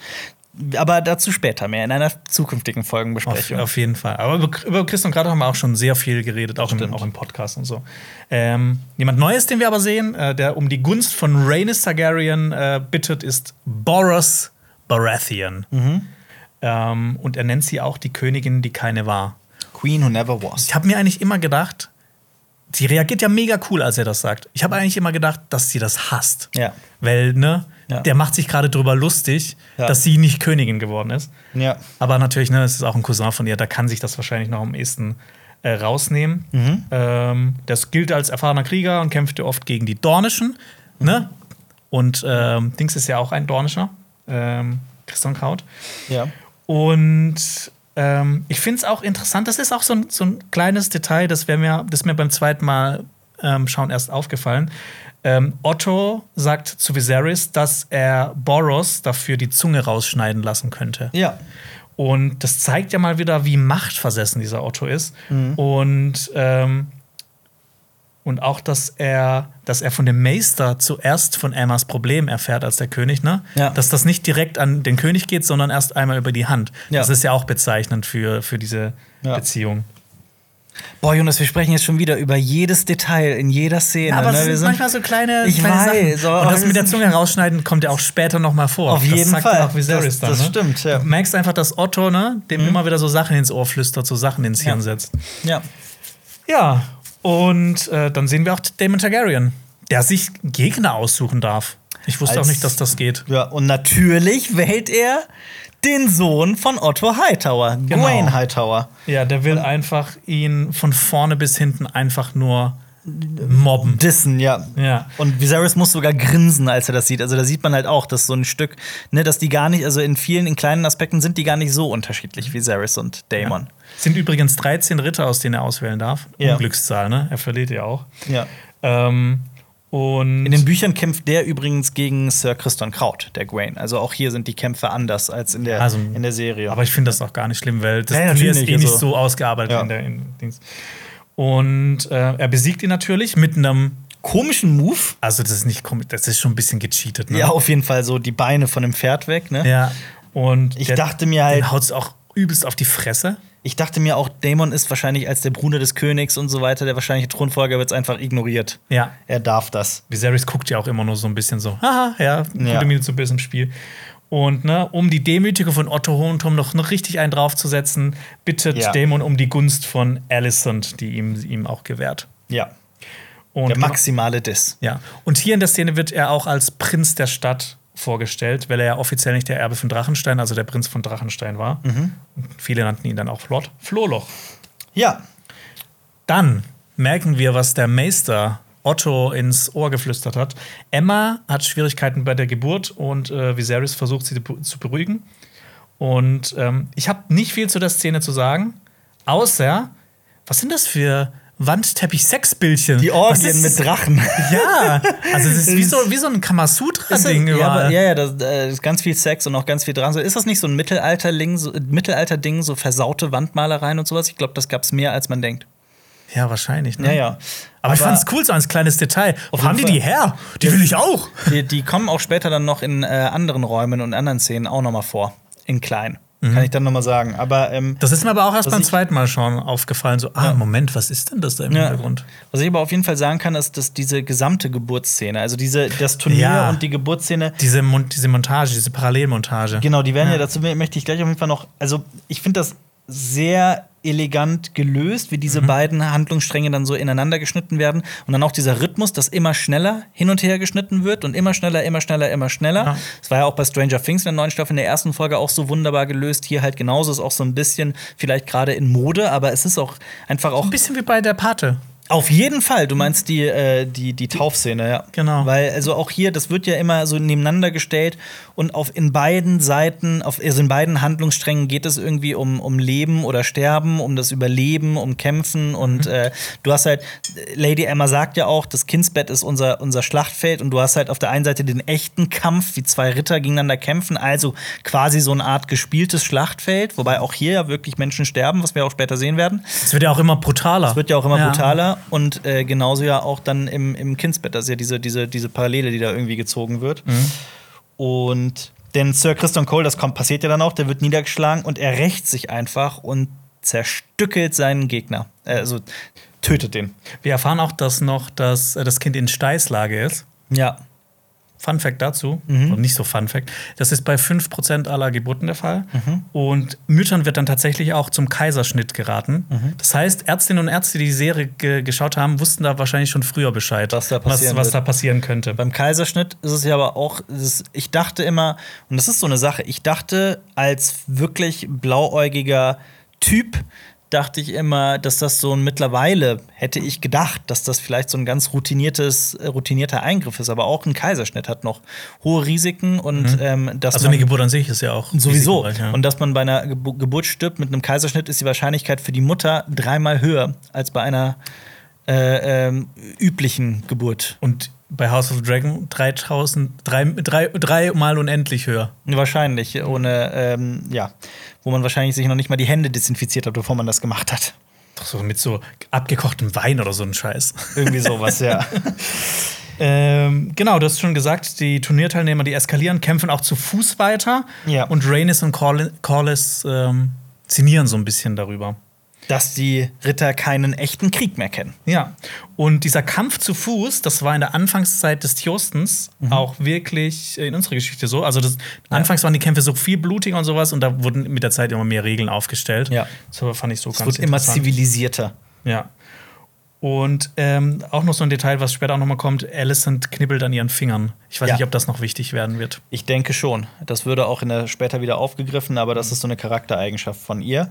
Aber dazu später mehr, in einer zukünftigen Auf, Folgenbesprechung. auf jeden Fall. Aber über, über Chris und Grad haben wir auch schon sehr viel geredet, auch, im, auch im Podcast und so. Ähm, jemand Neues, den wir aber sehen, äh, der um die Gunst von Rhaenys Targaryen äh, bittet, ist Boros Baratheon. Mhm. Ähm, und er nennt sie auch die Königin, die keine war. Queen Who Never Was. Ich habe mir eigentlich immer gedacht, sie reagiert ja mega cool, als er das sagt. Ich habe eigentlich immer gedacht, dass sie das hasst. Ja. Weil, ne, Ja. der macht sich gerade drüber lustig, Ja. dass sie nicht Königin geworden ist. Ja. Aber natürlich, ne, es ist auch ein Cousin von ihr, da kann sich das wahrscheinlich noch am ehesten äh, rausnehmen. Mhm. Ähm, das gilt als erfahrener Krieger und kämpfte oft gegen die Dornischen. Ne? Und ähm, Dings ist ja auch ein Dornischer, ähm, Christian Kraut. Ja. Und ähm, ich finde es auch interessant, das ist auch so ein, so ein kleines Detail, das, mir, das mir beim zweiten Mal ähm, schauen erst aufgefallen. Ähm, Otto sagt zu Viserys, dass er Boros dafür die Zunge rausschneiden lassen könnte. Ja. Und das zeigt ja mal wieder, wie machtversessen dieser Otto ist. Und, ähm, und auch, dass er, dass er von dem Meister zuerst von Emmas Problem erfährt als der König, ne? Ja. Dass das nicht direkt an den König geht, sondern erst einmal über die Hand. Ja. Das ist ja auch bezeichnend für, für diese Ja. Beziehung. Boah, Jonas, wir sprechen jetzt schon wieder über jedes Detail in jeder Szene. aber ne? es Wir sind manchmal so kleine, Ich kleine weiß, Sachen. Und das mit der sind- Zunge rausschneiden kommt ja auch später noch mal vor. Auf das jeden sagt Fall. Ja auch Viserys Das- dann, das ne? stimmt, ja. Mhm. Du merkst einfach, dass Otto ne, dem immer wieder so Sachen ins Ohr flüstert, so Sachen ins Hirn Ja. setzt. Ja. Ja, und äh, dann sehen wir auch Damon Targaryen, der sich Gegner aussuchen darf. Ich wusste Als- auch nicht, dass das geht. ja. Und natürlich wählt er den Sohn von Otto Hightower, Genau. Gawain Hightower. Ja, der will einfach ihn von vorne bis hinten einfach nur mobben. Dissen, ja. Ja. Und Viserys muss sogar grinsen, als er das sieht. Also da sieht man halt auch, dass so ein Stück, ne, dass die gar nicht, also in vielen, in kleinen Aspekten sind die gar nicht so unterschiedlich, Viserys und Daemon. Sind übrigens 13 Ritter, aus denen er auswählen darf. Ja. Unglückszahl, ne? Er verliert ja auch. Ja. Ähm, und In den Büchern kämpft der übrigens gegen Sir Christian Kraut, der Gawain. Also auch hier sind die Kämpfe anders als in der, Also, in der Serie. Aber ich finde das auch gar nicht schlimm, weil das Ja, ist eh nicht also- so ausgearbeitet Ja. in der in Dings. Und äh, er besiegt ihn natürlich mit einem. komischen Move. Also, das ist nicht komisch, das ist schon ein bisschen gecheatet, ne? Ja, auf jeden Fall so die Beine von dem Pferd weg, ne? Ja. Und Ich dachte mir halt- Den haut's auch übelst auf die Fresse. Ich dachte mir auch, Daemon ist wahrscheinlich als der Bruder des Königs und so weiter, der wahrscheinliche Thronfolger wird es einfach ignoriert. Ja. Er darf das. Viserys guckt ja auch immer nur so ein bisschen so, haha, ja, gute Ja. Minute so ein bisschen Spiel. Und ne, um die Demütigung von Otto Hohenturm noch, noch richtig einen draufzusetzen, bittet Ja. Daemon um die Gunst von Alicent, die ihm, ihm auch gewährt. Ja. Und Der genau- maximale Diss. Ja. Und hier in der Szene wird er auch als Prinz der Stadt vorgestellt, weil er ja offiziell nicht der Erbe von Drachenstein, also der Prinz von Drachenstein war. Mhm. Viele nannten ihn dann auch Lord Flohloch. Ja. Dann merken wir, was der Meister Otto ins Ohr geflüstert hat. Emma hat Schwierigkeiten bei der Geburt und äh, Viserys versucht sie zu beruhigen. Und ähm, ich habe nicht viel zu der Szene zu sagen, außer, was sind das für Wandteppich-Sexbildchen? Die Orgien mit Drachen. Ja, also es ist wie so, wie so ein Kamasutra-Ding. Ja, aber, ja, ja, das, äh, ist ganz viel Sex und auch ganz viel Drachen. Ist das nicht so ein Mittelalter-Ding, so, Mittelalter so versaute Wandmalereien und sowas? Ich glaube, das gab es mehr, als man denkt. Ja, wahrscheinlich. Ne? Ja, ja. Aber, aber ich fand es cool, so als kleines Detail. Wo haben die die her? Die will ich auch. Die, die kommen auch später dann noch in äh, anderen Räumen und anderen Szenen auch noch mal vor. In klein. Mhm. Kann ich dann noch mal sagen. Aber, ähm, das ist mir aber auch erst beim zweiten Mal schauen aufgefallen. So, ah, ja. Moment, was ist denn das da im ja. Hintergrund? Was ich aber auf jeden Fall sagen kann, ist, dass diese gesamte Geburtsszene, also diese, das Turnier ja. und die Geburtsszene. Diese, Mon diese Montage, diese Parallelmontage. Genau, die werden ja, dazu möchte ich gleich auf jeden Fall noch. Also, ich finde das sehr elegant gelöst, wie diese mhm. beiden Handlungsstränge dann so ineinander geschnitten werden. Und dann auch dieser Rhythmus, dass immer schneller hin und her geschnitten wird und immer schneller, immer schneller, immer schneller. Ja. Das war ja auch bei Stranger Things in der neuen Staffel in der ersten Folge auch so wunderbar gelöst. Hier halt genauso, ist auch so ein bisschen vielleicht gerade in Mode, aber es ist auch einfach auch. Ein bisschen wie bei der Pate. Auf jeden Fall. Du meinst die, äh, die, die Taufszene, ja. Genau. Weil, also auch hier, das wird ja immer so nebeneinander gestellt und auf in beiden Seiten, auf, also in beiden Handlungssträngen geht es irgendwie um, um Leben oder Sterben, um das Überleben, um Kämpfen und mhm. äh, du hast halt, Lady Emma sagt ja auch, das Kindsbett ist unser, unser Schlachtfeld und du hast halt auf der einen Seite den echten Kampf, wie zwei Ritter gegeneinander kämpfen, also quasi so eine Art gespieltes Schlachtfeld, wobei auch hier ja wirklich Menschen sterben, was wir auch später sehen werden. Es wird ja auch immer brutaler. Es wird ja auch immer ja. brutaler und äh, genauso ja auch dann im, im Kindsbett. Das ist ja diese, diese, diese Parallele, die da irgendwie gezogen wird. Mhm. Und denn Sir Christian Cole, das kommt, passiert ja dann auch, der wird niedergeschlagen und er rächt sich einfach und zerstückelt seinen Gegner. Äh, also tötet den. Wir erfahren auch, dass noch das, äh, das Kind in Steißlage ist. Ja. Fun Fact dazu, mhm. und nicht so Fun Fact, das ist bei 5% aller Geburten der Fall. Mhm. Und Müttern wird dann tatsächlich auch zum Kaiserschnitt geraten. Mhm. Das heißt, Ärztinnen und Ärzte, die die Serie ge geschaut haben, wussten da wahrscheinlich schon früher Bescheid, was da passieren, was, was da passieren könnte. Beim Kaiserschnitt ist es ja aber auch, ist, ich dachte immer, und das ist so eine Sache, ich dachte als wirklich blauäugiger Typ, dachte ich immer, dass das so ein mittlerweile hätte ich gedacht, dass das vielleicht so ein ganz routiniertes, äh, routinierter Eingriff ist. Aber auch ein Kaiserschnitt hat noch hohe Risiken und mhm. ähm, dass also eine Geburt an sich ist ja auch sowieso ja. und dass man bei einer Geburt, Geburt stirbt mit einem Kaiserschnitt ist die Wahrscheinlichkeit für die Mutter dreimal höher als bei einer äh, ähm, üblichen Geburt. Und bei House of Dragon 3000, drei, drei, dreimal unendlich höher. Wahrscheinlich, ohne, ähm, ja, wo man wahrscheinlich sich noch nicht mal die Hände desinfiziert hat, bevor man das gemacht hat. Doch so mit so abgekochtem Wein oder so ein Scheiß. Irgendwie sowas, ja. ähm, genau, du hast schon gesagt, die Turnierteilnehmer, die eskalieren, kämpfen auch zu Fuß weiter. Ja. Und Rhaenys und Corlys ähm, zinieren so ein bisschen darüber dass die Ritter keinen echten Krieg mehr kennen. Ja. Und dieser Kampf zu Fuß, das war in der Anfangszeit des Tjostens mhm. auch wirklich in unserer Geschichte so. Also das, anfangs waren die Kämpfe so viel blutiger und sowas und da wurden mit der Zeit immer mehr Regeln aufgestellt. Ja. Das fand ich so es ganz wird immer zivilisierter. Ja. Und ähm, auch noch so ein Detail, was später auch noch mal kommt: Alicent knibbelt an ihren Fingern. Ich weiß ja. nicht, ob das noch wichtig werden wird. Ich denke schon. Das würde auch in der später wieder aufgegriffen, aber das ist so eine Charaktereigenschaft von ihr.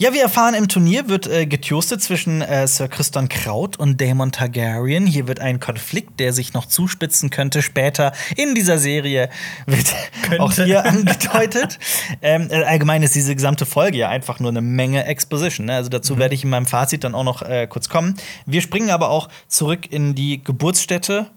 Ja, wir erfahren, im Turnier wird äh, getoastet zwischen äh, Sir Christian Kraut und Daemon Targaryen. Hier wird ein Konflikt, der sich noch zuspitzen könnte. Später in dieser Serie wird könnte. auch hier angedeutet. ähm, äh, allgemein ist diese gesamte Folge ja einfach nur eine Menge Exposition. Ne? Also dazu mhm. werde ich in meinem Fazit dann auch noch äh, kurz kommen. Wir springen aber auch zurück in die Geburtsstätte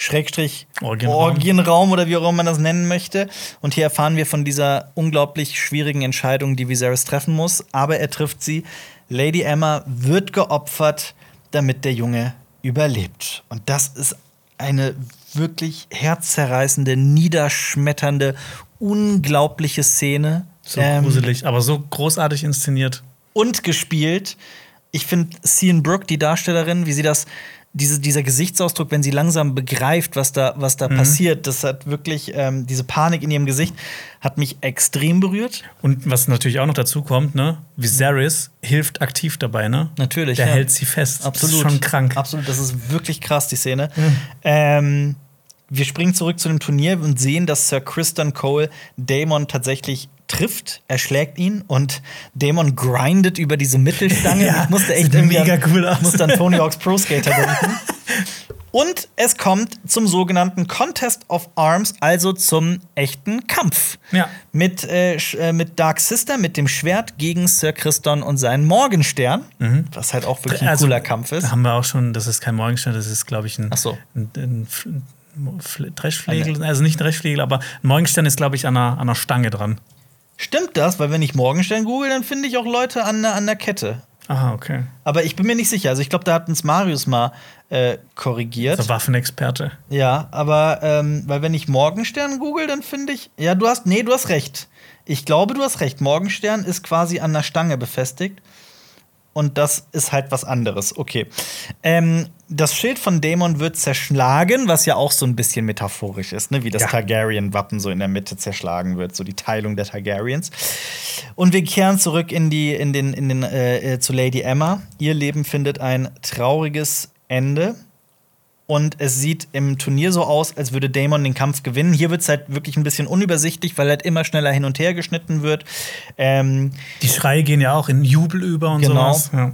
Schrägstrich Orgienraum. Orgienraum oder wie auch immer man das nennen möchte. Und hier erfahren wir von dieser unglaublich schwierigen Entscheidung, die Viserys treffen muss. Aber er trifft sie. Lady Emma wird geopfert, damit der Junge überlebt. Und das ist eine wirklich herzzerreißende, niederschmetternde, unglaubliche Szene. So ähm, gruselig, aber so großartig inszeniert. Und gespielt. Ich finde Cian Brooke, die Darstellerin, wie sie das diese, dieser Gesichtsausdruck, wenn sie langsam begreift, was da, was da mhm. passiert, das hat wirklich, ähm, diese Panik in ihrem Gesicht hat mich extrem berührt. Und was natürlich auch noch dazu kommt, ne, Viserys hilft aktiv dabei, ne? Natürlich. Der ja. hält sie fest. Absolut. Das ist schon krank. Absolut, das ist wirklich krass, die Szene. Mhm. Ähm, wir springen zurück zu dem Turnier und sehen, dass Sir Kristen Cole Damon tatsächlich trifft, er schlägt ihn und Damon grindet über diese Mittelstange. Ja, ich musste echt mega cool aus. Musste an Tony Hawk's Pro Skater denken. Und es kommt zum sogenannten Contest of Arms, also zum echten Kampf. Ja. Mit, äh, äh, mit Dark Sister, mit dem Schwert gegen Sir Christon und seinen Morgenstern. Was halt auch wirklich ein Also, cooler Kampf ist. Da haben wir auch schon, das ist kein Morgenstern, das ist, glaube ich, ein, Ach so. ein, ein, ein Fl- Dreschflegel. Also nicht ein Dreschflegel, aber ein Morgenstern ist, glaube ich, an einer, an einer Stange dran. Stimmt das? Weil wenn ich Morgenstern google, dann finde ich auch Leute an der, an der Kette. Aha, okay. Aber ich bin mir nicht sicher. Also ich glaube, da hat uns Marius mal äh, korrigiert. Der Waffenexperte. Ja, aber ähm, weil wenn ich Morgenstern google, dann finde ich. Ja, du hast. Nee, du hast recht. Ich glaube, du hast recht. Morgenstern ist quasi an der Stange befestigt. Und das ist halt was anderes. Okay. Ähm, das Schild von Dämon wird zerschlagen, was ja auch so ein bisschen metaphorisch ist, ne? wie das Ja. Targaryen-Wappen so in der Mitte zerschlagen wird, so die Teilung der Targaryens. Und wir kehren zurück in die, in den, in den, äh, äh, zu Lady Emma. Ihr Leben findet ein trauriges Ende. Und es sieht im Turnier so aus, als würde Damon den Kampf gewinnen. Hier wird es halt wirklich ein bisschen unübersichtlich, weil halt immer schneller hin und her geschnitten wird. Ähm, Die Schreie gehen ja auch in Jubel über und Genau. sowas. Ja.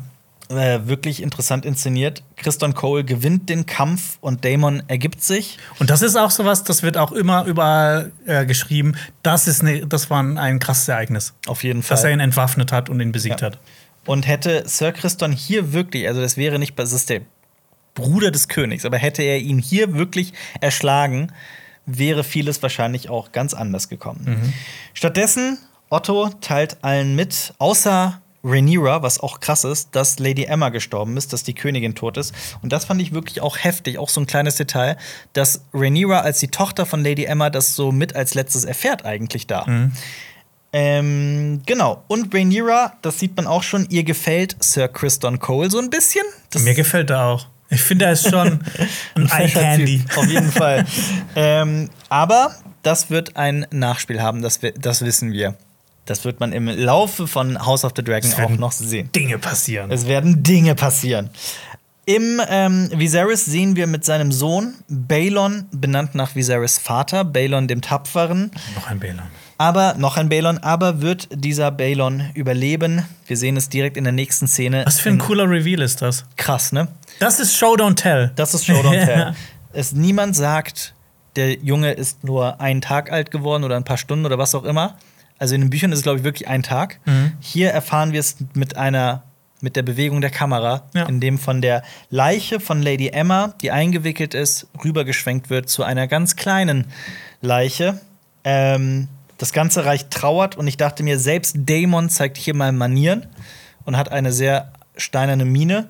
Äh, wirklich interessant inszeniert. Christon Cole gewinnt den Kampf und Damon ergibt sich. Und das ist auch sowas, das wird auch immer überall äh, geschrieben. Das, ist ne, das war ein, krasses Ereignis. Auf jeden Fall. Dass er ihn entwaffnet hat und ihn besiegt Ja. hat. Und hätte Sir Christon hier wirklich, also das wäre nicht, das ist der Bruder des Königs, aber hätte er ihn hier wirklich erschlagen, wäre vieles wahrscheinlich auch ganz anders gekommen. Stattdessen, Otto teilt allen mit, außer Rhaenyra, was auch krass ist, dass Lady Emma gestorben ist, dass die Königin tot ist. Und das fand ich wirklich auch heftig, auch so ein kleines Detail, dass Rhaenyra als die Tochter von Lady Emma das so mit als letztes erfährt eigentlich da. Ähm, genau. Und Rhaenyra, das sieht man auch schon, ihr gefällt Sir Christon Cole so ein bisschen. Das Mir gefällt er auch. Ich finde, er ist schon ein Eye fescher Candy. Typ, Auf jeden Fall. ähm, aber das wird ein Nachspiel haben, das, das wissen wir. Das wird man im Laufe von House of the Dragon auch noch sehen. Dinge passieren. Es werden Dinge passieren. Im ähm, Viserys sehen wir mit seinem Sohn Balon, benannt nach Viserys Vater, Balon dem Tapferen. Noch ein Bälan. Aber noch ein Balon, aber wird dieser Balon überleben? Wir sehen es direkt in der nächsten Szene. Was für ein In- cooler Reveal ist das? krass, ne? Das ist Show Don't Tell. Das ist Show Don't Tell. es niemand sagt, der Junge ist nur einen Tag alt geworden oder ein paar Stunden oder was auch immer. Also in den Büchern ist es, glaube ich, wirklich ein Tag. Mhm. Hier erfahren wir es mit einer mit der Bewegung der Kamera, Ja. in dem von der Leiche von Lady Emma, die eingewickelt ist, rübergeschwenkt wird zu einer ganz kleinen Leiche. Ähm, das ganze Reich trauert und ich dachte mir, selbst Daemon zeigt hier mal Manieren und hat eine sehr steinerne Miene.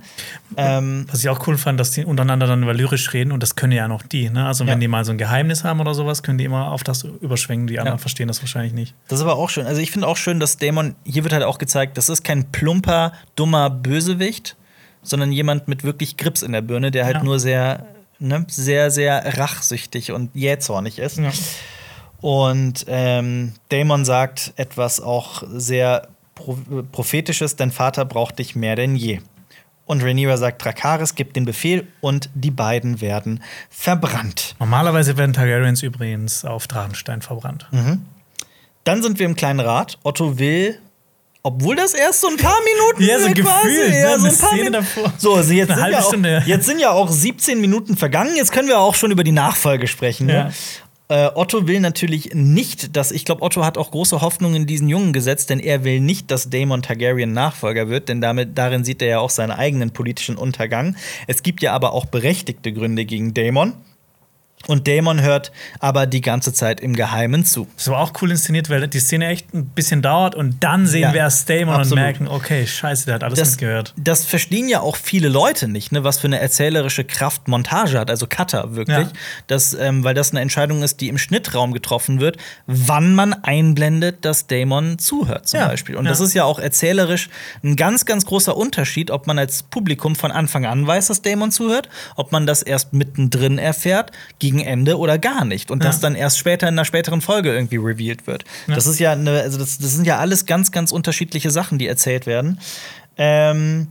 Ähm, Was ich auch cool fand, dass die untereinander dann über lyrisch reden und das können ja noch die. Ne? Also, wenn Ja. die mal so ein Geheimnis haben oder sowas, können die immer auf das überschwenken. Die anderen verstehen das wahrscheinlich nicht. Das ist aber auch schön. Also ich finde auch schön, dass Dämon, hier wird halt auch gezeigt, das ist kein plumper, dummer Bösewicht, sondern jemand mit wirklich Grips in der Birne, der halt Ja. nur sehr, ne, sehr, sehr rachsüchtig und jähzornig ist. Ja. Und ähm, Dämon sagt etwas auch sehr prophetisches, dein Vater braucht dich mehr denn je. Und Rhaenyra sagt, Drakaris gibt den Befehl und die beiden werden verbrannt. Normalerweise werden Targaryens übrigens auf Drachenstein verbrannt. Mhm. Dann sind wir im kleinen Rat. Otto will, obwohl das erst so ein paar Minuten Ja, so gefühlt, ne? ja, so ein paar Szene Minuten. davor. So, also jetzt, Eine sind halbe ja auch, Stunde. jetzt sind ja auch 17 Minuten vergangen. Jetzt können wir auch schon über die Nachfolge sprechen. Ne? Äh, Otto will natürlich nicht, dass ich glaube, Otto hat auch große Hoffnungen in diesen Jungen gesetzt, denn er will nicht, dass Daemon Targaryen Nachfolger wird, denn damit darin sieht er ja auch seinen eigenen politischen Untergang. Es gibt ja aber auch berechtigte Gründe gegen Daemon. Und Daemon hört aber die ganze Zeit im Geheimen zu. Das war auch cool inszeniert, weil die Szene echt ein bisschen dauert und dann sehen Ja, wir erst Damon und merken, okay, scheiße, der hat alles das, mitgehört. das verstehen ja auch viele Leute nicht, ne, was für eine erzählerische Kraft Montage hat, also Cutter wirklich. Ja. Das, ähm, weil das eine Entscheidung ist, die im Schnittraum getroffen wird, wann man einblendet, dass Damon zuhört, zum Ja, Beispiel. Und das ist ja auch erzählerisch ein ganz, ganz großer Unterschied, ob man als Publikum von Anfang an weiß, dass Damon zuhört, ob man das erst mittendrin erfährt, gegen Ende oder gar nicht. Und das Ja. dann erst später in einer späteren Folge irgendwie revealed wird. Ja. Das ist ja eine, also das, das sind ja alles ganz, ganz unterschiedliche Sachen, die erzählt werden. Ähm,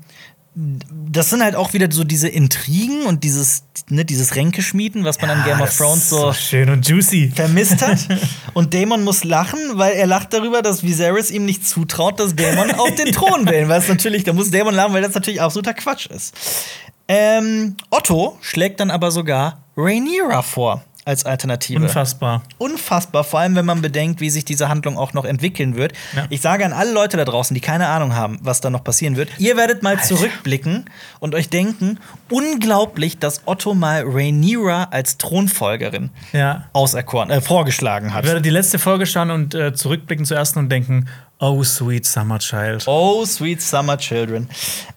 das sind halt auch wieder so diese Intrigen und dieses, ne, dieses Ränkeschmieden, was man an Game of das Thrones ist so schön und juicy. vermisst hat. Und Daemon muss lachen, weil er lacht darüber, dass Viserys ihm nicht zutraut, dass Daemon auf den Thron will. Weil es natürlich, da muss Daemon lachen, weil das natürlich absoluter Quatsch ist. Ähm, Otto schlägt dann aber sogar Rhaenyra vor als Alternative. Unfassbar. Unfassbar, vor allem wenn man bedenkt, wie sich diese Handlung auch noch entwickeln wird. Ja. Ich sage an alle Leute da draußen, die keine Ahnung haben, was da noch passieren wird, ihr werdet mal zurückblicken und euch denken, unglaublich, dass Otto mal Rhaenyra als Thronfolgerin Ja. auserkoren, äh, vorgeschlagen hat. Ich werde die letzte Folge schauen und äh, zurückblicken zur ersten und denken, oh sweet summer child. Oh, sweet summer children.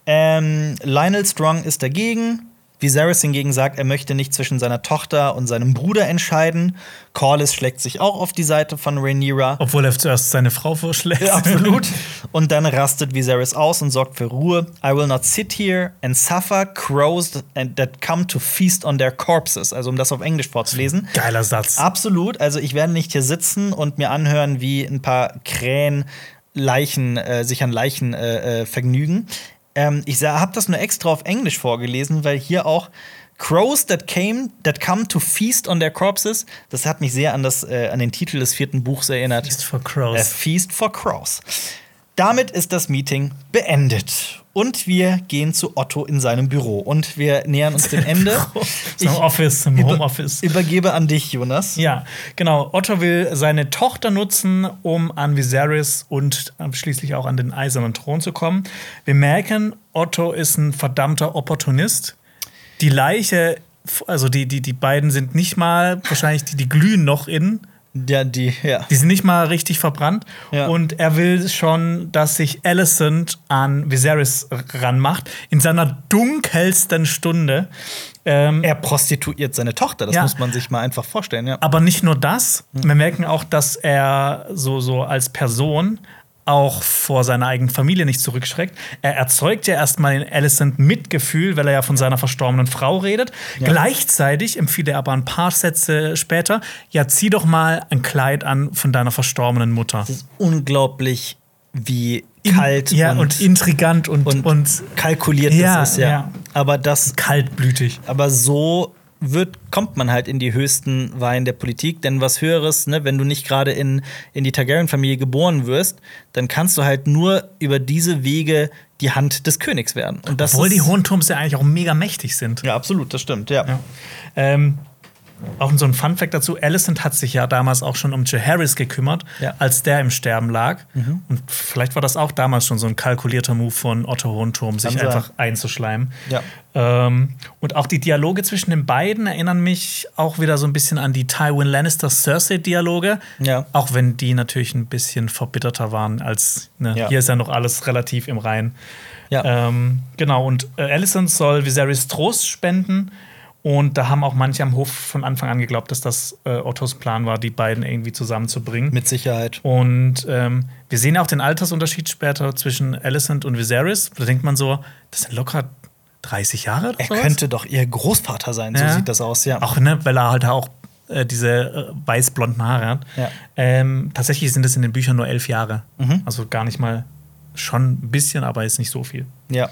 Ähm, Lionel Strong ist dagegen. Viserys hingegen sagt, er möchte nicht zwischen seiner Tochter und seinem Bruder entscheiden. Corlys schlägt sich auch auf die Seite von Rhaenyra. Obwohl er zuerst seine Frau vorschlägt. Ja, absolut. Und dann rastet Viserys aus und sorgt für Ruhe. I will not sit here and suffer crows that come to feast on their corpses. Also um das auf Englisch vorzulesen. Geiler Satz. Absolut. Also ich werde nicht hier sitzen und mir anhören, wie ein paar Krähen Leichen, äh, sich an Leichen äh, äh, vergnügen. Ähm, ich habe das nur extra auf Englisch vorgelesen, weil hier auch Crows that came, that come to feast on their corpses. Das hat mich sehr an, das, äh, an den Titel des vierten Buchs erinnert. Feast for Crows. Feast for Crows. Damit ist das Meeting beendet. Und wir gehen zu Otto in seinem Büro. Und wir nähern uns dem Ende. Zum Office, über- Homeoffice. Übergebe an dich, Jonas. Ja, genau. Otto will seine Tochter nutzen, um an Viserys und schließlich auch an den eisernen Thron zu kommen. Wir merken, Otto ist ein verdammter Opportunist. Die Leiche, also die, die, die beiden sind nicht mal, wahrscheinlich, die, die glühen noch in. Ja, die, ja. Die sind nicht mal richtig verbrannt. Ja. Und er will schon, dass sich Alicent an Viserys ranmacht. In seiner dunkelsten Stunde. Ähm, Er prostituiert seine Tochter, das Ja. muss man sich mal einfach vorstellen, ja. Aber nicht nur das. Wir merken auch, dass er so, so als Person auch vor seiner eigenen Familie nicht zurückschreckt. Er erzeugt ja erstmal in Alicent Mitgefühl, weil er ja von seiner verstorbenen Frau redet. Gleichzeitig empfiehlt er aber ein paar Sätze später: Ja, zieh doch mal ein Kleid an von deiner verstorbenen Mutter. Es ist unglaublich, wie kalt ja, und, und, intrigant und, und und, kalkuliert Ja, das ist, ja. ja. Aber das, kaltblütig. aber so wird, kommt man halt in die höchsten Weihen der Politik, denn was Höheres, ne, wenn du nicht gerade in, in die Targaryen-Familie geboren wirst, dann kannst du halt nur über diese Wege die Hand des Königs werden. Und das Obwohl ist, die Hohenturms ja eigentlich auch mega mächtig sind. Ja, absolut, das stimmt, ja. Ja. Ähm, auch so ein Fun-Fact dazu: Alicent hat sich ja damals auch schon um Jaehaerys gekümmert, Ja. als der im Sterben lag. Und vielleicht war das auch damals schon so ein kalkulierter Move von Otto Hohenturm, sich einfach einzuschleimen. Ja. Ähm, und auch die Dialoge zwischen den beiden erinnern mich auch wieder so ein bisschen an die Tywin Lannister-Cersei-Dialoge. Ja. Auch wenn die natürlich ein bisschen verbitterter waren als ne, Ja. hier ist ja noch alles relativ im Reinen. Ja. Ähm, genau, und äh, Alicent soll Viserys Trost spenden. Und da haben auch manche am Hof von Anfang an geglaubt, dass das äh, Ottos Plan war, die beiden irgendwie zusammenzubringen. Mit Sicherheit. Und ähm, wir sehen ja auch den Altersunterschied später zwischen Alicent und Viserys. Da denkt man so, das sind locker 30 Jahre oder Er sowas? könnte doch ihr Großvater sein, so Ja. sieht das aus, ja. Auch, ne, weil er halt auch äh, diese äh, weiß-blonden Haare hat. Ja. Ähm, tatsächlich sind es in den Büchern nur elf Jahre. Mhm. Also gar nicht mal, schon ein bisschen, aber ist nicht so viel. ja.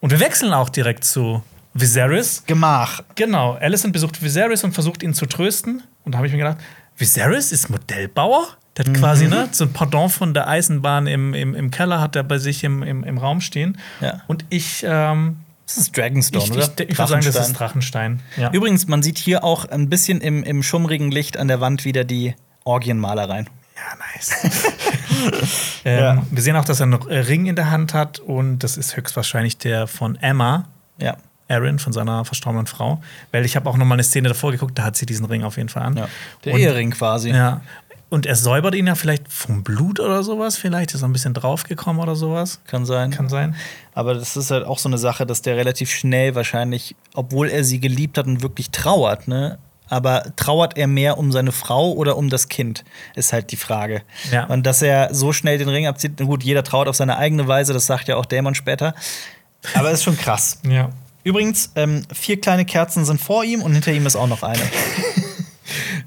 Und wir wechseln auch direkt zu Viserys. Gemach. Genau, Alicent besucht Viserys und versucht ihn zu trösten. Und da habe ich mir gedacht, Viserys ist Modellbauer? Der hat quasi ne, so ein Pardon von der Eisenbahn im, im, im Keller hat er bei sich im, im, im Raum stehen. Ja. Und ich, ähm, Das ist Dragonstone, ich, oder? ich, ich würde sagen, das ist Drachenstein. Ja. Übrigens, man sieht hier auch ein bisschen im, im schummrigen Licht an der Wand wieder die Orgienmalereien. Ja, nice. ähm, Ja. Wir sehen auch, dass er einen Ring in der Hand hat und das ist höchstwahrscheinlich der von Emma, Ja. Aaron, von seiner verstorbenen Frau. Weil ich habe auch noch mal eine Szene davor geguckt, da hat sie diesen Ring auf jeden Fall an. ja. Der Und- Ehering quasi. Ja. Und er säubert ihn ja vielleicht vom Blut oder sowas, vielleicht ist er ein bisschen draufgekommen oder sowas. Kann sein. Kann sein. Aber das ist halt auch so eine Sache, dass der relativ schnell wahrscheinlich, obwohl er sie geliebt hat und wirklich trauert, ne? Aber trauert er mehr um seine Frau oder um das Kind, ist halt die Frage. Ja. Und dass er so schnell den Ring abzieht, gut, jeder trauert auf seine eigene Weise, das sagt ja auch Dämon später. Aber ist schon krass. Ja. Übrigens, ähm, vier kleine Kerzen sind vor ihm und hinter ihm ist auch noch eine.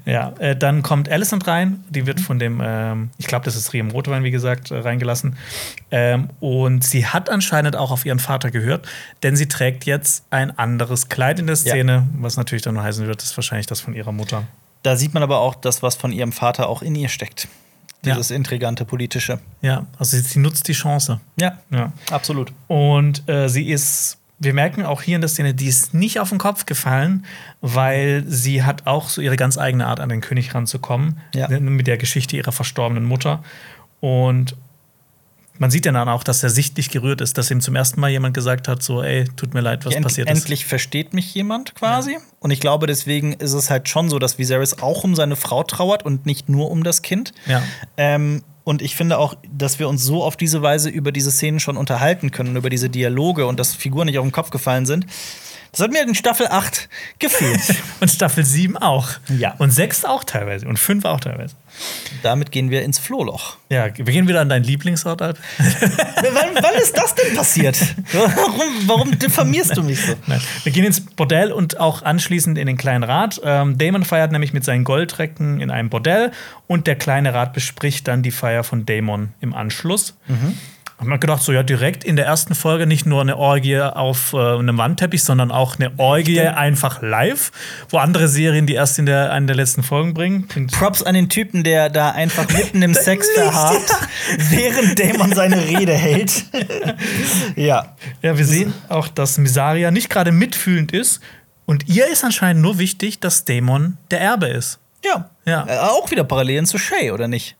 Ja, äh, dann kommt Alicent rein, die wird von dem, ähm, ich glaube, das ist Riem Rotwein, wie gesagt, äh, reingelassen. Ähm, und sie hat anscheinend auch auf ihren Vater gehört, denn sie trägt jetzt ein anderes Kleid in der Szene, was natürlich dann heißen wird, ist wahrscheinlich das von ihrer Mutter. Da sieht man aber auch das, was von ihrem Vater auch in ihr steckt. Ja. Dieses intrigante politische. Ja, also sie, sie nutzt die Chance. Ja, Ja. absolut. Und äh, sie ist, wir merken auch hier in der Szene, die ist nicht auf den Kopf gefallen, weil sie hat auch so ihre ganz eigene Art, an den König ranzukommen. Ja. Mit der Geschichte ihrer verstorbenen Mutter. Und man sieht ja dann auch, dass er sichtlich gerührt ist, dass ihm zum ersten Mal jemand gesagt hat: so, ey, tut mir leid, was End passiert ist. endlich versteht mich jemand quasi. Und ich glaube, deswegen ist es halt schon so, dass Viserys auch um seine Frau trauert und nicht nur um das Kind. Ja. Ähm, und ich finde auch, dass wir uns so auf diese Weise über diese Szenen schon unterhalten können, über diese Dialoge und dass Figuren nicht auf den Kopf gefallen sind. Das hat mir in Staffel 8 gefehlt. Und Staffel 7 auch. Ja. Und 6 auch teilweise. Und 5 auch teilweise. Damit gehen wir ins Flohloch. Ja, wir gehen wieder an deinen Lieblingsort, Alp. wann, wann ist das denn passiert? Warum, warum diffamierst du mich so? Nein. Wir gehen ins Bordell und auch anschließend in den kleinen Rat. Ähm, Damon feiert nämlich mit seinen Goldrecken in einem Bordell und der kleine Rat bespricht dann die Feier von Damon im Anschluss. Hab mir gedacht, so ja, direkt in der ersten Folge nicht nur eine Orgie auf äh, einem Wandteppich, sondern auch eine Orgie einfach live, wo andere Serien, die erst in der, einer der letzten Folgen bringen. Bringt Props an den Typen, der da einfach mitten im Sex verharrt, während Damon seine Rede hält. ja. Ja, wir sehen auch, dass Misaria nicht gerade mitfühlend ist. Und ihr ist anscheinend nur wichtig, dass Damon der Erbe ist. Ja. Ja. Äh, auch wieder Parallelen zu Shay, oder nicht?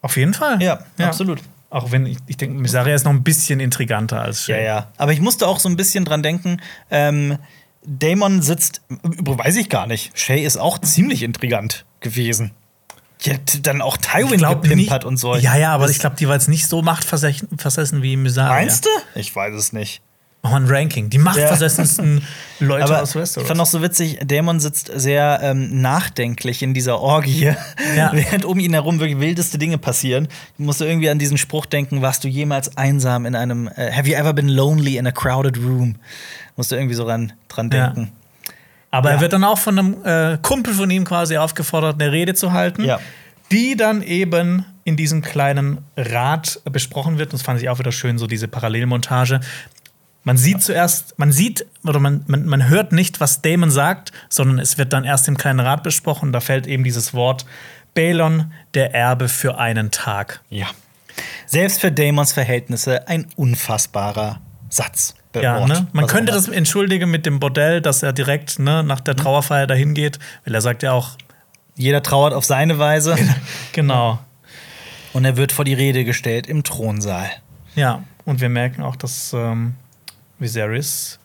Auf jeden Fall. Ja, absolut. Auch wenn ich, ich denke, Misaria ist noch ein bisschen intriganter als Ja, Shay. ja. Aber ich musste auch so ein bisschen dran denken, ähm, Damon sitzt, weiß ich gar nicht, Shay ist auch ziemlich intrigant gewesen. Die hat dann auch Tywin gepimpert und so. Ja, ja, aber Das- ich glaube, die war jetzt nicht so machtversessen versessen wie Misaria. Meinst du? Ich weiß es nicht. Wir ein Ranking. Die machtversessensten Leute Aber aus ich Westeros. fand auch so witzig, Damon sitzt sehr ähm, nachdenklich in dieser Orgie, Ja. während um ihn herum wirklich wildeste Dinge passieren. Ich musste irgendwie an diesen Spruch denken, warst du jemals einsam in einem, äh, have you ever been lonely in a crowded room? Musste irgendwie so ran, dran Ja. denken. Aber Ja. er wird dann auch von einem äh, Kumpel von ihm quasi aufgefordert, eine Rede zu halten, Ja. die dann eben in diesem kleinen Rat besprochen wird. Und das fand ich auch wieder schön, so diese Parallelmontage. Man sieht zuerst, man sieht oder man, man, man hört nicht, was Damon sagt, sondern es wird dann erst im kleinen Rat besprochen. Da fällt eben dieses Wort Balon, der Erbe für einen Tag. Ja. Selbst für Damons Verhältnisse ein unfassbarer Satz. Ja, Wort, ne? Man was könnte das entschuldigen mit dem Bordell, dass er direkt ne, nach der Trauerfeier dahin geht, weil er sagt ja auch, Jeder trauert auf seine Weise genau. und er wird vor die Rede gestellt im Thronsaal. Ja, und wir merken auch, dass ähm, Viserys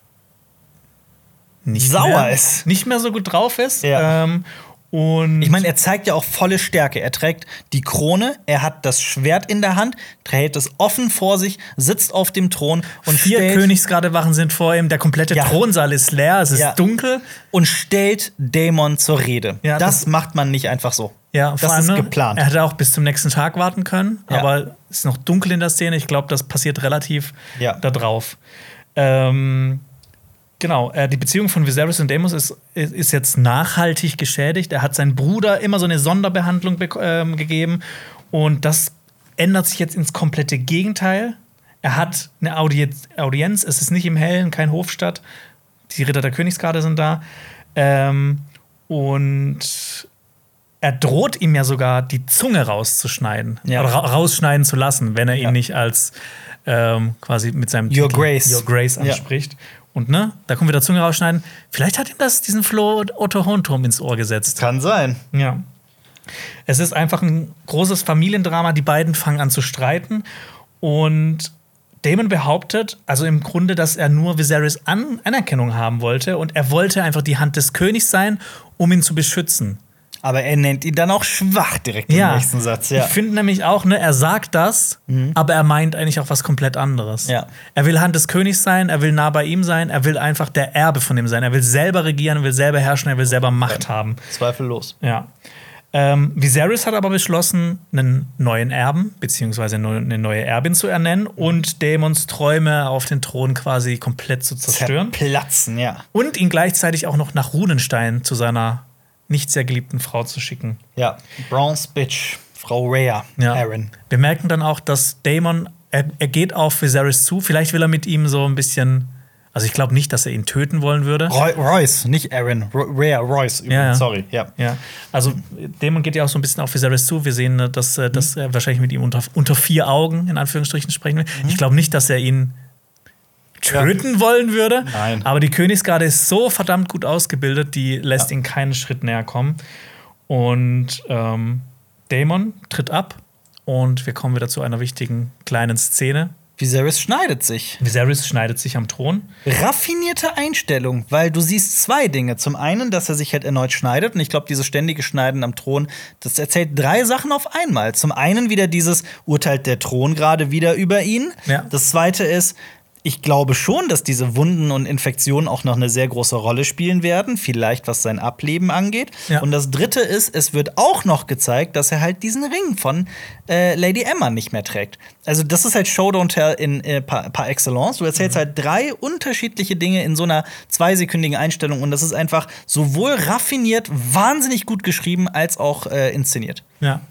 nicht Sauer mehr, ist. Nicht mehr so gut drauf ist. Ja. Ähm, und Ich meine, er zeigt ja auch volle Stärke. Er trägt die Krone, er hat das Schwert in der Hand, hält es offen vor sich, sitzt auf dem Thron und vier stellt, Königsgardewachen sind vor ihm, der komplette Ja. Thronsaal ist leer, es ist Ja. dunkel. und stellt Daemon zur Rede. Ja, das, das- macht man nicht einfach so. Ja, das allem, ist ne, geplant. Er hätte auch bis zum nächsten Tag warten können, aber es ist noch dunkel in der Szene. Ich glaube, das passiert relativ Ja. da drauf. Ähm, genau, äh, die Beziehung von Viserys und Daemon ist, ist ist jetzt nachhaltig geschädigt. Er hat seinem Bruder immer so eine Sonderbehandlung ähm, gegeben und das ändert sich jetzt ins komplette Gegenteil. Er hat eine Audienz, Audienz es ist nicht im Hellen, kein Hofstadt. Die Ritter der Königsgarde sind da. Ähm, und er droht ihm ja sogar, die Zunge rauszuschneiden. Ja. Oder ra rausschneiden zu lassen, wenn er ihn Ja. nicht als ähm, quasi mit seinem Your Titel Grace. Your Grace Ja. anspricht. Und ne, da kommen wieder Zunge rausschneiden. Vielleicht hat ihm das diesen Flo Otto Hohenturm ins Ohr gesetzt. Kann sein. Ja. Es ist einfach ein großes Familiendrama. Die beiden fangen an zu streiten. Und Damon behauptet, also im Grunde, dass er nur Viserys An Anerkennung haben wollte. Und er wollte einfach die Hand des Königs sein, um ihn zu beschützen. Aber er nennt ihn dann auch schwach direkt im Ja. nächsten Satz. Ja. Mhm. Ich finde nämlich auch, ne, er sagt das, aber er meint eigentlich auch was komplett anderes. Ja. Er will Hand des Königs sein, er will nah bei ihm sein, er will einfach der Erbe von ihm sein. Er will selber regieren, er will selber herrschen, er will selber Macht haben. Zweifellos. Ja. Ähm, Viserys hat aber beschlossen, einen neuen Erben beziehungsweise neu- eine neue Erbin zu ernennen und Daemons Träume auf den Thron quasi komplett zu zerstören Platzen, ja. und ihn gleichzeitig auch noch nach Runenstein zu seiner nicht sehr geliebten Frau zu schicken. Ja, Bronze Bitch, Frau Rhea, Ja. Aaron. Wir merken dann auch, dass Damon, er, er geht auf Viserys zu. Vielleicht will er mit ihm so ein bisschen. Also ich glaube nicht, dass er ihn töten wollen würde. Roy Royce, nicht Aaron. Ro Rhea, Royce. übrigens, Ja, ja. Sorry, ja. Ja, also Damon geht ja auch so ein bisschen auf Viserys zu. Wir sehen, äh, dass, äh, dass er wahrscheinlich mit ihm unter, unter vier Augen, in Anführungsstrichen, sprechen will. Ich glaube nicht, dass er ihn töten wollen würde. Nein. Aber die Königsgarde ist so verdammt gut ausgebildet, die lässt ihn keinen Schritt näher kommen. Und ähm, Damon tritt ab und wir kommen wieder zu einer wichtigen kleinen Szene. Viserys schneidet sich. Viserys schneidet sich am Thron. Raffinierte Einstellung, weil du siehst zwei Dinge. Zum einen, dass er sich halt erneut schneidet und ich glaube, dieses ständige Schneiden am Thron, das erzählt drei Sachen auf einmal. Zum einen wieder dieses urteilt der Thron gerade wieder über ihn. Ja. Das zweite ist, ich glaube schon, dass diese Wunden und Infektionen auch noch eine sehr große Rolle spielen werden, vielleicht was sein Ableben angeht. Ja. Und das dritte ist, es wird auch noch gezeigt, dass er halt diesen Ring von äh, Lady Emma nicht mehr trägt. Also das ist halt Show Don't Tell in äh, par, par excellence. Du erzählst halt drei unterschiedliche Dinge in so einer zweisekündigen Einstellung und das ist einfach sowohl raffiniert, wahnsinnig gut geschrieben als auch äh, inszeniert. Ja.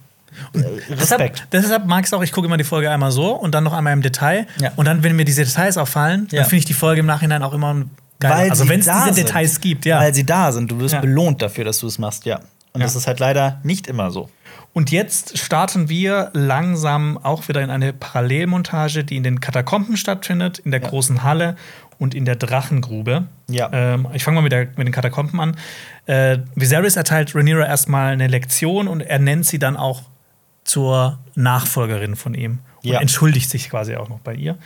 Deshalb, Respekt. deshalb mag ich es auch, ich gucke immer die Folge einmal so und dann noch einmal im Detail. Ja. Und dann, wenn mir diese Details auffallen, Ja. dann finde ich die Folge im Nachhinein auch immer geil. also sie wenn es diese sind. Details gibt, ja. Weil sie da sind. Du wirst Ja. belohnt dafür, dass du es machst, ja. Und das ist halt leider nicht immer so. Und jetzt starten wir langsam auch wieder in eine Parallelmontage, die in den Katakomben stattfindet, in der großen Halle und in der Drachengrube. Ja. Ähm, ich fange mal mit, der, mit den Katakomben an. Äh, Viserys erteilt Rhaenyra erstmal eine Lektion und er nennt sie dann auch zur Nachfolgerin von ihm und Ja. entschuldigt sich quasi auch noch bei ihr.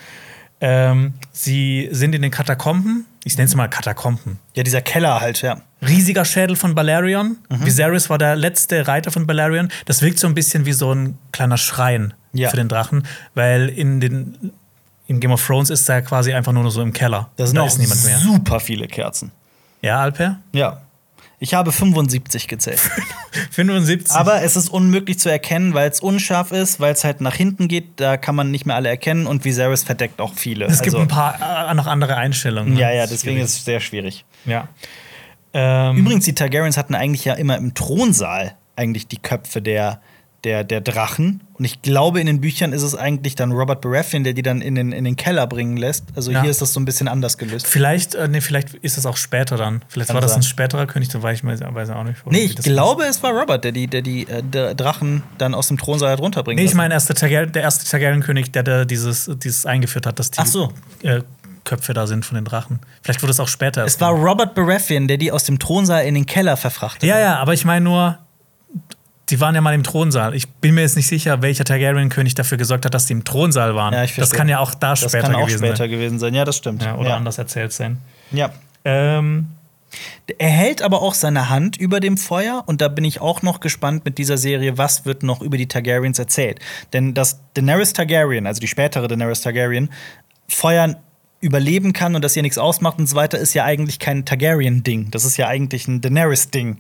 Ähm, sie sind in den Katakomben. Ich nenne es mal Katakomben. Ja, dieser Keller halt, ja. Riesiger Schädel von Balerion. Mhm. Viserys war der letzte Reiter von Balerion. Das wirkt so ein bisschen wie so ein kleiner Schrein Ja. für den Drachen, weil in den in Game of Thrones ist er quasi einfach nur so im Keller. Da sind da ist niemand mehr. super viele Kerzen. Ja, Alper? Ja. Ich habe 75 gezählt. 75. Aber es ist unmöglich zu erkennen, weil es unscharf ist, weil es halt nach hinten geht. Da kann man nicht mehr alle erkennen und Viserys verdeckt auch viele. es gibt Also- ein paar äh, noch andere Einstellungen. ne? Ja, ja, deswegen ist es sehr schwierig. Ja. Ähm, Übrigens, die Targaryens hatten eigentlich ja immer im Thronsaal eigentlich die Köpfe der, der, der Drachen. Und ich glaube, in den Büchern ist es eigentlich dann Robert Baratheon, der die dann in den, in den Keller bringen lässt. Also Ja. hier ist das so ein bisschen anders gelöst. Vielleicht, äh, nee, vielleicht ist es auch später dann. Vielleicht Kann war das sein. ein späterer König, da weiß ich mal- weiß auch nicht. Nee, ich das glaube, es war Robert, der die, der die äh, der Drachen dann aus dem Thronsaal hat runterbringen Nee, ich meine, erst der, der erste Targaryen-König, der, der dieses, dieses eingeführt hat, dass die Ach so. äh, Köpfe da sind von den Drachen. Vielleicht wurde es auch später. Es war. Robert Baratheon, der die aus dem Thronsaal in den Keller verfrachtet Ja, ja, aber ich meine nur, die waren ja mal im Thronsaal. Ich bin mir jetzt nicht sicher, welcher Targaryen-König dafür gesorgt hat, dass die im Thronsaal waren. Ja, das kann ja auch da Das später kann auch gewesen später sein. gewesen sein. Ja, das stimmt. Ja, oder ja. anders erzählt sein. Ja. Ähm, Er hält aber auch seine Hand über dem Feuer und da bin ich auch noch gespannt mit dieser Serie, was wird noch über die Targaryens erzählt. Denn dass Daenerys Targaryen, also die spätere Daenerys Targaryen, Feuer überleben kann und dass ihr nichts ausmacht und so weiter, ist ja eigentlich kein Targaryen-Ding. Das ist ja eigentlich ein Daenerys-Ding.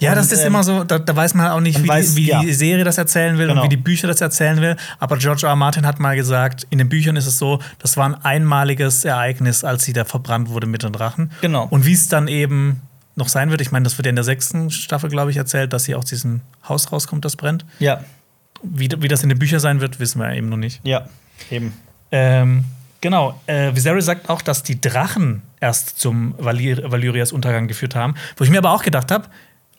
Ja, Und, das ist ähm, immer so, da, da weiß man auch nicht, wie, weiß- die, wie ja. die Serie das erzählen will Genau. und wie die Bücher das erzählen will. Aber George R. R. Martin hat mal gesagt, in den Büchern ist es so, das war ein einmaliges Ereignis, als sie da verbrannt wurde mit den Drachen. Genau. Und wie es dann eben noch sein wird, ich meine, das wird ja in der sechsten Staffel, glaube ich, erzählt, dass sie aus diesem Haus rauskommt, das brennt. Ja, Wie, wie das in den Büchern sein wird, wissen wir eben noch nicht. ja, eben. Ähm, genau. Äh, Viserys sagt auch, dass die Drachen erst zum Valyrias Untergang geführt haben. Wo ich mir aber auch gedacht habe,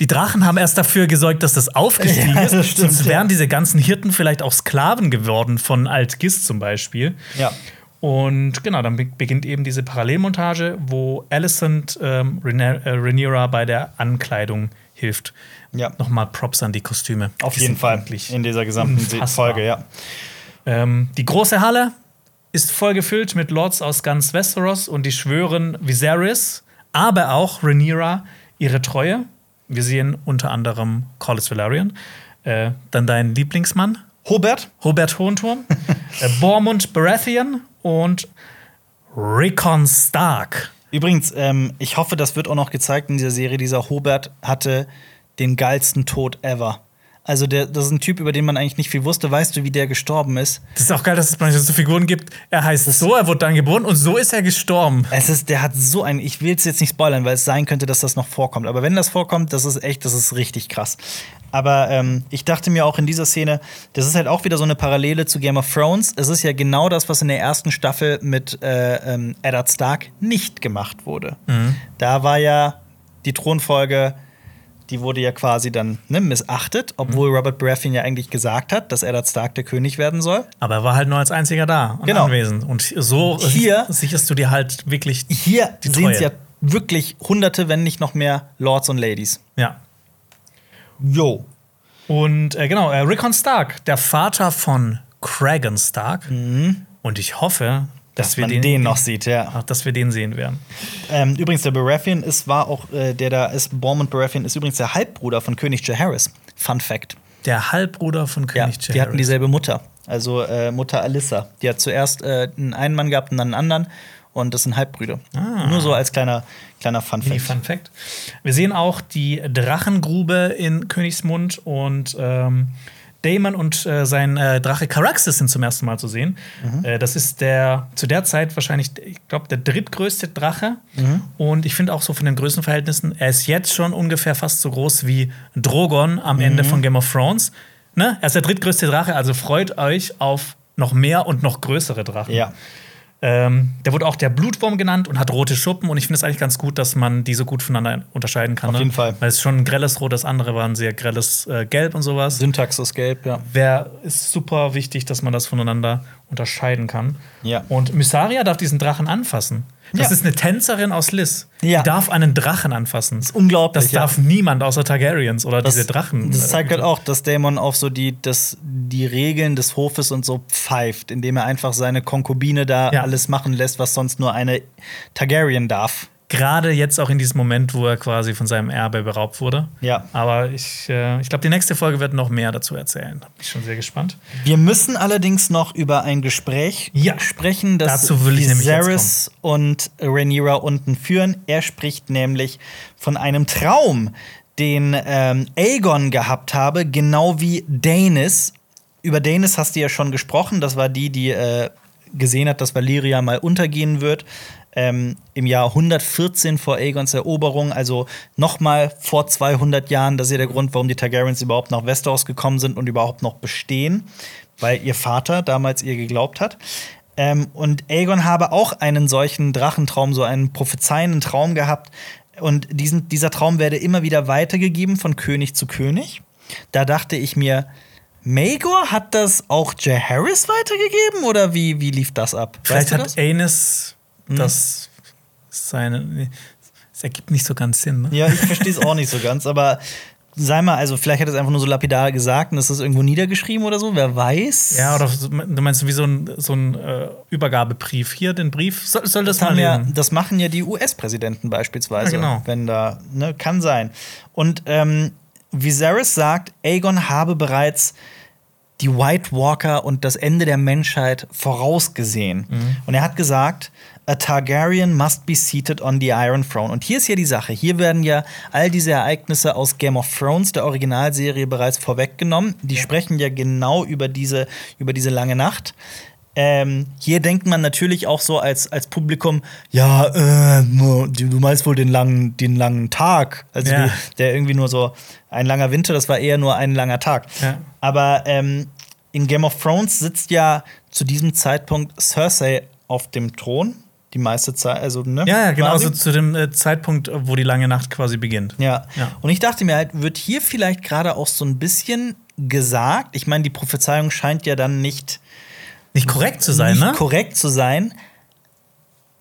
die Drachen haben erst dafür gesorgt, dass das aufgestiegen Ja, ist. das stimmt, Sonst ja. wären diese ganzen Hirten vielleicht auch Sklaven geworden von Alt-Gis zum Beispiel. Ja. Und genau, dann be- beginnt eben diese Parallelmontage, wo Alicent ähm, Rhaenyra- äh, Rhaenyra bei der Ankleidung hilft. Ja. Nochmal Props an die Kostüme. Auf Die jeden Fall. In dieser gesamten unfassbar. Folge, ja. Ähm, die große Halle ist voll gefüllt mit Lords aus ganz Westeros und die schwören Viserys, aber auch Rhaenyra ihre Treue. Wir sehen unter anderem Corlys Velaryon, äh, dann dein Lieblingsmann, Hobert? Robert Hohenturm, äh, Bormund Baratheon und Rickon Stark. Übrigens, ähm, ich hoffe, das wird auch noch gezeigt in dieser Serie. Dieser Hobert hatte den geilsten Tod ever. Also der, das ist ein Typ, über den man eigentlich nicht viel wusste. Weißt du, wie der gestorben ist? Das ist auch geil, dass es manchmal so Figuren gibt. Er heißt so, er wurde dann geboren und so ist er gestorben. Es ist, der hat so ein, ich will es jetzt nicht spoilern, weil es sein könnte, dass das noch vorkommt. Aber wenn das vorkommt, das ist echt, das ist richtig krass. Aber ähm, ich dachte mir auch in dieser Szene, das ist halt auch wieder so eine Parallele zu Game of Thrones. Es ist ja genau das, was in der ersten Staffel mit äh, ähm, Eddard Stark nicht gemacht wurde. Da war ja die Thronfolge, die wurde ja quasi dann ne, missachtet, obwohl Robert Baratheon ja eigentlich gesagt hat, dass Eddard Stark der König werden soll. Aber er war halt nur als einziger da und Genau. anwesend. Und so Hier- sicherst du dir halt wirklich. Hier sehen es ja wirklich Hunderte, wenn nicht noch mehr Lords und Ladies. Ja. Jo. Und äh, genau, äh, Rickon Stark, der Vater von Cragen Stark. Und ich hoffe, dass, Dass wir man den, den, noch sieht, ja. Ach, dass wir den sehen werden. Ähm, übrigens, der Baratheon ist, war auch, äh, der da ist, Bormund Baratheon ist übrigens der Halbbruder von König Jaehaerys. Fun Fact. Der Halbbruder von Ja, König die hatten dieselbe Mutter. Also äh, Mutter Alyssa. Die hat zuerst äh, einen einen Mann gehabt und dann einen anderen. Und das sind Halbbrüder. Nur so als kleiner, kleiner Fun Fact. Fun Fact. Wir sehen auch die Drachengrube in Königsmund und ähm, Daemon und äh, sein äh, Drache Caraxes sind zum ersten Mal zu sehen. Äh, das ist der zu der Zeit wahrscheinlich, ich glaube, der drittgrößte Drache. Und ich finde auch so von den Größenverhältnissen, er ist jetzt schon ungefähr fast so groß wie Drogon am Ende von Game of Thrones. Ne? Er ist der drittgrößte Drache, also freut euch auf noch mehr und noch größere Drachen. Ja. Ähm, der wurde auch der Blutwurm genannt und hat rote Schuppen. Und ich finde es eigentlich ganz gut, dass man die so gut voneinander unterscheiden kann. Auf ne? jeden Fall. Weil es ist schon ein grelles Rot, das andere war ein sehr grelles äh, Gelb und sowas. Syntax ist gelb, ja. Wär, ist super wichtig, dass man das voneinander unterscheiden kann. Ja. Und Mysaria darf diesen Drachen anfassen. Das Ja. ist eine Tänzerin aus Liz. Ja. Die darf einen Drachen anfassen. Das unglaublich, Das ja. darf niemand außer Targaryens oder Das, diese Drachen. das zeigt äh, halt auch, dass Daemon auf so die, das, die Regeln des Hofes und so pfeift, indem er einfach seine Konkubine da Ja. alles machen lässt, was sonst nur eine Targaryen darf. Gerade jetzt auch in diesem Moment, wo er quasi von seinem Erbe beraubt wurde. Ja. Aber ich, äh, ich glaube, die nächste Folge wird noch mehr dazu erzählen. Da bin ich schon sehr gespannt. Wir müssen allerdings noch über ein Gespräch Ja. sprechen, das Dazu will Viserys und Rhaenyra unten führen. Er spricht nämlich von einem Traum, den ähm, Aegon gehabt habe, genau wie Daenerys. Über Daenerys hast du ja schon gesprochen. Das war die, die äh, gesehen hat, dass Valyria mal untergehen wird. Ähm, Im Jahr 114 vor Aegons Eroberung, also noch mal vor 200 Jahren. Das ist ja der Grund, warum die Targaryens überhaupt nach Westeros gekommen sind und überhaupt noch bestehen, weil ihr Vater damals ihr geglaubt hat. Ähm, und Aegon habe auch einen solchen Drachentraum, so einen prophezeienden Traum gehabt. Und diesen, dieser Traum werde immer wieder weitergegeben von König zu König. Da dachte ich mir, Maegor hat das auch Jaehaerys weitergegeben oder wie, wie lief das ab? Vielleicht du hat das? Hm? Aenys das seine. Es ergibt nicht so ganz Sinn. Ne? Ja, ich verstehe es auch nicht so ganz, aber sei mal, also vielleicht hat er es einfach nur so lapidar gesagt und ist das irgendwo niedergeschrieben oder so, wer weiß. Ja, oder du meinst wie so ein, so ein äh, Übergabebrief. Hier den Brief. Soll, soll das, Das, mal ja, das machen ja die US-Präsidenten beispielsweise, Ja, genau. wenn da, ne, kann sein. Und ähm, Viserys sagt, Aegon habe bereits die White Walker und das Ende der Menschheit vorausgesehen. Mhm. Und er hat gesagt, a Targaryen must be seated on the Iron Throne. Und hier ist ja die Sache. Hier werden ja all diese Ereignisse aus Game of Thrones, der Originalserie, bereits vorweggenommen. Die sprechen ja genau über diese, über diese lange Nacht. Ähm, hier denkt man natürlich auch so als, als Publikum, ja, äh, du meinst wohl den langen, den langen Tag. Also Ja. der irgendwie nur so ein langer Winter, das war eher nur ein langer Tag. Ja. Aber ähm, in Game of Thrones sitzt ja zu diesem Zeitpunkt Cersei auf dem Thron. Die meiste Zeit, also, ne? Ja, ja, genau. quasi. Also zu dem äh, Zeitpunkt, wo die lange Nacht quasi beginnt. Ja. Ja. Und ich dachte mir halt, wird hier vielleicht gerade auch so ein bisschen gesagt, ich meine, die Prophezeiung scheint ja dann nicht Nicht korrekt zu sein, nicht ne? korrekt zu sein.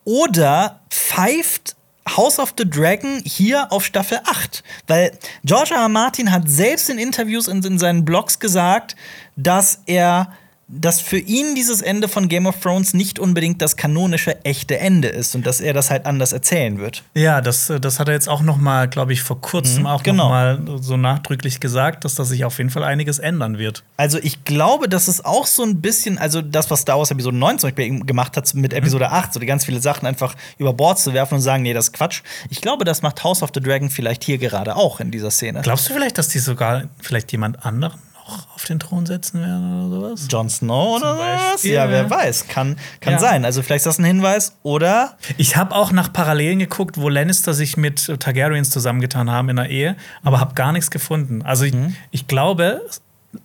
Oder pfeift House of the Dragon hier auf Staffel 8. Weil George R. R. Martin hat selbst in Interviews in, in seinen Blogs gesagt, dass er dass für ihn dieses Ende von Game of Thrones nicht unbedingt das kanonische echte Ende ist und dass er das halt anders erzählen wird. Ja, das, das hat er jetzt auch noch mal, glaube ich, vor kurzem Mhm, auch genau. noch mal so nachdrücklich gesagt, dass da sich auf jeden Fall einiges ändern wird. Also ich glaube, dass es auch so ein bisschen, also das, was Star Wars Episode 9 zum Beispiel gemacht hat mit Episode 8, so die ganz viele Sachen einfach über Bord zu werfen und sagen, nee, das ist Quatsch. Ich glaube, das macht House of the Dragon vielleicht hier gerade auch in dieser Szene. Glaubst du vielleicht, dass die sogar vielleicht jemand anderen noch auf den Thron setzen werden oder sowas? Jon Snow oder Zum was? Beispiel, Ja, wer weiß. Kann, kann Ja. sein. Also vielleicht ist das ein Hinweis. Oder Ich habe auch nach Parallelen geguckt, wo Lannister sich mit Targaryens zusammengetan haben in der Ehe, aber habe gar nichts gefunden. Also ich, ich glaube,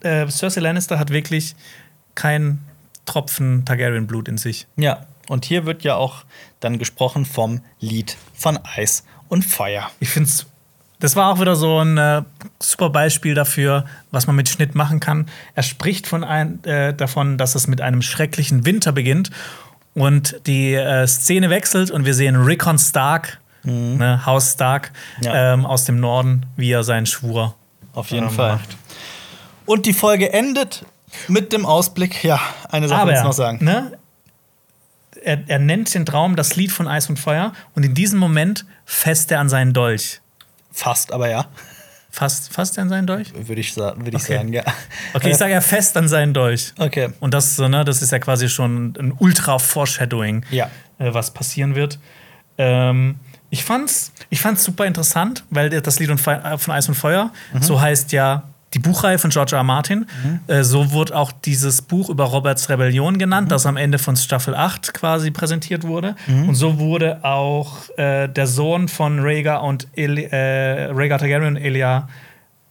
äh, Cersei Lannister hat wirklich kein Tropfen Targaryen-Blut in sich. ja. Und hier wird ja auch dann gesprochen vom Lied von Eis und Feuer. Ich finde es. Das war auch wieder so ein äh, super Beispiel dafür, was man mit Schnitt machen kann. Er spricht von ein, äh, davon, dass es mit einem schrecklichen Winter beginnt und die äh, Szene wechselt und wir sehen Rickon Stark, ne, Haus Stark, Mhm. Ja. ähm, aus dem Norden, wie er seinen Schwur Auf jeden ähm, Fall. macht. Und die Folge endet mit dem Ausblick. Ja, eine Sache Aber muss ich noch sagen. Ne, er, er nennt den Traum das Lied von Eis und Feuer und in diesem Moment fasst er an seinen Dolch. Fast, aber ja, fasst er an seinen Dolch? würde ich, sa würd ich Okay. sagen, ja. Okay, ich sage er fest an seinen Dolch. Okay. Und das, so, ne, das ist ja quasi schon ein Ultra-Foreshadowing, Ja. äh, was passieren wird. Ähm, ich fand's, ich fand's super interessant, weil das Lied Fe- äh, von Eis und Feuer, Mhm. so heißt ja die Buchreihe von George R. R. Martin. Äh, so wurde auch dieses Buch über Roberts Rebellion genannt, das am Ende von Staffel 8 quasi präsentiert wurde. Mhm. Und so wurde auch äh, der Sohn von Rhaegar und Eli äh, Rhaegar Targaryen Elia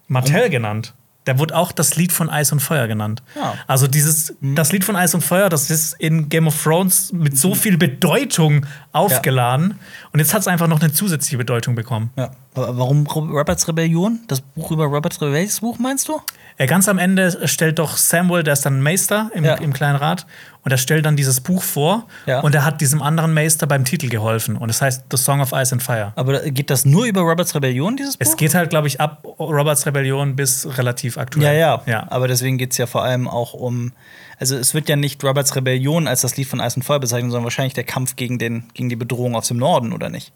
Martell genannt. Der wurde auch das Lied von Eis und Feuer genannt. Ja. Also dieses, das Lied von Eis und Feuer, das ist in Game of Thrones mit so viel Bedeutung aufgeladen. Und jetzt hat es einfach noch eine zusätzliche Bedeutung bekommen. ja. Warum Ro- Roberts Rebellion? Das Buch über Roberts Rebellion, welches Buch meinst du? Äh, ganz am Ende stellt doch Samuel, der ist dann Meister im, Ja. im kleinen Rat, und er stellt dann dieses Buch vor Ja. und er hat diesem anderen Meister beim Titel geholfen. Und das heißt The Song of Ice and Fire. Aber geht das nur über Roberts Rebellion, dieses Buch? Es geht halt, glaube ich, ab Roberts Rebellion bis relativ ja, aktuell. ja, ja. Aber deswegen geht es ja vor allem auch um. Also, es wird ja nicht Roberts Rebellion als das Lied von Eis und Feuer bezeichnet, sondern wahrscheinlich der Kampf gegen, den, gegen die Bedrohung aus dem Norden, oder nicht?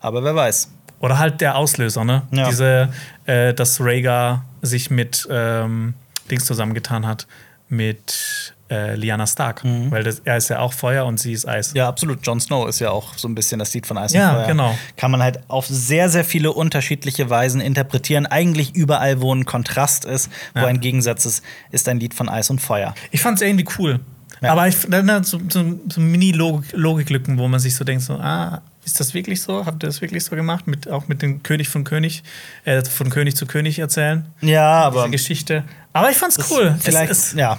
Aber wer weiß. Oder halt der Auslöser, ne? Ja. Diese, äh, dass Rhaegar sich mit ähm, Dings zusammengetan hat, mit äh, Lyanna Stark. Weil das, er ist ja auch Feuer und sie ist Eis. Mhm. Ja, absolut. Jon Snow ist ja auch so ein bisschen das Lied von Eis Ja, und Feuer. genau. Kann man halt auf sehr, sehr viele unterschiedliche Weisen interpretieren. Eigentlich überall, wo ein Kontrast ist, wo Ja. ein Gegensatz ist, ist ein Lied von Eis und Feuer. Ich fand es irgendwie cool. Ja. Aber ich, dann so, so, so Mini-Logiklücken, wo man sich so denkt: so, ah, ist das wirklich so? Habt ihr das wirklich so gemacht? Mit, auch mit dem König von König, äh, von König zu König erzählen? Ja, aber Diese Geschichte. Aber ich fand's cool. Vielleicht, Es, es, ja.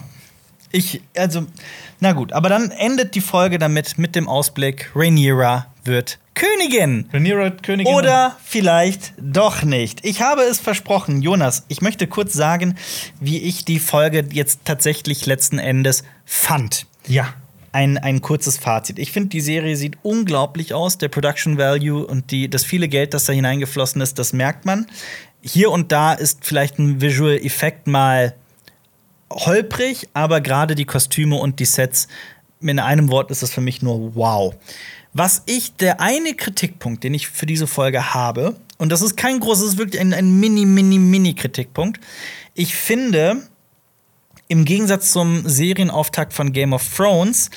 Ich, also, na gut, aber dann endet die Folge damit mit dem Ausblick: Rhaenyra wird Königin. Rhaenyra Königin. Oder vielleicht doch nicht. Ich habe es versprochen, Jonas. Ich möchte kurz sagen, wie ich die Folge jetzt tatsächlich letzten Endes fand. Ja. Ein, ein kurzes Fazit. Ich finde, die Serie sieht unglaublich aus. Der Production Value und die, das viele Geld, das da hineingeflossen ist, das merkt man. Hier und da ist vielleicht ein Visual Effekt mal holprig, aber gerade die Kostüme und die Sets, in einem Wort ist das für mich nur wow. Was ich, der eine Kritikpunkt, den ich für diese Folge habe, und das ist kein großes, wirklich ein, ein mini, mini, mini Kritikpunkt. Ich finde, im Gegensatz zum Serienauftakt von Game of Thrones,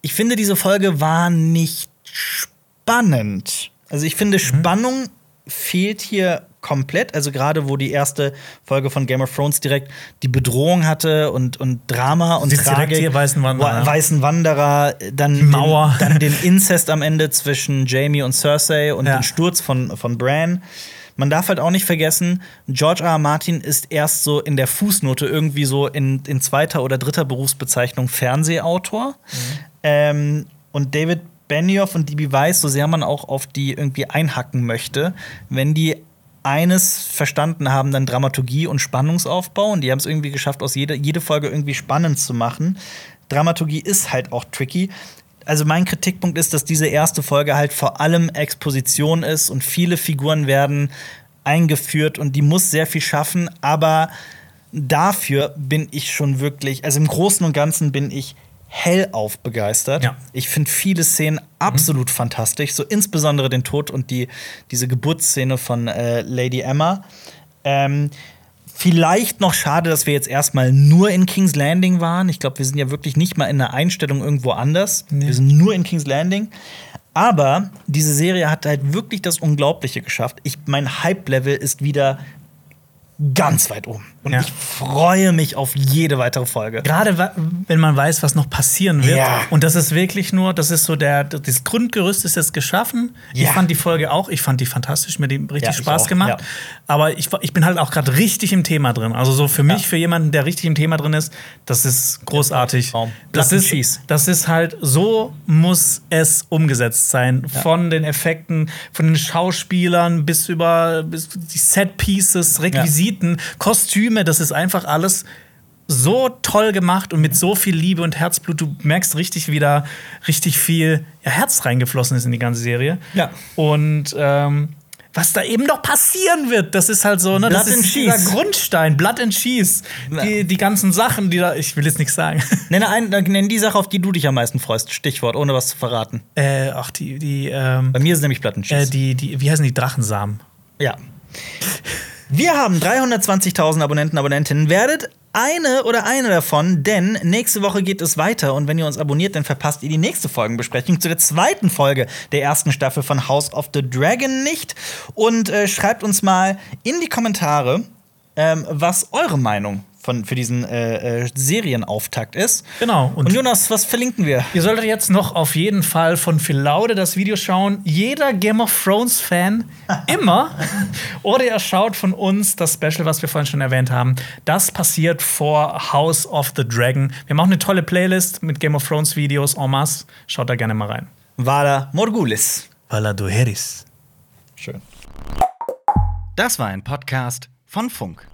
ich finde, diese Folge war nicht spannend. Also ich finde, Spannung fehlt hier komplett. Also gerade wo die erste Folge von Game of Thrones direkt die Bedrohung hatte und, und Drama und direkt Tragik. hier Weißen Wanderer. Weißen Wanderer, dann Die Mauer. Den, dann den Inzest am Ende zwischen Jamie und Cersei und Ja. den Sturz von, von Bran. Man darf halt auch nicht vergessen, George R. R. Martin ist erst so in der Fußnote irgendwie so in, in zweiter oder dritter Berufsbezeichnung Fernsehautor. Ähm, und David Benioff und D.B. Weiss, so sehr man auch auf die irgendwie einhacken möchte, wenn die eines verstanden haben, dann Dramaturgie und Spannungsaufbau. Und die haben es irgendwie geschafft, aus jede, jede Folge irgendwie spannend zu machen. Dramaturgie ist halt auch tricky. Also mein Kritikpunkt ist, dass diese erste Folge halt vor allem Exposition ist und viele Figuren werden eingeführt und die muss sehr viel schaffen, aber dafür bin ich schon wirklich, also im Großen und Ganzen bin ich hellauf begeistert. Ja. Ich finde viele Szenen absolut fantastisch, so insbesondere den Tod und die, diese Geburtsszene von äh, Lady Emma. Ähm, vielleicht noch schade, dass wir jetzt erstmal nur in King's Landing waren. Ich glaube, wir sind ja wirklich nicht mal in einer Einstellung irgendwo anders. Wir sind nur in King's Landing. Aber diese Serie hat halt wirklich das Unglaubliche geschafft. Ich, mein Hype-Level ist wieder ganz weit oben. Und Ja. ich freue mich auf jede weitere Folge. Gerade wenn man weiß, was noch passieren wird. Ja. Und das ist wirklich nur, das ist so der, das Grundgerüst ist jetzt geschaffen. Ich Ja. fand die Folge auch, ich fand die fantastisch, mir die richtig ich Spaß auch, gemacht. Aber ich, ich bin halt auch gerade richtig im Thema drin. Also so für mich, für jemanden, der richtig im Thema drin ist, das ist großartig. Das ist, das ist halt, so muss es umgesetzt sein. Von den Effekten, von den Schauspielern bis über bis die Set-Pieces, Requisiten, Kostüme, das ist einfach alles so toll gemacht und mit so viel Liebe und Herzblut. Du merkst richtig, wie da richtig viel ja, Herz reingeflossen ist in die ganze Serie. Ja. Und ähm, was da eben noch passieren wird, das ist halt so, ne, das Blood and ist dieser Cheese. Grundstein, Blood and Cheese. Die, die ganzen Sachen, die da, ich will jetzt nichts sagen. Nenne ein, nenn die Sache, auf die du dich am meisten freust. Stichwort, ohne was zu verraten. äh, ach, die, die, ähm, Bei mir ist nämlich Plattenschieß. äh, die, die, wie heißen die Drachensamen? Ja. Wir haben 320.000 Abonnenten, Abonnentinnen. Werdet eine oder eine davon, denn nächste Woche geht es weiter und wenn ihr uns abonniert, dann verpasst ihr die nächste Folgenbesprechung zu der zweiten Folge der ersten Staffel von House of the Dragon nicht. Und äh, schreibt uns mal in die Kommentare, ähm, was eure Meinung von, für diesen äh, äh, Serienauftakt ist. Genau. Und Jonas, was verlinken wir? Ihr solltet jetzt noch auf jeden Fall von Phil Laude das Video schauen. Jeder Game of Thrones-Fan immer. Oder ihr schaut von uns das Special, was wir vorhin schon erwähnt haben. Das passiert vor House of the Dragon. Wir haben auch eine tolle Playlist mit Game of Thrones-Videos en masse. Schaut da gerne mal rein. Vala Morgulis. Valaduheris. Schön. Das war ein Podcast von Funk.